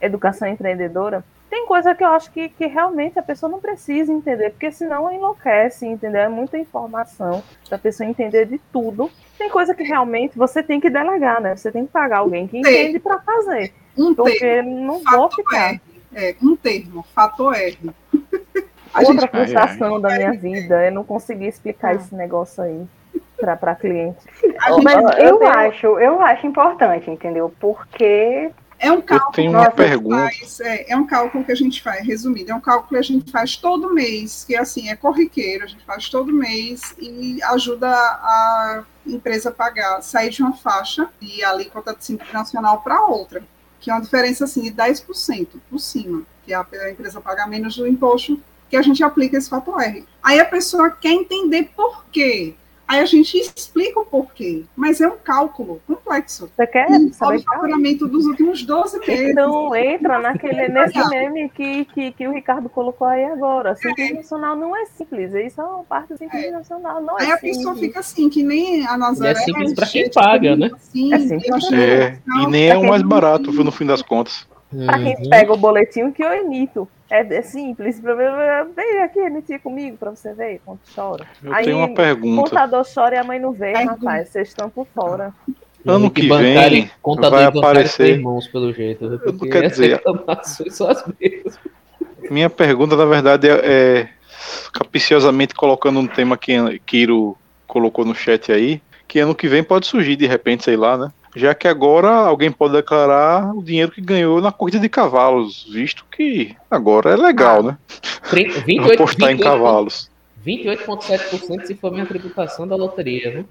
educação empreendedora, tem coisa que eu acho que, que realmente a pessoa não precisa entender, porque senão enlouquece, entendeu? É muita informação da pessoa entender de tudo. Tem coisa que realmente você tem que delegar, né? Você tem que pagar alguém que entende para fazer. Um termo, Porque não vou ficar. R. É, um termo, fator R. A Outra gente frustração da minha vida é não conseguir explicar Ah. esse negócio aí para para cliente. Gente- Mas eu eu, acho, eu acho importante, entendeu? Porque É um cálculo tenho que uma a gente pergunta. faz, é, é um cálculo que a gente faz, resumido, é um cálculo que a gente faz todo mês, que assim, é corriqueiro, a gente faz todo mês e ajuda a empresa a pagar, sair de uma faixa e a alíquota de Simples Nacional para outra, que é uma diferença assim de 10% por cima, que a, a empresa paga menos do imposto que a gente aplica esse fator R. Aí a pessoa quer entender por quê. Aí a gente explica o porquê, mas é um cálculo complexo. Você quer E saber o faturamento dos últimos 12 meses. Então entra naquele, nesse meme que, que, que o Ricardo colocou aí agora. Simples nacional não é simples. Isso é uma parte do simples É. nacional. Não é Aí a simples. pessoa fica assim, que nem a Nazaré. E é simples pra quem cheia de paga, né? Assim, É simples achei- É, e nem é o mais barato, viu, no fim das contas. Pra quem Uhum. pega o boletim que eu emito. É, é simples. Vem aqui emitir comigo pra você ver quanto chora. Eu Aí, tenho uma O pergunta. contador chora e a mãe não vê, Ai, rapaz. Vocês estão por fora. Ano que bancário, vem contador vai aparecer- irmãos, pelo jeito. Porque quer dizer- reclamações são as mesmas. Minha pergunta, na verdade, é, é capiciosamente colocando um tema que Kiro colocou no chat aí, que ano que vem pode surgir de repente, sei lá, né? Já que agora alguém pode declarar o dinheiro que ganhou na corrida de cavalos, visto que agora é legal, né? 30, 28, Apostar em 28, cavalos. 28,7% se for minha tributação da loteria, viu?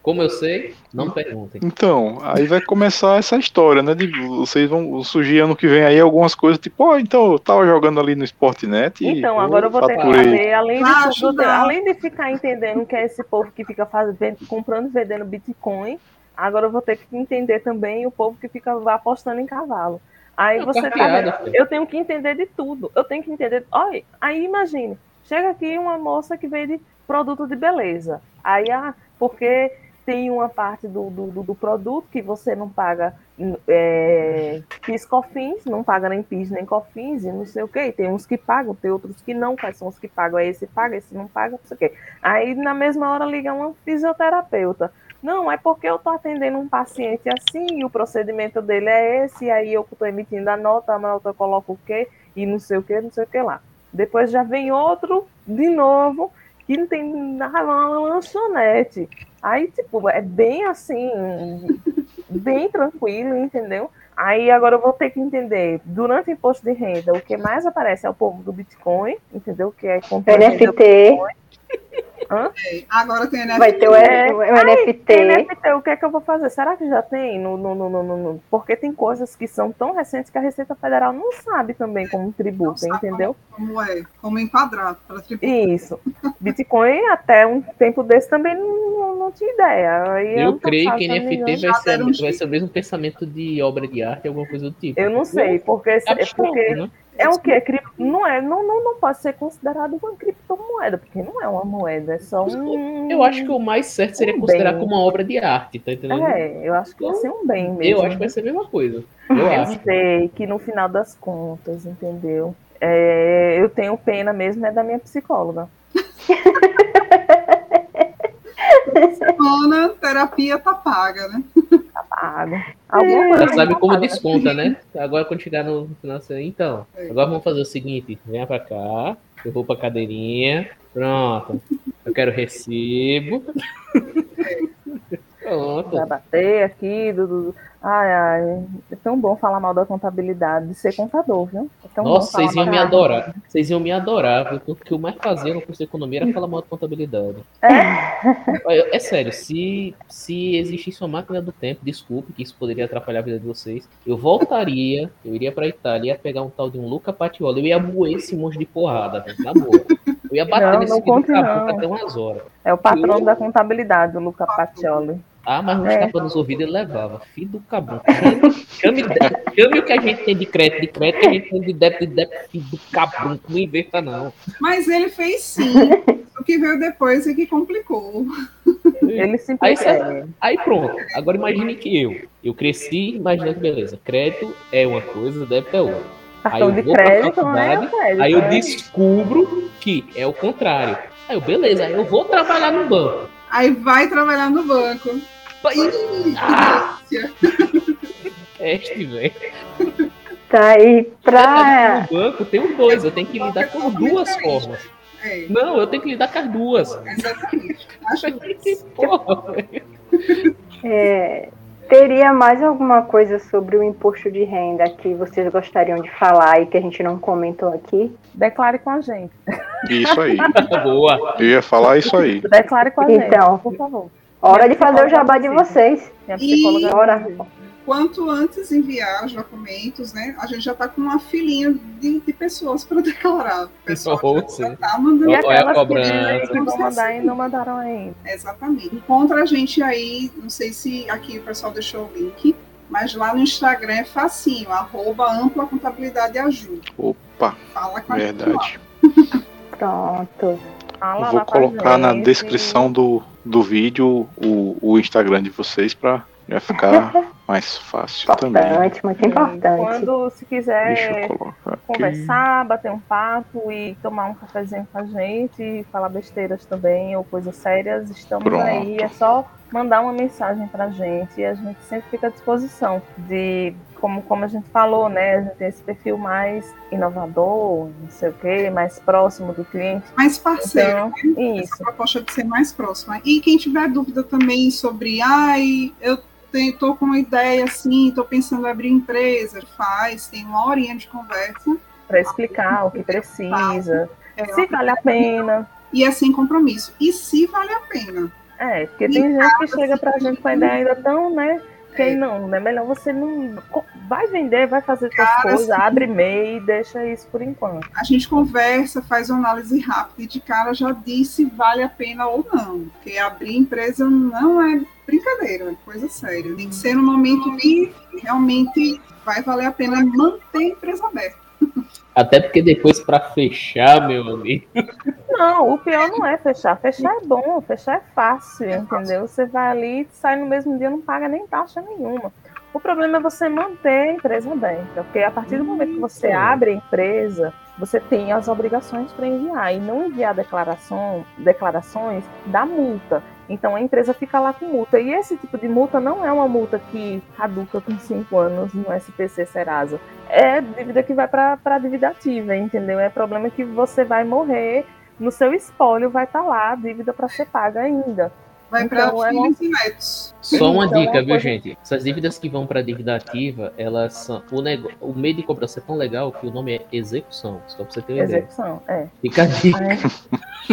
Como eu sei, não perguntem. Então, aí vai começar essa história, né? De vocês vão surgir ano que vem aí algumas coisas, tipo, ó, então eu tava jogando ali no Sportnet e Então, agora eu vou ter que fazer, além de tudo, além de ficar entendendo que é esse povo que fica fazendo, comprando e vendendo Bitcoin, agora eu vou ter que entender também o povo que fica apostando em cavalo. Aí É você tá. Eu tenho que entender de tudo. Eu tenho que entender. Olha, aí imagine, chega aqui uma moça que vende produto de beleza. Aí, ah, porque tem uma parte do, do, do- produto que você não paga é, PIS COFINS, não paga nem PIS nem COFINS e não sei o quê. Tem uns que pagam, tem outros que não. Quais são os que pagam? Aí esse paga, esse não paga, não sei o quê. Aí na mesma hora liga uma fisioterapeuta. Não, é porque eu tô atendendo um paciente assim e o procedimento dele é esse, e aí eu tô emitindo a nota, a nota eu coloco o quê, e não sei o quê, não sei o que lá. Depois já vem outro, de novo, que não tem nada, uma lanchonete. Aí, tipo, é bem assim, bem tranquilo, entendeu? Aí agora eu vou ter que entender, durante o imposto de renda, o que mais aparece é o povo do Bitcoin, entendeu? Que é comprando NFT, Agora tem NFT. vai ter o, É. o NFT. NFT, o que é que eu vou fazer? Será que já tem? No, no, no, no, no- no- Porque tem coisas que são tão recentes que a Receita Federal não sabe também como tributa, entendeu? Como é? Como enquadrar para tributar. Isso. Bitcoin, até um tempo desse, também não, não tinha ideia. Aí Eu ano creio que eu NFT vai ser, um vai ser o mesmo pensamento de obra de arte, alguma coisa do tipo. Eu não sei, porque, é porque né? É o que? É cripto, não, é, não, não, não pode ser considerado uma criptomoeda, porque não é uma moeda, é só um. Eu acho que o mais certo seria Um considerar bem. como uma obra de arte, tá entendendo? É, eu acho que vai ser um bem mesmo. Eu acho que vai ser a mesma coisa. Eu Eu acho. sei que no final das contas, entendeu? É, eu tenho pena mesmo é da minha psicóloga. Semana, terapia tá paga, né? Tá pago. Alguma coisa Já sabe tá como desconta, né? Agora quando chegar no final, então, agora vamos fazer o seguinte, venha pra cá, eu vou pra cadeirinha, pronto, eu quero recibo. Pronto. Vai bater aqui, do, do- Ai, ai. É tão bom falar mal da contabilidade, de ser contador, viu? tão Nossa, vocês iam me adorar. Vocês iam me adorar, viu? Porque o que eu mais fazia no curso de economia era falar mal de contabilidade. É? É sério, se, se existisse uma máquina do tempo, desculpe que isso poderia atrapalhar a vida de vocês, eu voltaria, eu iria pra Itália, ia pegar um tal de um Luca Patioli, eu ia moer esse monte de porrada, velho, na boa. Eu ia bater Não, nesse não conte caboclo não. até umas horas. É o patrão da contabilidade, o Luca Pacioli. Ah, mas uns É. tapas nos ouvidos ele levava. Filho do caboclo. Chame, chame, o que a gente tem de crédito de crédito, que a gente tem de débito de débito, filho do caboclo. Não inverta, não. Mas ele fez sim. o que veio depois é que complicou. Ele Aí, simplesmente. cê- aí pronto. Agora imagine que eu. Eu cresci imaginando que beleza. Crédito é uma coisa, débito é outra. Cartão eu de vou pra crédito não é faculdade. Aí eu né? descubro que é o contrário. Aí eu, beleza, aí eu vou trabalhar no banco. Aí vai trabalhar no banco. Ih, Ah! Este, velho. Tá aí pra. No banco tem dois, eu tenho que lidar com duas formas. É, Não, eu tenho que lidar com as duas. exatamente. Acho Que porra, é, teria mais alguma coisa sobre o imposto de renda que vocês gostariam de falar e que a gente não comentou aqui? Declare com a gente. Isso aí. Boa. Eu ia falar isso aí. Declare com a Então. gente, por favor. Hora de fazer o jabá de vocês. Minha E- psicóloga Bora. quanto antes enviar os documentos, né? A gente já está com uma filinha de, de pessoas para declarar. O pessoal Oh, já, tá mandando. E a aquelas que que vão mandar e não mandaram ainda. Exatamente. Encontra a gente aí, não sei se aqui o pessoal deixou o link, mas lá no Instagram é facinho, arroba ampla contabilidade ajuda. Opa, Fala com a verdade. Pronto. Fala Eu lá vou colocar na descrição do, do vídeo o, o Instagram de vocês para já ficar mais fácil também. Importante, muito Sim, importante. Quando se quiser colocar aqui. conversar, bater um papo e tomar um cafezinho com a gente, e falar besteiras também ou coisas sérias, estamos Pronto. aí. É só mandar uma mensagem pra gente e a gente sempre fica à disposição de, como, como a gente falou, né? A gente tem esse perfil mais inovador, não sei o quê, mais próximo do cliente. Mais parceiro. Então, isso. essa proposta de ser mais próxima. E quem tiver dúvida também sobre, ai, eu estou com uma ideia assim, estou pensando em abrir empresa, faz, tem uma horinha de conversa. Para explicar o que precisa, É, se vale a pena. e é sem compromisso. E se vale a pena. É, porque tem gente que chega pra gente com a ideia ainda tão, né? Que não, é melhor você não. Vai vender, vai fazer suas coisas, sim. abre e-mail e deixa isso por enquanto. A gente conversa, faz uma análise rápida e de cara já diz se vale a pena ou não. Porque abrir empresa não é brincadeira, é coisa séria. Tem que ser no momento que realmente vai valer a pena manter a empresa aberta. Até porque depois pra fechar, meu amigo. Não, o pior não é fechar. Fechar é bom, fechar é fácil, entendeu? Você vai ali, sai no mesmo dia, não paga nem taxa nenhuma. O problema é você manter a empresa aberta, porque a partir do momento que você abre a empresa, você tem as obrigações para enviar e não enviar declaração, declarações dá multa. Então a empresa fica lá com multa. E esse tipo de multa não é uma multa que caduca com cinco anos no SPC Serasa. É dívida que vai para a dívida ativa, entendeu? É problema que você vai morrer, no seu espólio vai estar lá a dívida para ser paga ainda. Vai para Então, é filhos e netos. Só uma Então, dica, uma viu, coisa- gente? Essas dívidas que vão pra dívida ativa, elas são. O, nego... o meio de cobrança é tão legal que o nome é execução. Só pra você ter uma ideia. Execução, é. Fica a dica.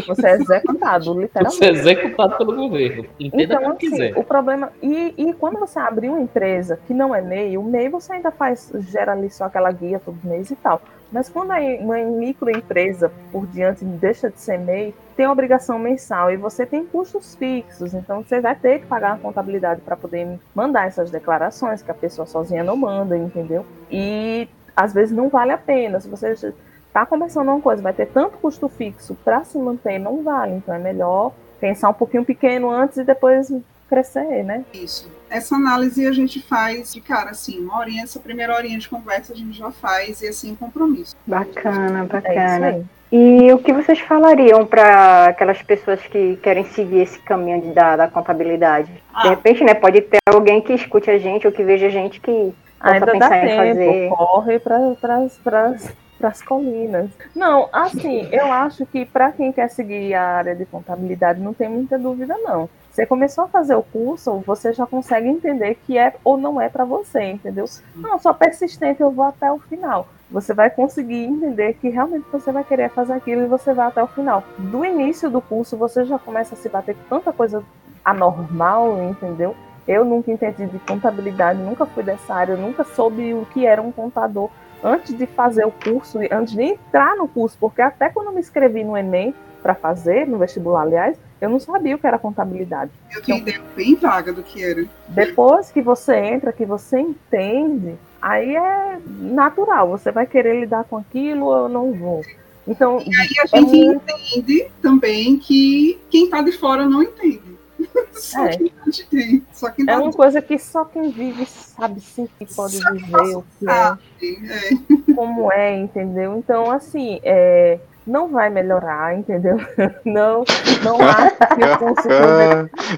Você é executado, Você literalmente. é executado pelo governo. Entenda Então, como assim, quiser. o problema. E, e quando você abrir uma empresa que não é MEI, o MEI você ainda faz, gera ali só aquela guia todo mês e tal. Mas quando uma microempresa por diante deixa de ser MEI, tem obrigação mensal e você tem custos fixos. Então você vai ter que pagar a contabilidade para poder mandar essas declarações, que a pessoa sozinha não manda, entendeu? E às vezes não vale a pena. Se você está começando uma coisa, vai ter tanto custo fixo para se manter, não vale. Então é melhor pensar um pouquinho pequeno antes e depois crescer, né? Isso. Essa análise a gente faz de cara, assim, uma horinha, essa primeira horinha de conversa a gente já faz e assim, compromisso. Bacana, É isso bacana. aí. E o que vocês falariam para aquelas pessoas que querem seguir esse caminho de- da, da contabilidade? De Ah. repente, né, pode ter alguém que escute a gente ou que veja a gente que possa Ainda dá pensar em tempo, fazer. corre para as colinas. Não, assim, eu acho que para quem quer seguir a área de contabilidade não tem muita dúvida, não. Você começou a fazer o curso, você já consegue entender que é ou não é para você, entendeu? Não, sou persistente, eu vou até o final. você vai conseguir entender que realmente você vai querer fazer aquilo e você vai até o final. Do início do curso, você já começa a se bater com tanta coisa anormal, entendeu? Eu nunca entendi de contabilidade, nunca fui dessa área, nunca soube o que era um contador antes de fazer o curso, antes de entrar no curso, porque até quando eu me inscrevi no Enem para fazer, no vestibular, aliás, eu não sabia o que era contabilidade. Eu tinha então, ideia bem vaga do que era. Depois que você entra, que você entende, aí é natural, você vai querer lidar com aquilo ou eu não vou. Então, e aí a gente é entende também que quem está de fora não entende. Só é. quem tem. Só quem é tá uma coisa que só quem vive sabe sim que pode só viver o que é, é, como é, entendeu? Então, assim, é, não vai melhorar, entendeu? Não, não acho que o curso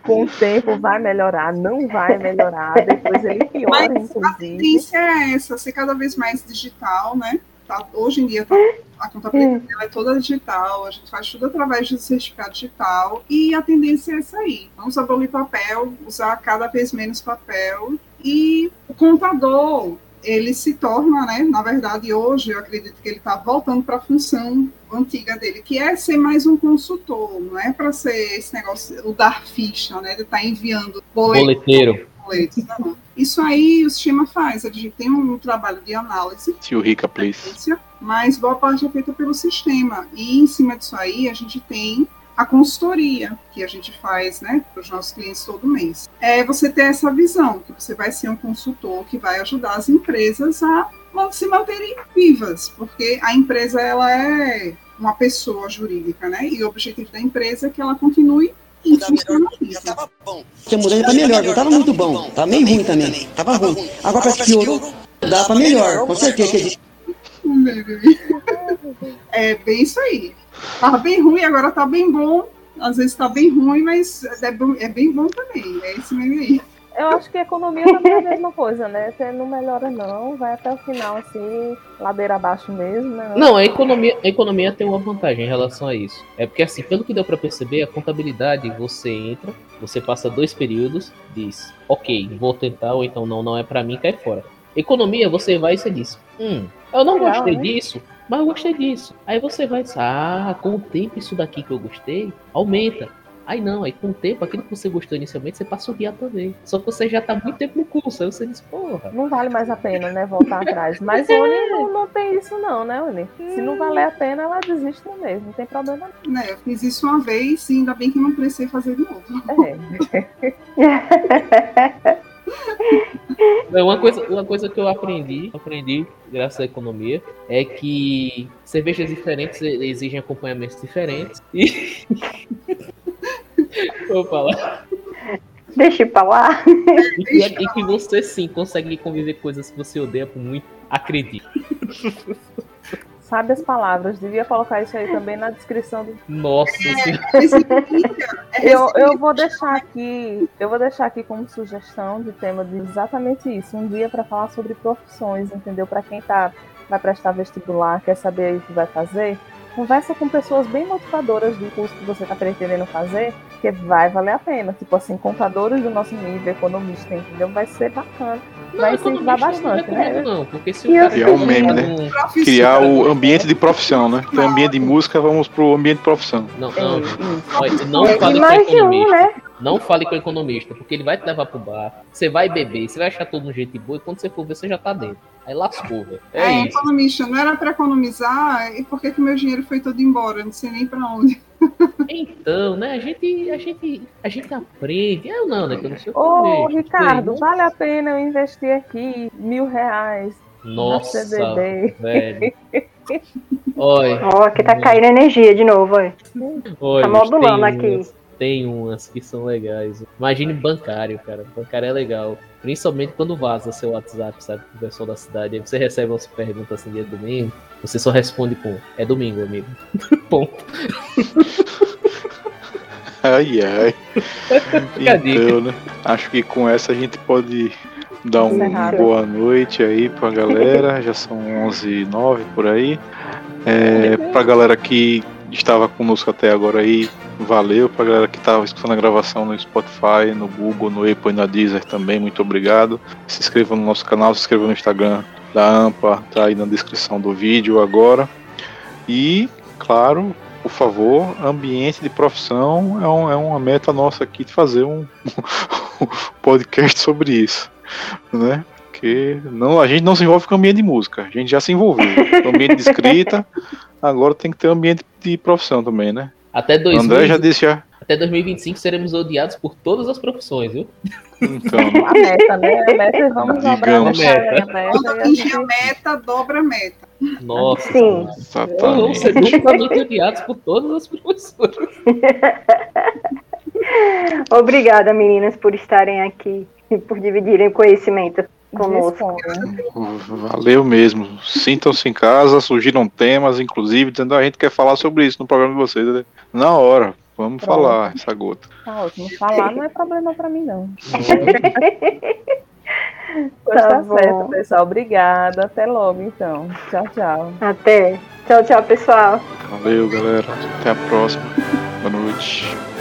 com o tempo vai melhorar, não vai melhorar, depois ele piora, Mas inclusive. A tendência é essa, ser cada vez mais digital, né? Tá, hoje em dia tá, a contabilidade é toda digital, a gente faz tudo através de certificado digital e a tendência é essa aí. Vamos abolir papel, usar cada vez menos papel e o contador ele se torna, né, na verdade, hoje eu acredito que ele está voltando para a função antiga dele, que é ser mais um consultor, não é para ser esse negócio, o dar ficha, né, de estar tá enviando boleteiro. Boletos, não. Isso aí o sistema faz, a gente tem um trabalho de análise. Se o Rica, please. Mas boa parte é feita pelo sistema. E em cima disso aí, a gente tem a consultoria que a gente faz né, para os nossos clientes todo mês. É você ter essa visão, que você vai ser um consultor que vai ajudar as empresas a se manterem vivas, porque a empresa ela é uma pessoa jurídica, né? E o objetivo da empresa é que ela continue e já tava bom. Tinha mudado para melhor, não tava muito bom. Tava meio ruim também. Tava ruim. Agora parece que piorou. Dá para melhor, com certeza. É bem isso aí. Tava bem ruim, agora tá bem bom. Às vezes tá bem ruim, mas é, bom, é bem bom também. É esse meio aí. Eu acho que a economia também é a mesma coisa, né? Você não melhora, não, vai até o final, assim, ladeira abaixo mesmo, né? Não, a economia, a economia tem uma vantagem em relação a isso. É porque, assim, pelo que deu para perceber, a contabilidade, você entra, você passa dois períodos, diz, ok, vou tentar, ou então não, não é para mim, cai fora. Economia, você vai e você diz, hum, eu não Legal, gostei né? disso, mas eu gostei disso. Aí você vai ah, com o tempo isso daqui que eu gostei, aumenta. Aí não, aí com o tempo, aquilo que você gostou inicialmente, você passa a odiar também. Só que você já tá muito tempo no curso, aí você diz, porra. Não vale mais a pena, né, voltar atrás. Mas Oni não, não tem isso não, né, Oni? Se não valer a pena, ela desiste mesmo, não tem problema não. Né, eu fiz isso uma vez e ainda bem que não precisei fazer de novo. É. uma coisa, uma coisa que eu aprendi, aprendi graças à economia, é que cervejas diferentes exigem acompanhamentos diferentes. E... Vou falar. Deixa pra lá. E, e, que você sim consegue conviver coisas que você odeia por muito. Acredite. Sabe as palavras, devia colocar isso aí também na descrição do. Nossa é, eu, eu vou deixar aqui, eu vou deixar aqui como sugestão de tema de exatamente isso, um dia para falar sobre profissões, entendeu? Para quem tá vai prestar vestibular, quer saber o que vai fazer, conversa com pessoas bem motivadoras do curso que você está pretendendo fazer, que vai valer a pena. Tipo assim, contadores do nosso nível, economista, entendeu? Vai ser bacana. Não, vai incentivar bastante, não né? Não, porque se o cara criar um meme, né? Criar o ambiente de profissão, né? Então, ambiente de música, vamos pro ambiente de profissão. Não, não, não, não fale com economista. Né? Não fale com o economista, porque ele vai te levar pro bar, você vai beber, você vai achar todo um jeito boa, e quando você for ver, você já tá dentro. Aí lascou, velho. É, é isso. economista, não era para economizar, e por que, que meu dinheiro foi todo embora? Eu não sei nem para onde. Então, né, a gente, a gente, a gente aprende. Eu não, né, que eu não sei Ô, Ricardo, vale a pena eu investir aqui mil reais Nossa, CDB. velho. Oi. Ó, oh, aqui tá caindo energia de novo, oi. Oi tá modulando aqui tem umas que são legais. Imagine bancário, cara. Bancário é legal. Principalmente quando vaza seu WhatsApp, sabe? O pessoal da cidade. Aí você recebe umas perguntas assim, dia domingo. Você só responde com: É domingo, amigo. Ponto. ai, ai. então, né? Acho que com essa a gente pode dar uma boa noite aí pra galera. Já são 11 h 09 por aí. É, pra galera que estava conosco até agora aí, valeu. Pra galera que estava escutando a gravação no Spotify, no Google, no Apple e na Deezer também, muito obrigado. Se inscreva no nosso canal, se inscreva no Instagram da AMPA tá aí na descrição do vídeo agora. E, claro, por favor, ambiente de profissão é, um, é uma meta nossa aqui de fazer um, podcast sobre isso, né? Porque não, a gente não se envolve com ambiente de música, a gente já se envolveu. Ambiente de escrita, agora tem que ter ambiente de profissão também, né? Até 2000, André já disse já. Até 2025 seremos odiados por todas as profissões, viu? Então, A meta, né? A meta, vamos dobrar a Digamos. meta. A meta Quando a atingir gente- a meta, dobra a meta. Nossa. Sim. Vamos ser duplamente odiados por todas as professoras. Obrigada, meninas, por estarem aqui e por dividirem conhecimento conosco. Valeu mesmo. Sintam-se em casa, surgiram temas, inclusive, dizendo "Ah, a gente quer falar sobre isso no programa de vocês. né?" Na hora, vamos Pronto. falar essa gota. Tá ótimo. Falar não é problema pra mim, não. Pois Tá tá, certo, pessoal. Obrigada. Até logo, então. Tchau, tchau. Até. Tchau, tchau, pessoal. Valeu, galera. Até a próxima. Boa noite.